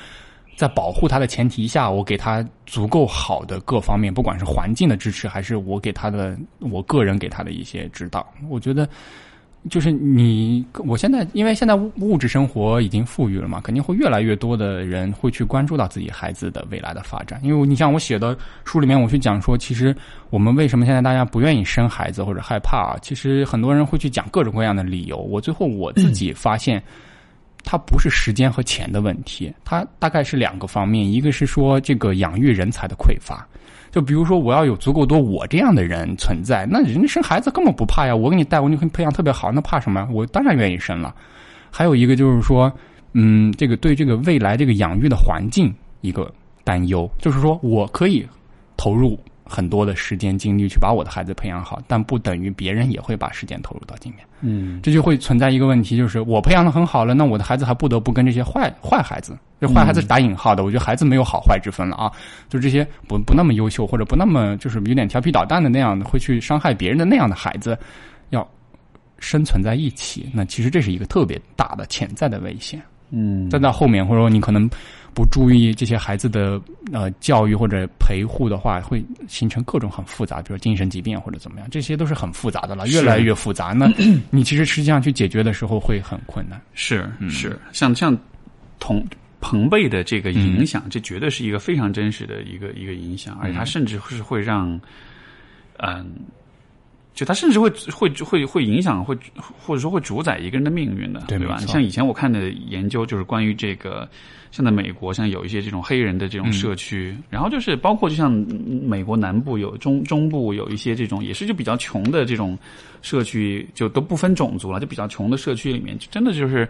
在保护他的前提下，我给他足够好的各方面，不管是环境的支持，还是我给他的我个人给他的一些指导，我觉得就是你，我现在因为现在物质生活已经富裕了嘛，肯定会越来越多的人会去关注到自己孩子的未来的发展。因为你像我写的书里面，我去讲说，其实我们为什么现在大家不愿意生孩子或者害怕啊？其实很多人会去讲各种各样的理由。我最后我自己发现，它不是时间和钱的问题，它大概是两个方面，一个是说这个养育人才的匮乏。就比如说，我要有足够多我这样的人存在，那人家生孩子根本不怕呀。我给你带，我给你培养特别好，那怕什么？我当然愿意生了。还有一个就是说，嗯，这个对这个未来这个养育的环境一个担忧，就是说我可以投入很多的时间精力去把我的孩子培养好，但不等于别人也会把时间投入到里面。
嗯，
这就会存在一个问题，就是我培养的很好了，那我的孩子还不得不跟这些坏坏孩子。这坏孩子是打引号的，我觉得孩子没有好坏之分了啊，就这些不不那么优秀或者不那么就是有点调皮捣蛋的那样的，会去伤害别人的那样的孩子，要生存在一起，那其实这是一个特别大的潜在的危险。
嗯，
再到后面或者说你可能不注意这些孩子的呃教育或者陪护的话，会形成各种很复杂，比如精神疾病或者怎么样，这些都是很复杂的了，越来越复杂。那 [clears throat] 你其实实际上去解决的时候会很困难。
是是，像像同。朋辈的这个影响，这绝对是一个非常真实的一个一个影响，而且它甚至是会让，嗯，就它甚至会会会会影响，会或者说会主宰一个人的命运的，对吧？你像以前我看的研究，就是关于这个，像在美国，像有一些这种黑人的这种社区，然后就是包括就像美国南部有中中部有一些这种也是就比较穷的这种社区，就都不分种族了，就比较穷的社区里面，就真的就是。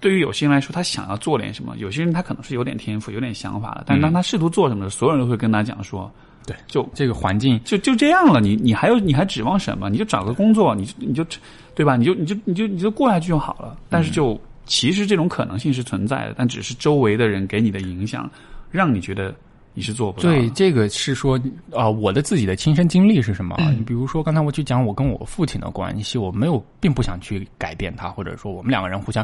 对于有些人来说，他想要做点什么；有些人他可能是有点天赋、有点想法的，但当他试图做什么的时候，所有人都会跟他讲说：“
对，
就
这个环境
就就这样了，你你还有你还指望什么？你就找个工作，你你就对吧？你就你就你就你就过下去就好了。但是就其实这种可能性是存在的，但只是周围的人给你的影响，让你觉得。”你是做不到。
对，这个是说啊，我的自己的亲身经历是什么？你比如说，刚才我去讲我跟我父亲的关系，我没有，并不想去改变他，或者说我们两个人互相，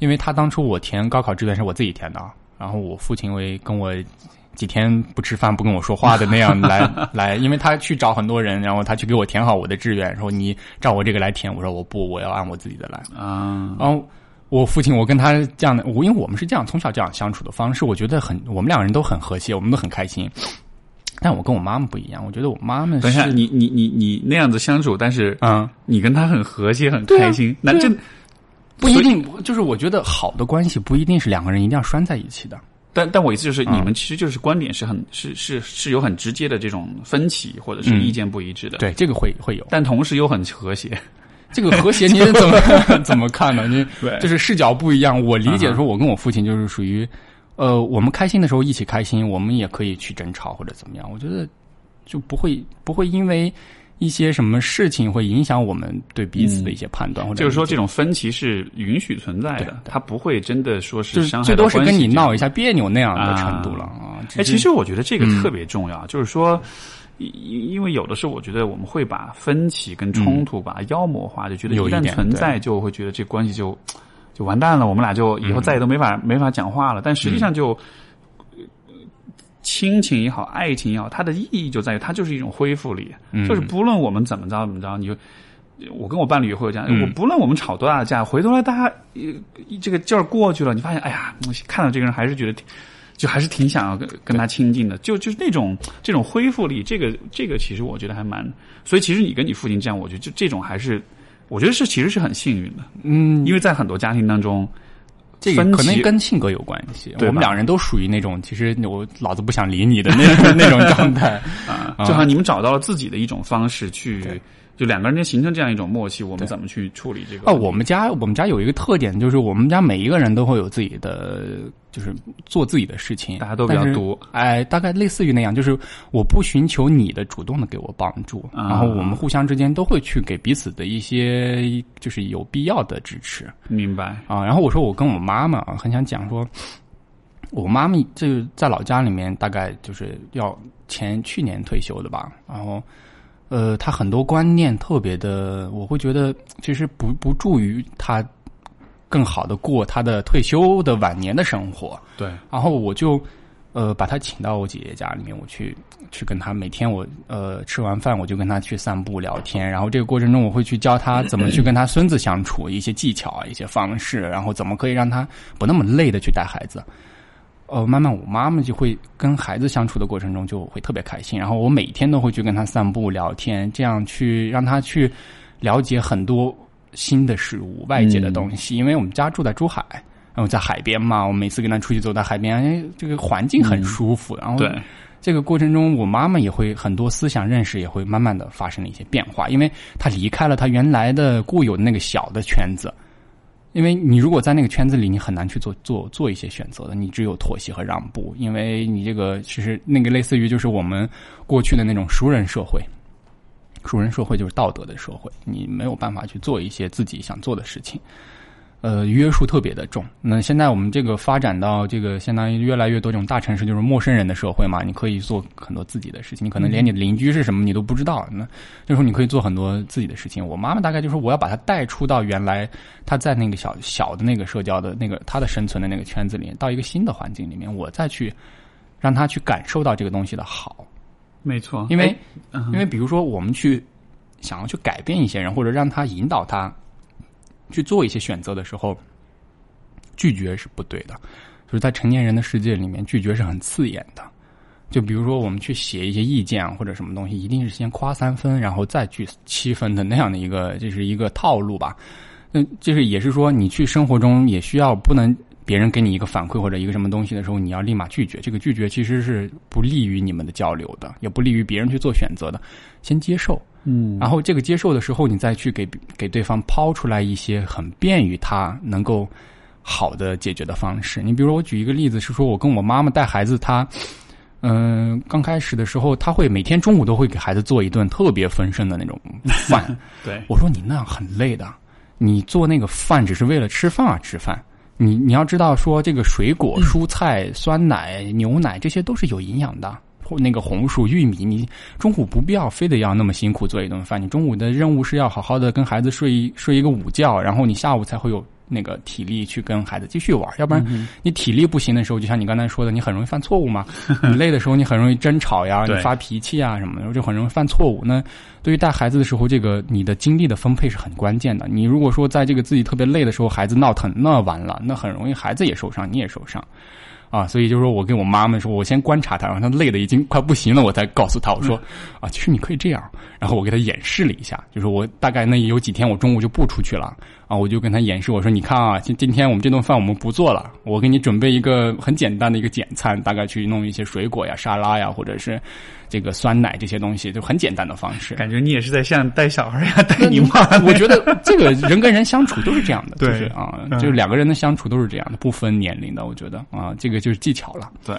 因为他当初我填高考志愿是我自己填的，然后我父亲为跟我几天不吃饭、不跟我说话的那样来 [laughs] 来，因为他去找很多人，然后他去给我填好我的志愿，说你照我这个来填，我说我不，我要按我自己的来
啊，
然后。我父亲，我跟他这样的，我因为我们是这样从小这样相处的方式，我觉得很，我们两个人都很和谐，我们都很开心。但我跟我妈妈不一样，我觉得我妈妈
等一下，你你你你那样子相处，但是
啊，
你跟他很和谐，很开心，那这
不一定，就是我觉得好的关系不一定是两个人一定要拴在一起的。
但但我意思就是，你们其实就是观点是很是是是有很直接的这种分歧，或者是意见不一致的。
对，这个会会有，
但同时又很和谐。[laughs]
这个和谐你 [laughs] 怎么 [laughs] 怎么看呢？你就是视角不一样。我理解说，我跟我父亲就是属于，呃，我们开心的时候一起开心，我们也可以去争吵或者怎么样。我觉得就不会不会因为一些什么事情会影响我们对彼此的一些判断，或者
就是说这种分歧是允许存在的，他不会真的说是伤害。
最多是跟你闹一下别扭那样的程度了啊。
哎，其实我觉得这个特别重要，就是说。因因为有的时候，我觉得我们会把分歧跟冲突把它妖魔化，就觉得一旦存在，就会觉得这关系就就完蛋了，我们俩就以后再也都没法没法讲话了。但实际上，就亲情也好，爱情也好，它的意义就在于它就是一种恢复力，就是不论我们怎么着怎么着，你就我跟我伴侣也会有这样，我不论我们吵多大的架，回头来大家这个劲儿过去了，你发现，哎呀，看到这个人还是觉得。就还是挺想要跟跟他亲近的，就就是那种这种恢复力，这个这个其实我觉得还蛮，所以其实你跟你父亲这样，我觉得就这种还是，我觉得是其实是很幸运的，
嗯，
因为在很多家庭当中，
这个可能跟性格有关系，我们两人都属于那种其实我老子不想理你的那那种状态 [laughs]
啊，正好像你们找到了自己的一种方式去。就两个人形成这样一种默契，我们怎么去处理这个？
哦，我们家我们家有一个特点，就是我们家每一个人都会有自己的，就是做自己的事情。
大家都比较多，
哎，大概类似于那样，就是我不寻求你的主动的给我帮助，然后我们互相之间都会去给彼此的一些就是有必要的支持。
明白
啊？然后我说我跟我妈妈很想讲说，我妈妈就在老家里面，大概就是要前去年退休的吧，然后。呃，他很多观念特别的，我会觉得其实不不助于他更好的过他的退休的晚年的生活。
对，
然后我就呃，把他请到我姐姐家里面，我去去跟他每天我呃吃完饭我就跟他去散步聊天，然后这个过程中我会去教他怎么去跟他孙子相处，一些技巧啊，一些方式，然后怎么可以让他不那么累的去带孩子。呃，慢慢我妈妈就会跟孩子相处的过程中就会特别开心，然后我每天都会去跟他散步聊天，这样去让他去了解很多新的事物、外界的东西，因为我们家住在珠海。然后在海边嘛，我每次跟他出去走在海边，哎，这个环境很舒服。然后
对
这个过程中，我妈妈也会很多思想认识也会慢慢的发生了一些变化，因为她离开了她原来的固有的那个小的圈子。因为你如果在那个圈子里，你很难去做做做一些选择的，你只有妥协和让步。因为你这个其实那个类似于就是我们过去的那种熟人社会，熟人社会就是道德的社会，你没有办法去做一些自己想做的事情。呃，约束特别的重。那现在我们这个发展到这个相当于越来越多这种大城市，就是陌生人的社会嘛，你可以做很多自己的事情。你可能连你的邻居是什么你都不知道，那这时候你可以做很多自己的事情。我妈妈大概就是我要把她带出到原来她在那个小小的那个社交的那个她的生存的那个圈子里，到一个新的环境里面，我再去让她去感受到这个东西的好。
没错，
因为因为比如说我们去想要去改变一些人，或者让他引导他去做一些选择的时候，拒绝是不对的。就是在成年人的世界里面，拒绝是很刺眼的。就比如说，我们去写一些意见啊，或者什么东西，一定是先夸三分，然后再去七分的那样的一个，这是一个套路吧。嗯，就是也是说，你去生活中也需要不能别人给你一个反馈或者一个什么东西的时候，你要立马拒绝。这个拒绝其实是不利于你们的交流的，也不利于别人去做选择的。先接受，
嗯，
然后这个接受的时候，你再去给给对方抛出来一些很便于他能够好的解决的方式。你比如说，我举一个例子是说，我跟我妈妈带孩子，她嗯、刚开始的时候，她会每天中午都会给孩子做一顿特别丰盛的那种饭。[laughs]
对，
我说你那样很累的，你做那个饭只是为了吃饭而吃饭。你你要知道说这个水果、蔬菜、酸奶、牛奶这些都是有营养的，或那个红薯、玉米，你中午不必要非得要那么辛苦做一顿饭。你中午的任务是要好好的跟孩子睡一睡一个午觉，然后你下午才会有那个体力去跟孩子继续玩。要不然你体力不行的时候，就像你刚才说的，你很容易犯错误嘛。[laughs] 你累的时候，你很容易争吵呀，你发脾气啊什么的，就很容易犯错误。那对于带孩子的时候，这个你的精力的分配是很关键的。你如果说在这个自己特别累的时候，孩子闹腾，那完了，那很容易孩子也受伤，你也受伤。啊，所以就是说我跟我妈妈说，我先观察他，然后他累的已经快不行了，我才告诉他，我说啊，其实你可以这样。然后我给他演示了一下，就是我大概那有几天我中午就不出去了啊，我就跟他演示，我说你看啊，今今天我们这顿饭我们不做了，我给你准备一个很简单的一个简餐，大概去弄一些水果呀、沙拉呀，或者是这个酸奶这些东西，就很简单的方式。
感觉你也是在像带小孩一样，带你妈。
我觉得这个人跟人相处都是这样的，
对
就是啊，
嗯
就是两个人的相处都是这样的，不分年龄的。我觉得啊，这个就是技巧了。
对，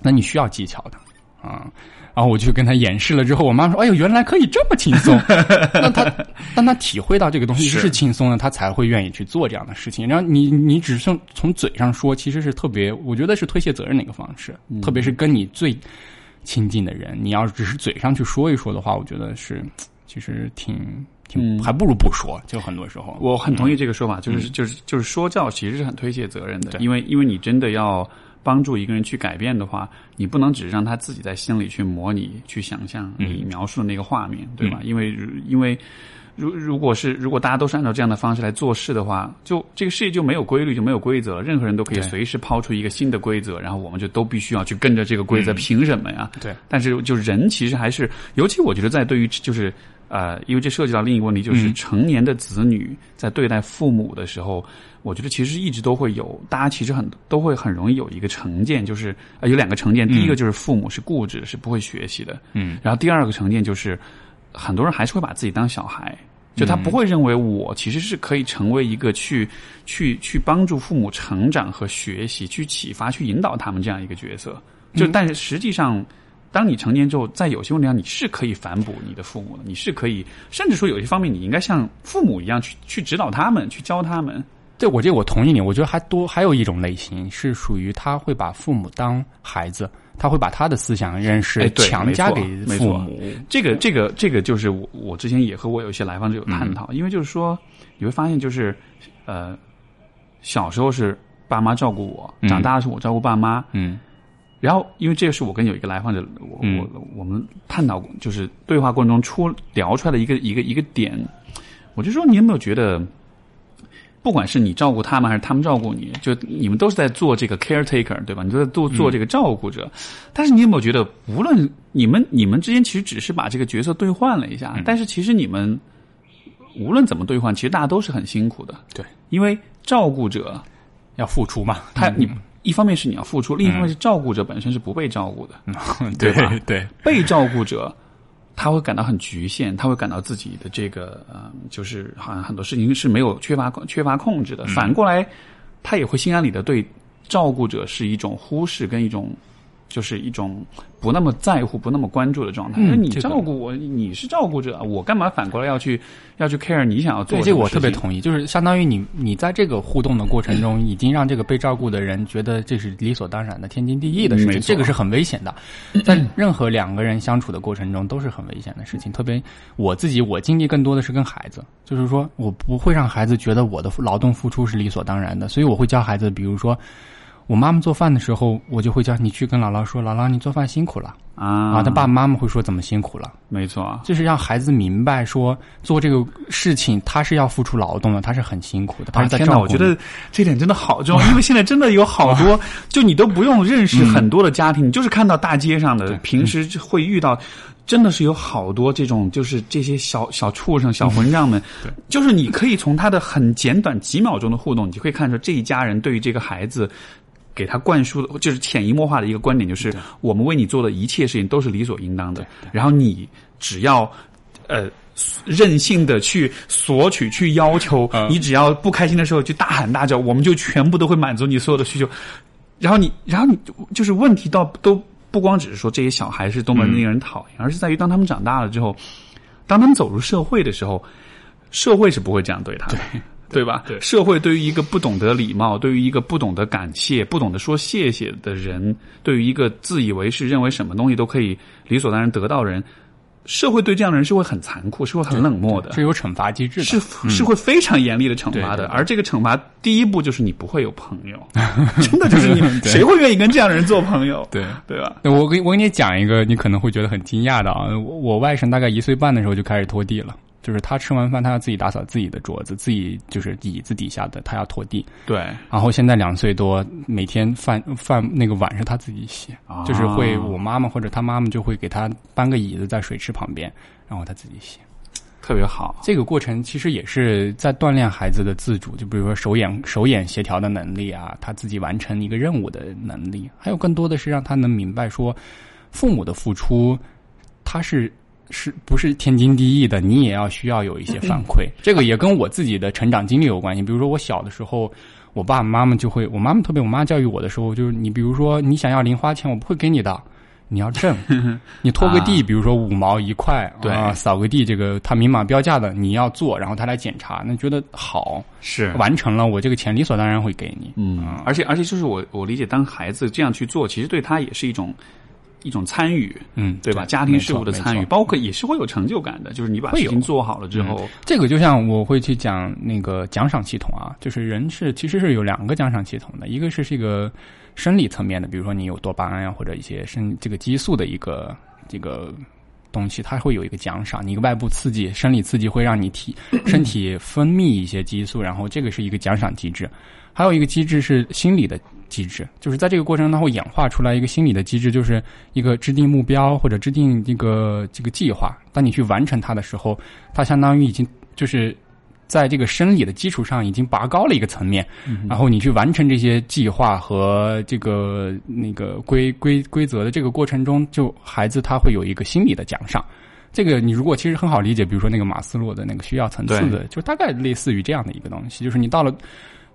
那你需要技巧的啊。然后我就跟他演示了之后，我妈说：“哎呦，原来可以这么轻松。” [laughs] 那他当他体会到这个东西
是
是轻松的，他才会愿意去做这样的事情。然后你你只剩从嘴上说，其实是特别，我觉得是推卸责任的一个方式。特别是跟你最亲近的人，你要只是嘴上去说一说的话，我觉得是其实挺挺，
嗯。
还不如不说。就很多时候，
我很同意这个说法，就是就是就是说教其实是很推卸责任的，因为因为你真的要帮助一个人去改变的话，你不能只是让他自己在心里去模拟、去想象你描述的那个画面，对吧？因为因为如如果是如果大家都是按照这样的方式来做事的话，就这个世界就没有规律，就没有规则了，任何人都可以随时抛出一个新的规则，然后我们就都必须要去跟着这个规则，凭什么呀？
对，
但是就人其实还是，尤其我觉得在对于就是呃，因为这涉及到另一个问题，就是
嗯。
成年的子女在对待父母的时候，我觉得其实一直都会有，大家其实很都会很容易有一个成见，就是呃有两个成见，第一个就是父母是固执，是不会学习的，
嗯，
然后第二个成见就是很多人还是会把自己当小孩。就他不会认为我其实是可以成为一个去去去帮助父母成长和学习、去启发、去引导他们这样一个角色。就但是实际上，当你成年之后，在有些问题上你是可以反哺你的父母的，你是可以，甚至说有些方面你应该像父母一样去去指导他们，去教他们。
对我这个我同意你，我觉得还多还有一种类型是属于他会把父母当孩子，他会把他的思想认识
哎
强加给父母。
这个这个这个就是我我之前也和我有一些来访者有探讨，因为就是说你会发现就是呃小时候是爸妈照顾我，
嗯。
长大的是我照顾爸妈，
嗯。
然后，因为这个是我跟有一个来访者，我
嗯。
我我们探讨过，就是对话过程中出聊出来的一个一个一个点，我就说你有没有觉得，不管是你照顾他们还是他们照顾你，就你们都是在做这个 caretaker，对吧？你都在做做这个照顾者，但是你有没有觉得，无论你们你们之间其实只是把这个角色兑换了一下，但是其实你们无论怎么兑换，其实大家都是很辛苦的，
对，
因为照顾者
要付出嘛，
他你一方面是你要付出，另一方面是照顾者本身是不被照顾的，[laughs]
对
吧？
对，
被照顾者他会感到很局限，他会感到自己的这个呃，就是好像很多事情是没有缺乏缺乏控制的。反过来，他也会心安理得对照顾者是一种忽视跟一种。就是一种不那么在乎、不那么关注的状态。因为你照顾我，你是照顾者，我干嘛反过来要去 [laughs] 要去 care 你想要做
对这个我特别同意，就是相当于你你在这个互动的过程中，已经让这个被照顾的人觉得这是理所当然的、天经地义的事情，这个是很危险的。[clears throat] 在任何两个人相处的过程中都是很危险的事情。特别我自己，我经历更多的是跟孩子，就是说我不会让孩子觉得我的劳动付出是理所当然的，所以我会教孩子，比如说。我妈妈做饭的时候，我就会叫你去跟姥姥说：“姥姥，你做饭辛苦了。”
啊
啊，他爸爸妈妈会说：“怎么辛苦了？”
没错，
就是让孩子明白说，做这个事情他是要付出劳动的，他是很辛苦的，他是在
天哪，我觉得这点真的好重要，[laughs] 因为现在真的有好多，就你都不用认识很多的家庭，你就是看到大街上的，平时会遇到。真的是有好多这种，就是这些小小畜生、小混账们，就是你可以从他的很简短几秒钟的互动，你就可以看出这一家人对于这个孩子给他灌输的，就是潜移默化的一个观点，就是我们为你做的一切事情都是理所应当的，然后你只要呃。任性的去索取、去要求，你只要不开心的时候就大喊大叫，我们就全部都会满足你所有的需求。然后你，然后你就是问题到都不光只是说这些小孩是多么令人讨厌，而是在于当他们长大了之后，当他们走入社会的时候，社会是不会这样对他的。对吧？
对
社会对于一个不懂得礼貌、对于一个不懂得感谢、不懂得说谢谢的人，对于一个自以为是、认为什么东西都可以理所当然得到的人，社会对这样的人是会很残酷，是会很冷漠的，
是有惩罚机制的，
是是会非常严厉的惩罚的。而这个惩罚第一步就是你不会有朋友，[laughs] 真的就是你谁会愿意跟这样的人做朋友？
对
对吧？
那我给我给你讲一个，你可能会觉得很惊讶的啊！我我外甥大概一岁半的时候就开始拖地了，就是他吃完饭，他要自己打扫自己的桌子，自己就是椅子底下的，他要拖地。
对，
然后现在两岁多，每天饭饭那个碗是他自己洗，
啊
就是会我妈妈或者他妈妈就会给他搬个椅子在水池旁边，然后他自己洗。
特别好。
这个过程其实也是在锻炼孩子的自主，就比如说手眼手眼协调的能力啊，他自己完成一个任务的能力，还有更多的是让他能明白说，父母的付出，他是是不是天经地义的，你也要需要有一些反馈。[clears throat] 这个也跟我自己的成长经历有关系。比如说我小的时候，我爸爸妈妈就会，我妈妈特别我妈教育我的时候，就是你比如说你想要零花钱，我不会给你的。你要挣，[laughs] 你拖个地，比如说五毛一块，
对
啊，扫个地，这个他明码标价的，你要做，然后他来检查，那觉得好，
是
完成了，我这个钱理所当然会给你。
嗯，而且而且就是我我理解，当孩子这样去做，其实对他也是一种一种参与，
嗯，
对吧？家庭事务的参与，包括也是会有成就感的，就是你把事情做好了之后，
这个就像我会去讲那个奖赏系统啊，就是人是其实是有两个奖赏系统的，一个是这个生理层面的，比如说你有多巴胺啊，或者一些生这个激素的一个这个东西，它会有一个奖赏，你一个外部刺激，生理刺激会让你体身体分泌一些激素，然后这个是一个奖赏机制。还有一个机制是心理的机制，就是在这个过程中，它会演化出来一个心理的机制，就是一个制定目标或者制定这个这个计划。当你去完成它的时候，它相当于已经就是在这个生理的基础上已经拔高了一个层面，然后你去完成这些计划和这个那个规规规则的这个过程中，就孩子他会有一个心理的奖赏。这个你如果其实很好理解，比如说那个马斯洛的那个需要层次的，就大概类似于这样的一个东西，就是你到了。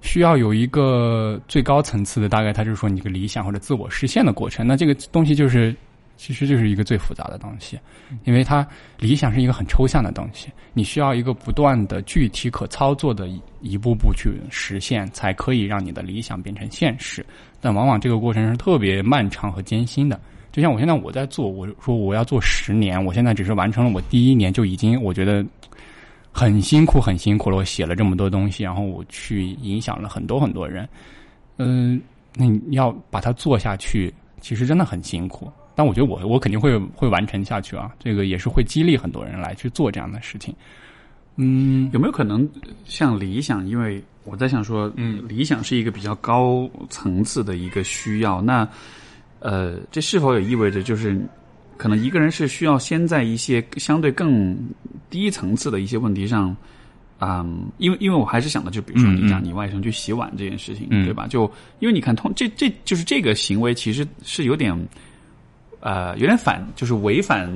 需要有一个最高层次的，大概它就是说你这个理想或者自我实现的过程。那这个东西就是，其实就是一个最复杂的东西，因为它理想是一个很抽象的东西，你需要一个不断的具体可操作的一一步步去实现，才可以让你的理想变成现实。但往往这个过程是特别漫长和艰辛的。就像我现在我在做，我说我要做十年，我现在只是完成了我第一年，就已经我觉得。很辛苦，很辛苦了。我写了这么多东西，然后我去影响了很多很多人。嗯、那你要把它做下去，其实真的很辛苦。但我觉得我我肯定会会完成下去啊，这个也是会激励很多人来去做这样的事情。嗯，
有没有可能像理想？因为我在想说，
嗯，
理想是一个比较高层次的一个需要。那呃，这是否也意味着就是可能一个人是需要先在一些相对更低层次的一些问题上，嗯，因为因为我还是想的，就比如说你讲你外甥去洗碗这件事情，
嗯
对吧？就因为你看通这这就是这个行为其实是有点。呃，有点反，就是违反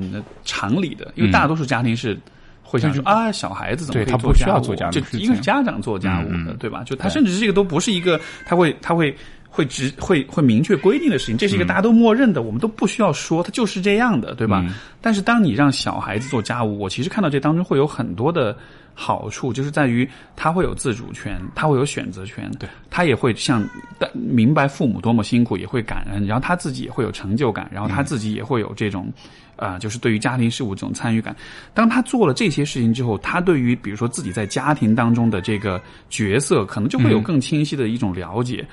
常理的，因为大多数家庭是会想说、啊，小孩子怎么
对他不需要
做
做家务
就
事情
因为是家长做家务的，对吧？就他甚至这个都不是一个，他会他会会直会会明确规定的事情，这是一
嗯
个大家都默认的，我们都不需要说，它就是这样的，对吧？
嗯
但是当你让小孩子做家务，我其实看到这当中会有很多的好处，就是在于他会有自主权，他会有选择权，
对，
他也会像但明白父母多么辛苦，也会感恩，然后他自己也会有成就感，然后他自己也会有这种。啊、就是对于家庭事务这种参与感，当他做了这些事情之后，他对于比如说自己在家庭当中的这个角色，可能就会有更清晰的一种了解。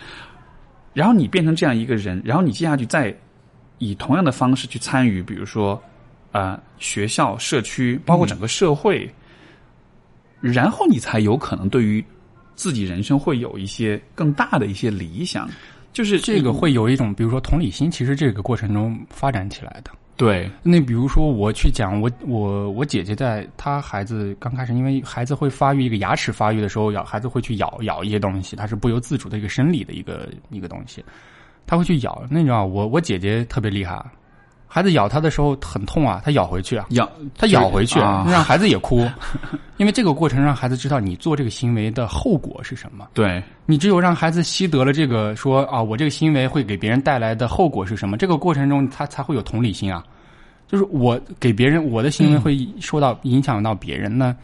然后你变成这样一个人，然后你接下去再以同样的方式去参与，比如说呃学校、社区，包括整个社会，然后你才有可能对于自己人生会有一些更大的一些理想。就是
这个会有一种，比如说同理心，其实这个过程中发展起来的。
对，
那比如说我去讲我我我姐姐在她孩子刚开始，因为孩子会发育一个牙齿发育的时候，咬孩子会去咬咬一些东西，它是不由自主的一个生理的一个一个东西，他会去咬。那你知道我我姐姐特别厉害，孩子咬他的时候很痛啊，他咬回去啊，
咬
他咬回去，
啊
让孩子也哭，因为这个过程让孩子知道你做这个行为的后果是什么。
对，
你只有让孩子习得了这个说啊，我这个行为会给别人带来的后果是什么？这个过程中他才会有同理心啊。就是我给别人我的行为会受到影响到别人呢，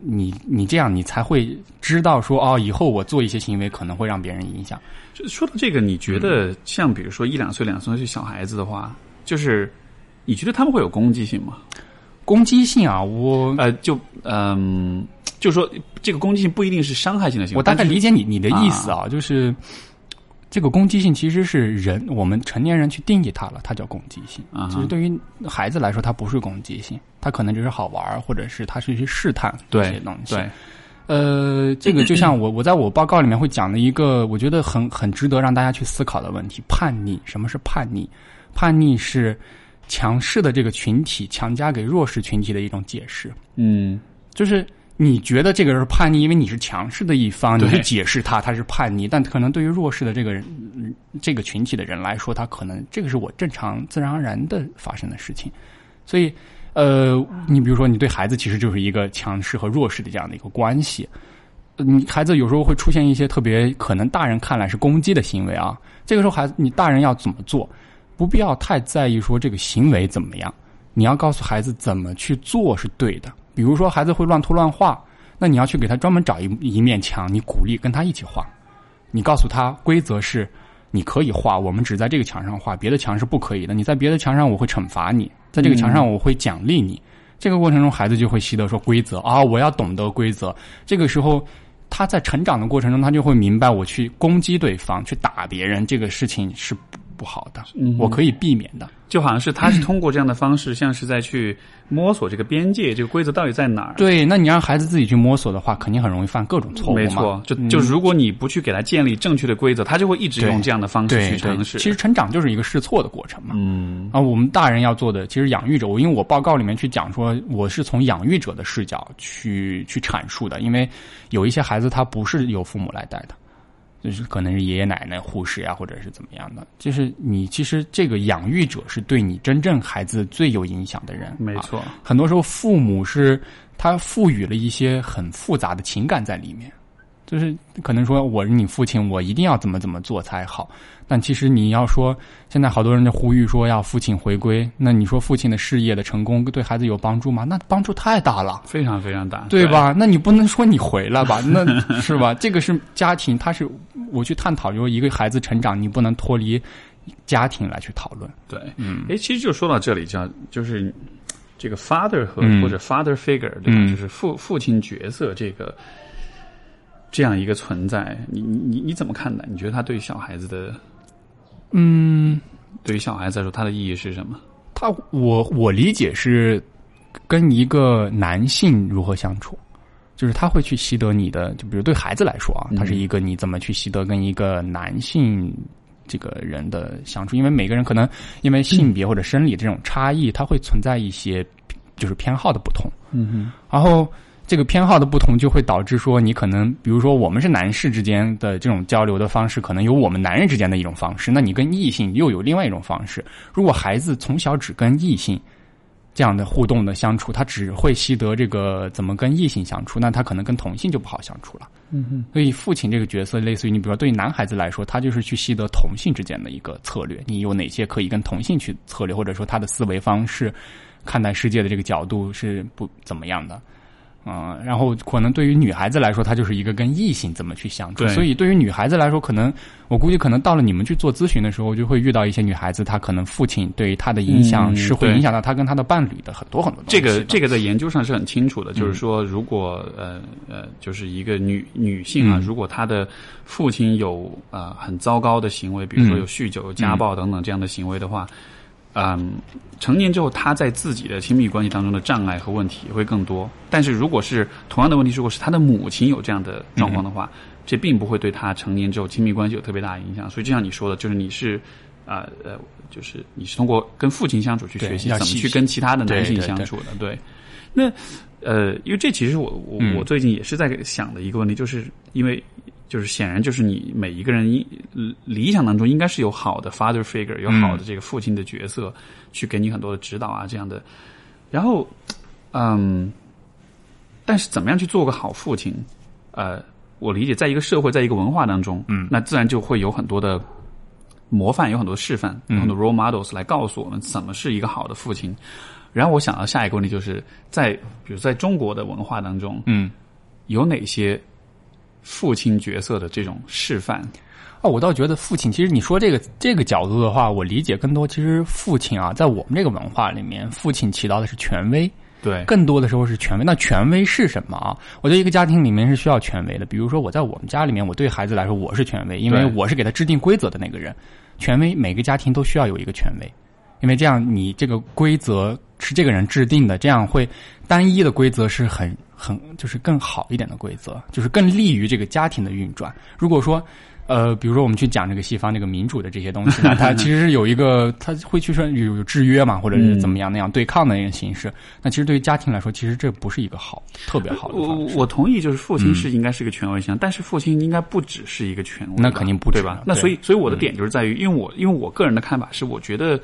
你你这样你才会知道说哦，以后我做一些行为可能会让别人影响。
就说到这个，你觉得像比如说一两岁、两三岁小孩子的话，就是你觉得他们会有攻击性吗？
攻击性啊，我
呃，就嗯、就说这个攻击性不一定是伤害性的行为。
我大概理解你你的意思啊，就是这个攻击性其实是人我们成年人去定义它了，它叫攻击性。
啊哈
其实对于孩子来说，它不是攻击性，它可能只是好玩儿，或者是它是去试探这些东西。
对，
呃，这个就像我我在我报告里面会讲的一个，我觉得很很值得让大家去思考的问题：叛逆。什么是叛逆？叛逆是强势的这个群体强加给弱势群体的一种解释，
嗯，
就是你觉得这个人是叛逆，因为你是强势的一方，你
对
去解释他他是叛逆，但可能对于弱势的这个人嗯这个群体的人来说，他可能这个是我正常自然而然的发生的事情，所以。呃，你比如说，你对孩子其实就是一个强势和弱势的这样的一个关系。呃你孩子有时候会出现一些特别可能大人看来是攻击的行为啊，这个时候孩子你大人要怎么做？不必要太在意说这个行为怎么样，你要告诉孩子怎么去做是对的。比如说孩子会乱涂乱画，那你要去给他专门找一一面墙，你鼓励跟他一起画，你告诉他规则是你可以画，我们只在这个墙上画，别的墙是不可以的。你在别的墙上我会惩罚你，在这个墙上我会奖励你。这个过程中，孩子就会习得说规则啊，我要懂得规则。这个时候，他在成长的过程中，他就会明白，我去攻击对方、去打别人这个事情是不不好的，我可以避免的。
就好像是他是通过这样的方式，像是在去摸索这个边界，这个规则到底在哪儿。
对，那你让孩子自己去摸索的话，肯定很容易犯各种错误嘛。
没错，就就如果你不去给他建立正确的规则，他就会一直用这样的方式去尝试。
其实成长就是一个试错的过程嘛。
嗯
啊，我们大人要做的，其实养育者，我因为我报告里面去讲说，我是从养育者的视角去去阐述的，因为有一些孩子他不是由父母来带的，就是可能是爷爷奶奶、护士呀，或者是怎么样的，就是你其实这个养育者是对你真正孩子最有影响的人，啊
没错，
很多时候父母是他赋予了一些很复杂的情感在里面，就是可能说我是你父亲，我一定要怎么怎么做才好。但其实你要说，现在好多人就呼吁说要父亲回归，那你说父亲的事业的成功对孩子有帮助吗？那帮助太大了。
非常非常大，
对？吧？那你不能说你回来吧？那是吧？[laughs] 这个是家庭，他是我去探讨，就是一个孩子成长，你不能脱离家庭来去讨论。
对，嗯，哎，其实就说到这里，叫就是这个 father 和、
嗯
或者 father figure，对吧？
嗯
就是父父亲角色这个这样一个存在，你你你你怎么看待？你觉得他对小孩子的
嗯，
对于小孩子来说，它的意义是什么？
他我我理解是跟一个男性如何相处，就是他会去习得你的，就比如对孩子来说啊，他是一个你怎么去习得跟一个男性这个人的相处，因为每个人可能因为性别或者生理这种差异，他会存在一些就是偏好的不同。
嗯哼，
然后这个偏好的不同，就会导致说你可能，比如说我们是男士之间的这种交流的方式，可能有我们男人之间的一种方式，那你跟异性又有另外一种方式。如果孩子从小只跟异性这样的互动的相处，他只会习得这个怎么跟异性相处，那他可能跟同性就不好相处了。
嗯哼，
所以父亲这个角色，类似于你，比如说对于男孩子来说，他就是去习得同性之间的一个策略。你有哪些可以跟同性去策略，或者说他的思维方式、看待世界的这个角度是不怎么样的？嗯，然后可能对于女孩子来说，她就是一个跟异性怎么去相处。所以对于女孩子来说，可能我估计可能到了你们去做咨询的时候，就会遇到一些女孩子，她可能父亲对她的影响是会影响到她跟她的伴侣的很多很多东西
这个这个在研究上是很清楚的，就是说，如果呃呃，就是一个女女性啊，
嗯。
如果她的父亲有呃很糟糕的行为，比如说
嗯。
有酗酒、有家暴等等这样的行为的话，嗯，成年之后他在自己的亲密关系当中的障碍和问题也会更多。但是如果是同样的问题，如果是他的母亲有这样的状况的话，这并不会对他成年之后亲密关系有特别大的影响。所以就像你说的，就是你是啊呃就是你是通过跟父亲相处去学习怎么
要
去跟其他的男性相处的，对。那呃，因为这其实我我
嗯
我最近也是在想的一个问题，就是因为就是显然就是你每一个人应理想当中应该是有好的 father figure，有好的这个父亲的角色，去给你很多的指导啊这样的。然后，嗯，但是怎么样去做个好父亲？呃，我理解，在一个社会，在一个文化当中，
嗯
那自然就会有很多的模范，有很多示范，很多 role models 来告诉我们怎么是一个好的父亲。然后我想到下一个问题，就是在比如在中国的文化当中，
嗯。
有哪些父亲角色的这种示范？
啊，我倒觉得父亲，其实你说这个这个角度的话，我理解更多，其实父亲啊，在我们这个文化里面，父亲起到的是权威，
对，
更多的时候是权威。那权威是什么啊？我觉得一个家庭里面是需要权威的。比如说我在我们家里面，我对孩子来说我是权威，因为我是给他制定规则的那个人。权威每个家庭都需要有一个权威，因为这样你这个规则是这个人制定的，这样会单一的规则是很很就是更好一点的规则，就是更利于这个家庭的运转。如果说呃，比如说我们去讲这个西方这个民主的这些东西，那它其实是有一个，它会去说有有制约嘛，或者是怎么样那样对抗的一个形式。那其实对于家庭来说，其实这不是一个好特别好的
我
方式。
我同意，就是父亲是应该是一个权威形象，但是父亲应该不只是一个权威，
那肯定不
对吧
了？
那所以所以我的点就是在于，因为我因为我个人的看法是，我觉得。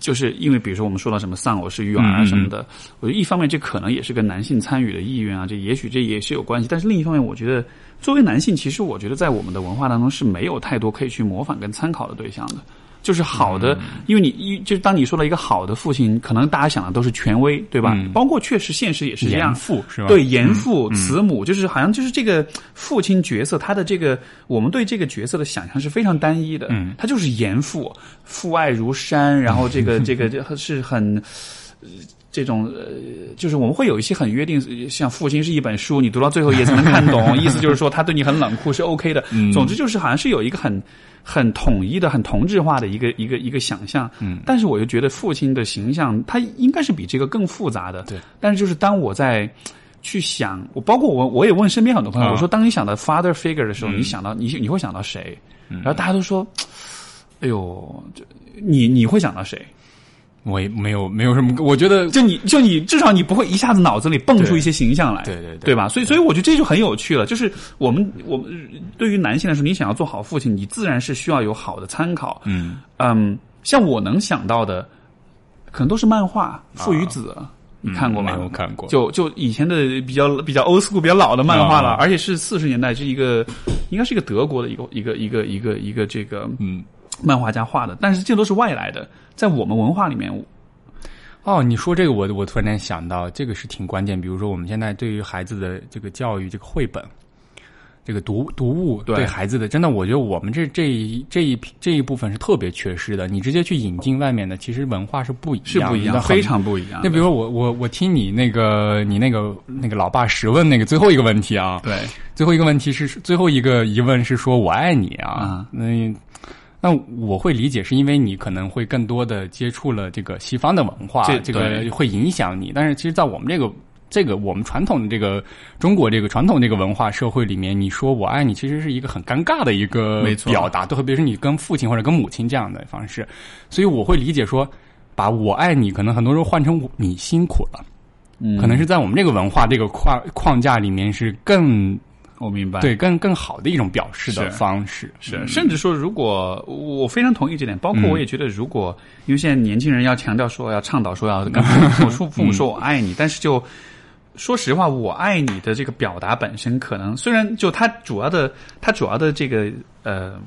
就是因为，比如说我们说到什么丧偶式育儿啊什么的，我觉得一方面这可能也是跟男性参与的意愿啊，这也许这也是有关系。但是另一方面，我觉得作为男性，其实我觉得在我们的文化当中是没有太多可以去模仿跟参考的对象的。就是好的，
嗯
因为你一就是当你说到一个好的父亲，可能大家想的都是权威，对吧？
嗯
包括确实现实也是这样
严，父是吧？
对，严父、慈母，就是好像就是这个父亲角色，他的这个我们对这个角色的想象是非常单一的。
嗯，
他就是严父，父爱如山，然后这个 [laughs] 这个这是很。呃这种呃，就是我们会有一些很约定，像父亲是一本书，你读到最后一页才能看懂，意思就是说他对你很冷酷是 OK 的。
嗯
总之就是好像是有一个很很统一的、很同质化的一个一个一个想象。
嗯，
但是我又觉得父亲的形象，他应该是比这个更复杂的。
对，
但是就是当我在去想，我包括我我也问身边很多朋友，
啊
我说当你想到 father figure 的时候，
嗯
你想到你你会想到谁？然后大家都说，哎呦，这你你会想到谁？
我也没有没有什么，我觉得
就你就你至少你不会一下子脑子里蹦出一些形象来，
对对对
对吧？所以所以我觉得这就很有趣了。就是我们我们对于男性来说，你想要做好父亲，你自然是需要有好的参考。
嗯
嗯，像我能想到的，可能都是漫画《父与子》你看过吗？
啊嗯没有看过
就就以前的比较比较 old school 比较老的漫画了，
啊
而且是四十年代，是一个应该是一个德国的一个一个一个一个一个这个
嗯。
漫画家画的，但是这都是外来的，在我们文化里面，
哦，你说这个我，我突然间想到，这个是挺关键。比如说，我们现在对于孩子的这个教育，这个绘本，这个读读物
对
对孩子的，真的，我觉得我们这这一这一批这一部分是特别缺失的。你直接去引进外面的，其实文化是不一样，
是不一样，
很
非。常不一样。
那比如说我我我听你那个你那个那个老爸十问那个最后一个问题啊，
对，
最后一个问题是最后一个疑问是说我爱你啊
啊，
那那我会理解是因为你可能会更多的接触了这个西方的文化，
这
这个会影响你。但是其实，在我们这个这个我们传统的这个中国这个传统这个文化社会里面，你说我爱你，其实是一个很尴尬的一个表达，特别是你跟父亲或者跟母亲这样的方式。所以我会理解说，把我爱你，可能很多时候换成你辛苦了，
嗯
可能是在我们这个文化这个框框架里面是更
我明白，
对更更好的一种表示的方式。
是，
嗯
甚至说，如果我非常同意这点，包括我也觉得，如果、因为现在年轻人要强调说，要倡导说要跟父母说父母说我爱你，但是就说实话，我爱你的这个表达本身，可能虽然就它主要的，它主要的这个呃。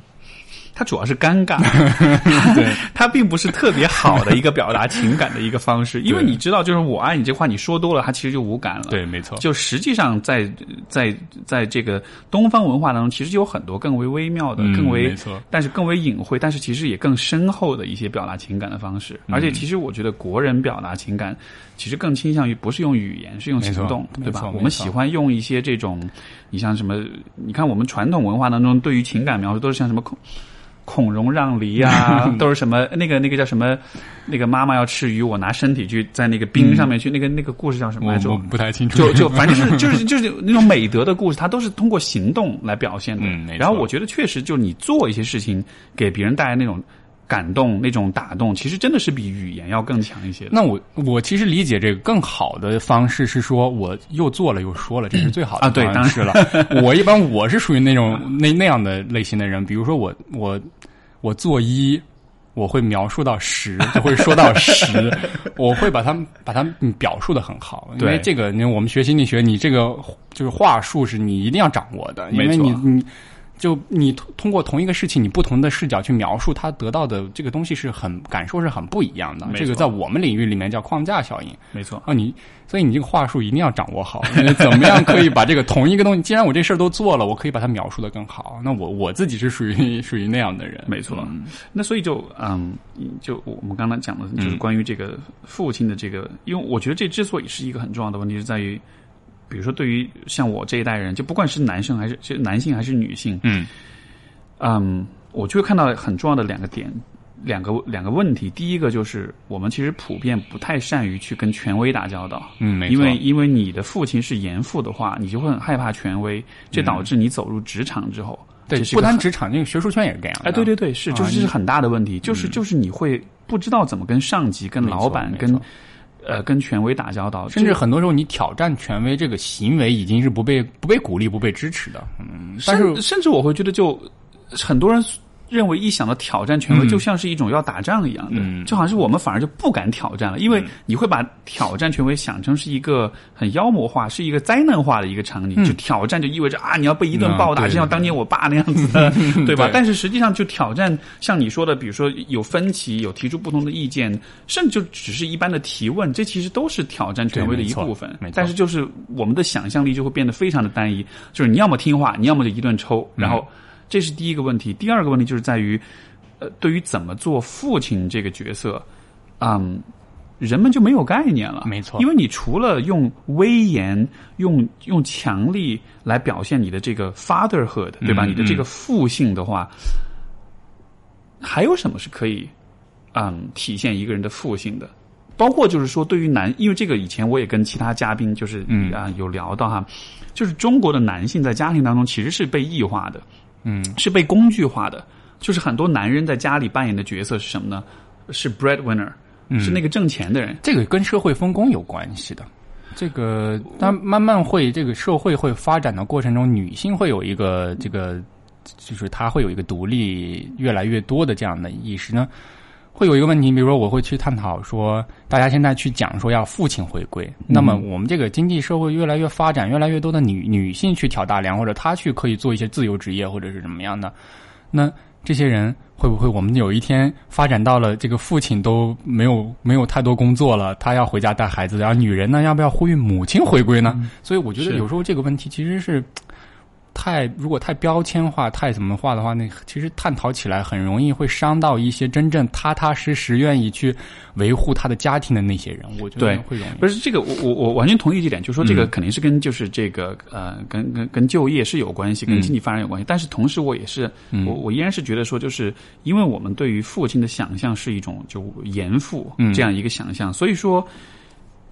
它主要是尴尬，[laughs]
对 [laughs]
它并不是特别好的一个表达情感的一个方式，因为你知道，就是我爱你这话你说多了，它其实就无感了。
对，没错。
就实际上在在在这个东方文化当中，其实就有很多更为微妙的、
嗯
更为
没错
但是更为隐晦，但是其实也更深厚的一些表达情感的方式。
嗯
而且，其实我觉得国人表达情感，其实更倾向于不是用语言，是用行动，对吧？我们喜欢用一些这种，你像什么？你看我们传统文化当中对于情感描述都是像什么孔。孔融让梨啊，[laughs] 都是什么那个那个叫什么？那个妈妈要吃鱼，我拿身体去在那个冰上面去，那个那个故事叫什么来着
我我？不太清楚，
就就反正就是 [laughs] 就是就是那种美德的故事，它都是通过行动来表现的。
嗯
然后我觉得确实，就你做一些事情，给别人带来那种感动、那种打动，其实真的是比语言要更强一些。
那我我其实理解这个更好的方式是说，我又做了又说了，这是最好的
啊对
方式了。我一般我是属于那种那那样的类型的人，比如说我我我做一。我会描述到十，[laughs] 就会说到十，我会把它把它表述的很好，因为
对
这个，因为我们学心理学，你这个就是话术是你一定要掌握的，因为你你就你通通过同一个事情，你不同的视角去描述，它得到的这个东西是很感受是很不一样的。这个在我们领域里面叫框架效应。
没错，
啊，你所以你这个话术一定要掌握好，怎么样可以把这个同一个东西，既然我这事儿都做了，我可以把它描述的更好。那我我自己是属于 [laughs] 属于那样的人，
没错。
嗯。
那所以就嗯，就我们刚才讲的就是关于这个父亲的这个，因为我觉得这之所以是一个很重要的问题，是在于，比如说对于像我这一代人，就不管是男生还是就男性还是女性，
嗯。
嗯，我就会看到很重要的两个点，两个两个问题。第一个就是我们其实普遍不太善于去跟权威打交道，
嗯，没错，
因为因为你的父亲是严父的话，你就会很害怕权威，这导致你走入职场之后，
对不单职场，那个学术圈也是这样。
哎，对对对，是，就是是很大的问题，
嗯
就是就是你会不知道怎么跟上级、跟老板、跟呃跟权威打交道，
甚至很多时候，你挑战权威这个行为已经是不被不被鼓励、不被支持的。嗯，但是
甚甚至我会觉得就很多人。认为一想到挑战权威，
嗯
就像是一种要打仗一样的，
嗯
就好像是我们反而就不敢挑战了，因为你会把挑战权威想成是一个很妖魔化、是一个灾难化的一个场景。就挑战就意味着啊，你要被一顿
嗯
暴打，就像当年我爸那样子的，对吧？
对
但是实际上，就挑战像你说的，比如说有分歧，有提出不同的意见，甚至就只是一般的提问，这其实都是挑战权威的一部分。但是就是我们的想象力就会变得非常的单一，就是你要么听话，你要么就一顿抽。然后这是第一个问题，第二个问题就是在于，呃，对于怎么做父亲这个角色，嗯。人们就没有概念了，
没错
因为你除了用威严、用用强力来表现你的这个 fatherhood，对吧？
嗯
你的这个父性的话，还有什么是可以嗯体现一个人的父性的？包括就是说，对于男，因为这个以前我也跟其他嘉宾就是
嗯
啊、有聊到哈，就是中国的男性在家庭当中其实是被异化的，
嗯，
是被工具化的。就是很多男人在家里扮演的角色是什么呢？是 breadwinner，、是那个挣钱的人。
这个跟社会分工有关系的。这个，但慢慢会，这个社会会发展的过程中，女性会有一个这个，就是她会有一个独立越来越多的这样的意识呢。会有一个问题，比如说我会去探讨说，大家现在去讲说要父亲回归，那么我们这个经济社会越来越发展，越来越多的女女性去挑大梁，或者她去可以做一些自由职业，或者是怎么样的，那这些人会不会我们有一天发展到了这个父亲都没有没有太多工作了，他要回家带孩子，然后女人呢要不要呼吁母亲回归呢？所以我觉得有时候这个问题其实是。太如果太标签化、太怎么化的话，那其实探讨起来很容易会伤到一些真正踏踏实实愿意去维护他的家庭的那些人。我觉得会容易。
不是这个，我我我完全同意这点，就是说这个肯定是跟就是这个呃，跟跟跟就业是有关系，跟经济发展有关系。但是同时，我也是我我依然是觉得说，就是因为我们对于父亲的想象是一种就严父这样一个想象，所以说。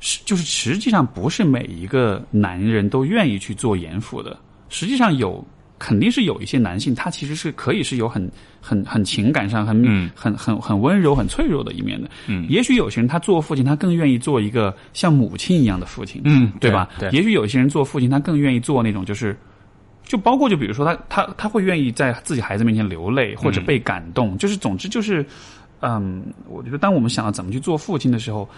是，就是实际上不是每一个男人都愿意去做严父的。实际上有，肯定是有一些男性，他其实是可以是有很很很情感上很、很很很温柔、很脆弱的一面的。
嗯，
也许有些人他做父亲，他更愿意做一个像母亲一样的父亲。
嗯，
对吧？
对。
也许有些人做父亲，他更愿意做那种就是，就包括就比如说他他他会愿意在自己孩子面前流泪或者被感动，就是总之就是，嗯，我觉得当我们想要怎么去做父亲的时候。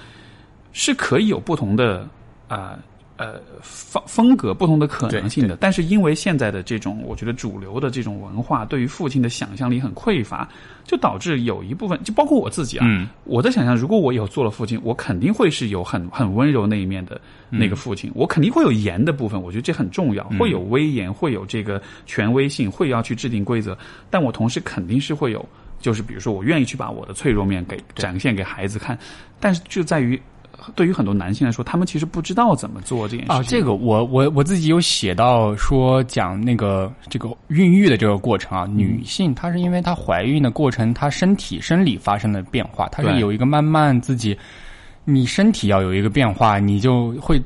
是可以有不同的啊呃风风格、不同的可能性的，但是因为现在的这种，我觉得主流的这种文化对于父亲的想象力很匮乏，就导致有一部分，就包括我自己啊，我在想象，如果我以后做了父亲，我肯定会是有很很温柔那一面的那个父亲，我肯定会有严的部分，我觉得这很重要，会有威严，会有这个权威性，会要去制定规则，但我同时肯定是会有，就是比如说我愿意去把我的脆弱面给展现给孩子看，但是就在于。对于很多男性来说，他们其实不知道怎么做这件事
啊。这个我我我自己有写到说讲那个这个孕育的这个过程啊，女性她是因为她怀孕的过程，她身体生理发生了变化，她是有一个慢慢自己，你身体要有一个变化，你就会。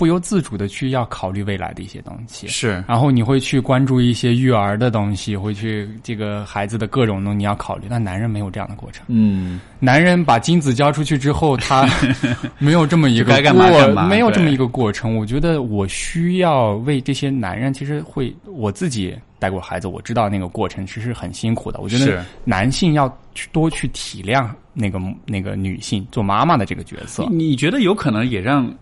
不由自主的去要考虑未来的一些东西，
是，
然后你会去关注一些育儿的东西，会去这个孩子的各种东西你要考虑。但男人没有这样的过程，
嗯，
男人把精子交出去之后，他 [laughs] 没有这么一个
过，
没有这么一个过程。我觉得我需要为这些男人，其实会我自己带过孩子，我知道那个过程其实很辛苦的。我觉得男性要去多去体谅。那个那个女性做妈妈的这个角色，
你觉得有可能也让？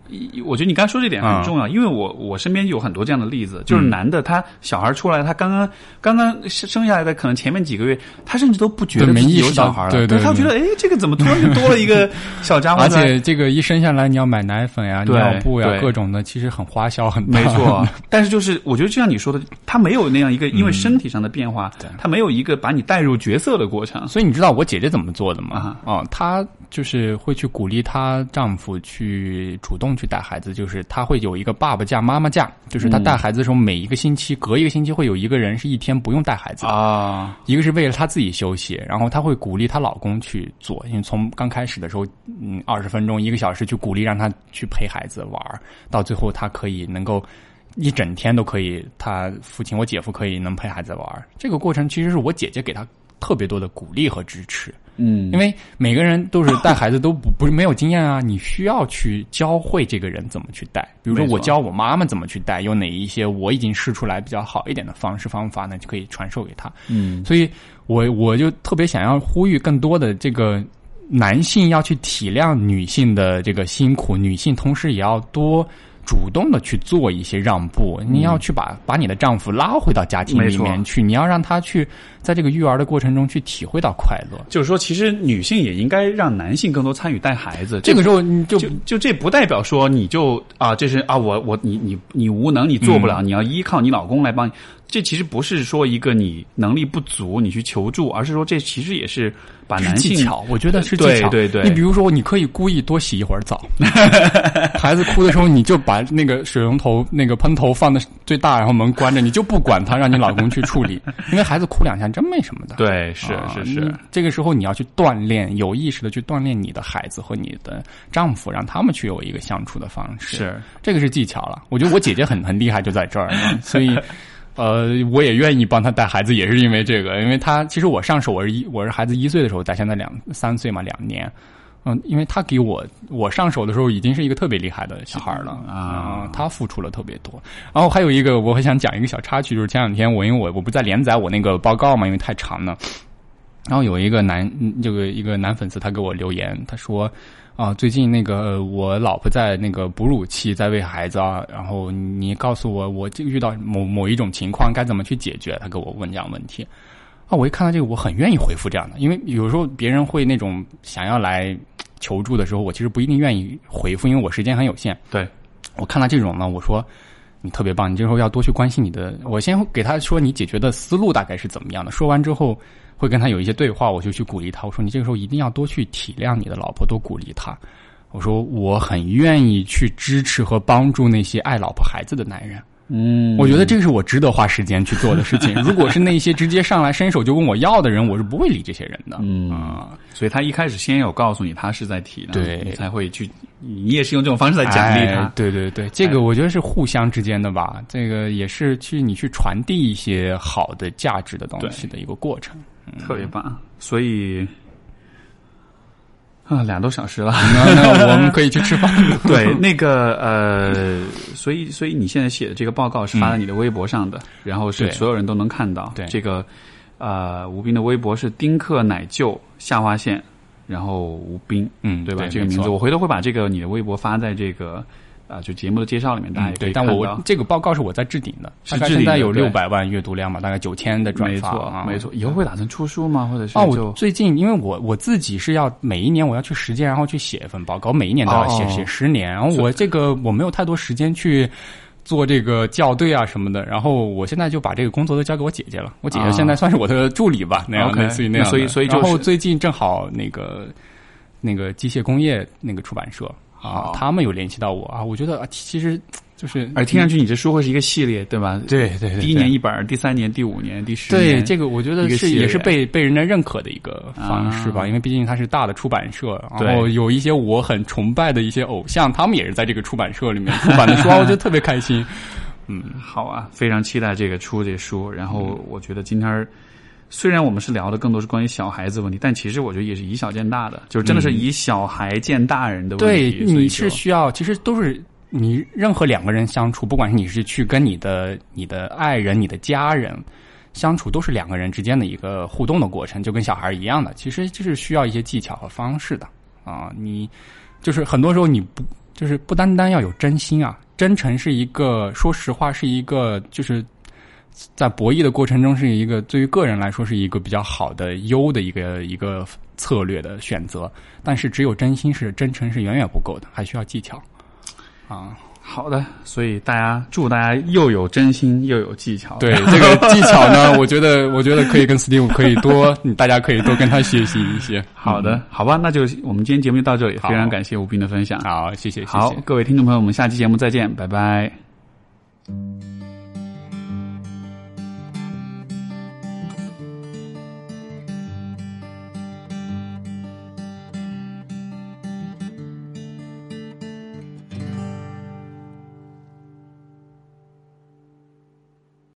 我觉得你刚才说这点很重要，因为我我身边有很多这样的例子，就是男的他小孩出来，他刚刚刚刚生下来的，可能前面几个月，他甚至都不觉得自己有小孩了，
对对，
他觉得哎，这个怎么突然就多了一个 [laughs] 小家伙？
而且这个一生下来，你要买奶粉呀、尿布呀，各种的，其实很花销很
大。没错，[laughs] 但是就是我觉得就像你说的，他没有那样一个因为身体上的变化，他没有一个把你带入角色的过程。
所以你知道我姐姐怎么做的吗？啊，她就是会去鼓励她丈夫去主动去带孩子，就是她会有一个爸爸假、妈妈假，就是她带孩子的时候，每一个星期隔一个星期会有一个人是一天不用带孩子
啊，
一个是为了她自己休息，然后她会鼓励她老公去做，因为从刚开始的时候，嗯，二十分钟、一个小时去鼓励让她去陪孩子玩，到最后她可以能够一整天都可以，他父亲我姐夫可以能陪孩子玩，这个过程其实是我姐姐给他特别多的鼓励和支持。
嗯，
因为每个人都是带孩子都不不是没有经验啊，你需要去教会这个人怎么去带。比如说我教我妈妈怎么去带，有哪一些我已经试出来比较好一点的方式方法呢，就可以传授给他。
嗯，
所以我我就特别想要呼吁更多的这个男性要去体谅女性的这个辛苦，女性同时也要多。主动的去做一些让步，你要去把把你的丈夫拉回到家庭里面去，你要让他去在这个育儿的过程中去体会到快乐。
就是说，其实女性也应该让男性更多参与带孩子。
这个时候，你就
就这不代表说你就啊，这是啊，我我你你你无能，你做不了，你要依靠你老公来帮你。这其实不是说一个你能力不足你去求助，而是说这其实也是把男性
技巧，我觉得是技巧。
对对对，
你比如说，你可以故意多洗一会儿澡，[laughs] 孩子哭的时候，你就把那个水龙头那个喷头放的最大，然后门关着，你就不管他，让你老公去处理，[laughs] 因为孩子哭两下真没什么的。
对，是是是，
这个时候你要去锻炼，有意识的去锻炼你的孩子和你的丈夫，让他们去有一个相处的方式。
是，
这个是技巧了。我觉得我姐姐很很厉害，就在这儿，所以。[laughs] 呃，我也愿意帮他带孩子，也是因为这个，因为他其实我上手我是一我是孩子一岁的时候带，现在两三岁嘛，两年，嗯，因为他给我我上手的时候已经是一个特别厉害的小孩了啊，他付出了特别多。然后还有一个我很想讲一个小插曲，就是前两天我因为我我不在连载我那个报告嘛，因为太长了，然后有一个男这个一个男粉丝他给我留言，他说。啊，最近那个我老婆在那个哺乳期，在喂孩子啊，然后你告诉我，我这个遇到某某一种情况该怎么去解决？他给我问这样问题，啊，我一看到这个，我很愿意回复这样的，因为有时候别人会那种想要来求助的时候，我其实不一定愿意回复，因为我时间很有限。
对，
我看到这种呢，我说你特别棒，你这时候要多去关心你的。我先给他说你解决的思路大概是怎么样的，说完之后会跟他有一些对话，我就去鼓励他。我说你这个时候一定要多去体谅你的老婆，多鼓励她。我说我很愿意去支持和帮助那些爱老婆孩子的男人。
嗯，
我觉得这是我值得花时间去做的事情。[laughs] 如果是那些直接上来伸手就问我要的人，我是不会理这些人的。
嗯
啊，
所以他一开始先有告诉你他是在体谅，
对
你才会去，你也是用这种方式在奖励他。
哎对对对，这个我觉得是互相之间的吧。这个也是去你去传递一些好的价值的东西的一个过程。
特别棒。所以啊，俩多小时了。[laughs]
我们可以去吃饭。[laughs]
对，[laughs] 那个呃，所以所以你现在写的这个报告是发在你的微博上的，然后是所有人都能看到。
对
这个呃，吴斌的微博是丁克奶舅下划线，然后吴斌，
嗯，
对吧？
对
这个名字，我回头会把这个你的微博发在这个啊、就节目的介绍里面，大家也可以，
嗯对但。我这个报告是我在置顶的，大概
是置顶的
现在有六百万阅读量嘛，大概九千的转
没错
发啊，，
没错。以后会打算出书吗？或者是
哦，
就
我最近因为我我自己是要每一年我要去实践，然后去写一份报告，每一年都要写、
哦
写十年，然后我这个我没有太多时间去做这个校对啊什么的，然后我现在就把这个工作都交给我姐姐了，我姐姐
啊
现在算是我的助理吧，那样类似于那样
所以所以就是
然后最近正好那个那个机械工业那个出版社
好
啊，他们有联系到我啊，我觉得啊其实就是
而听上去你这书会是一个系列，对吧？
对对对
第一年一本，第三年、第五年、第十年，
对，这个我觉得是也是被被人家认可的一个方式吧，
啊
因为毕竟它是大的出版社，然后有一些我很崇拜的一些偶像，他们也是在这个出版社里面 [laughs] 出版的书，我觉得特别开心。嗯，
好啊，非常期待这个出这书。然后我觉得今天儿虽然我们是聊的更多是关于小孩子问题，但其实我觉得也是以小见大的，就是真的是以小孩见大人的问
嗯对，
题。所以
你
是
需要，其实都是你任何两个人相处，不管是你是去跟你的你的爱人、你的家人相处，都是两个人之间的一个互动的过程，就跟小孩一样的，其实就是需要一些技巧和方式的啊。你就是很多时候你不就是不单单要有真心啊，真诚是一个，说实话是一个就是。在博弈的过程中，是一个对于个人来说是一个比较好的优的一个一个策略的选择，但是只有真心是真诚是远远不够的，还需要技巧啊。
好的，所以大家祝大家又有真心又有技巧。[laughs]
对这个技巧呢，我觉得我觉得可以跟 Steve 可以多，大家可以多跟他学习一些。[laughs]
好的，好吧，那就我们今天节目就到这里，非常感谢吴斌的分享。
好，谢谢，谢谢。
好，各位听众朋友，我们下期节目再见，拜拜。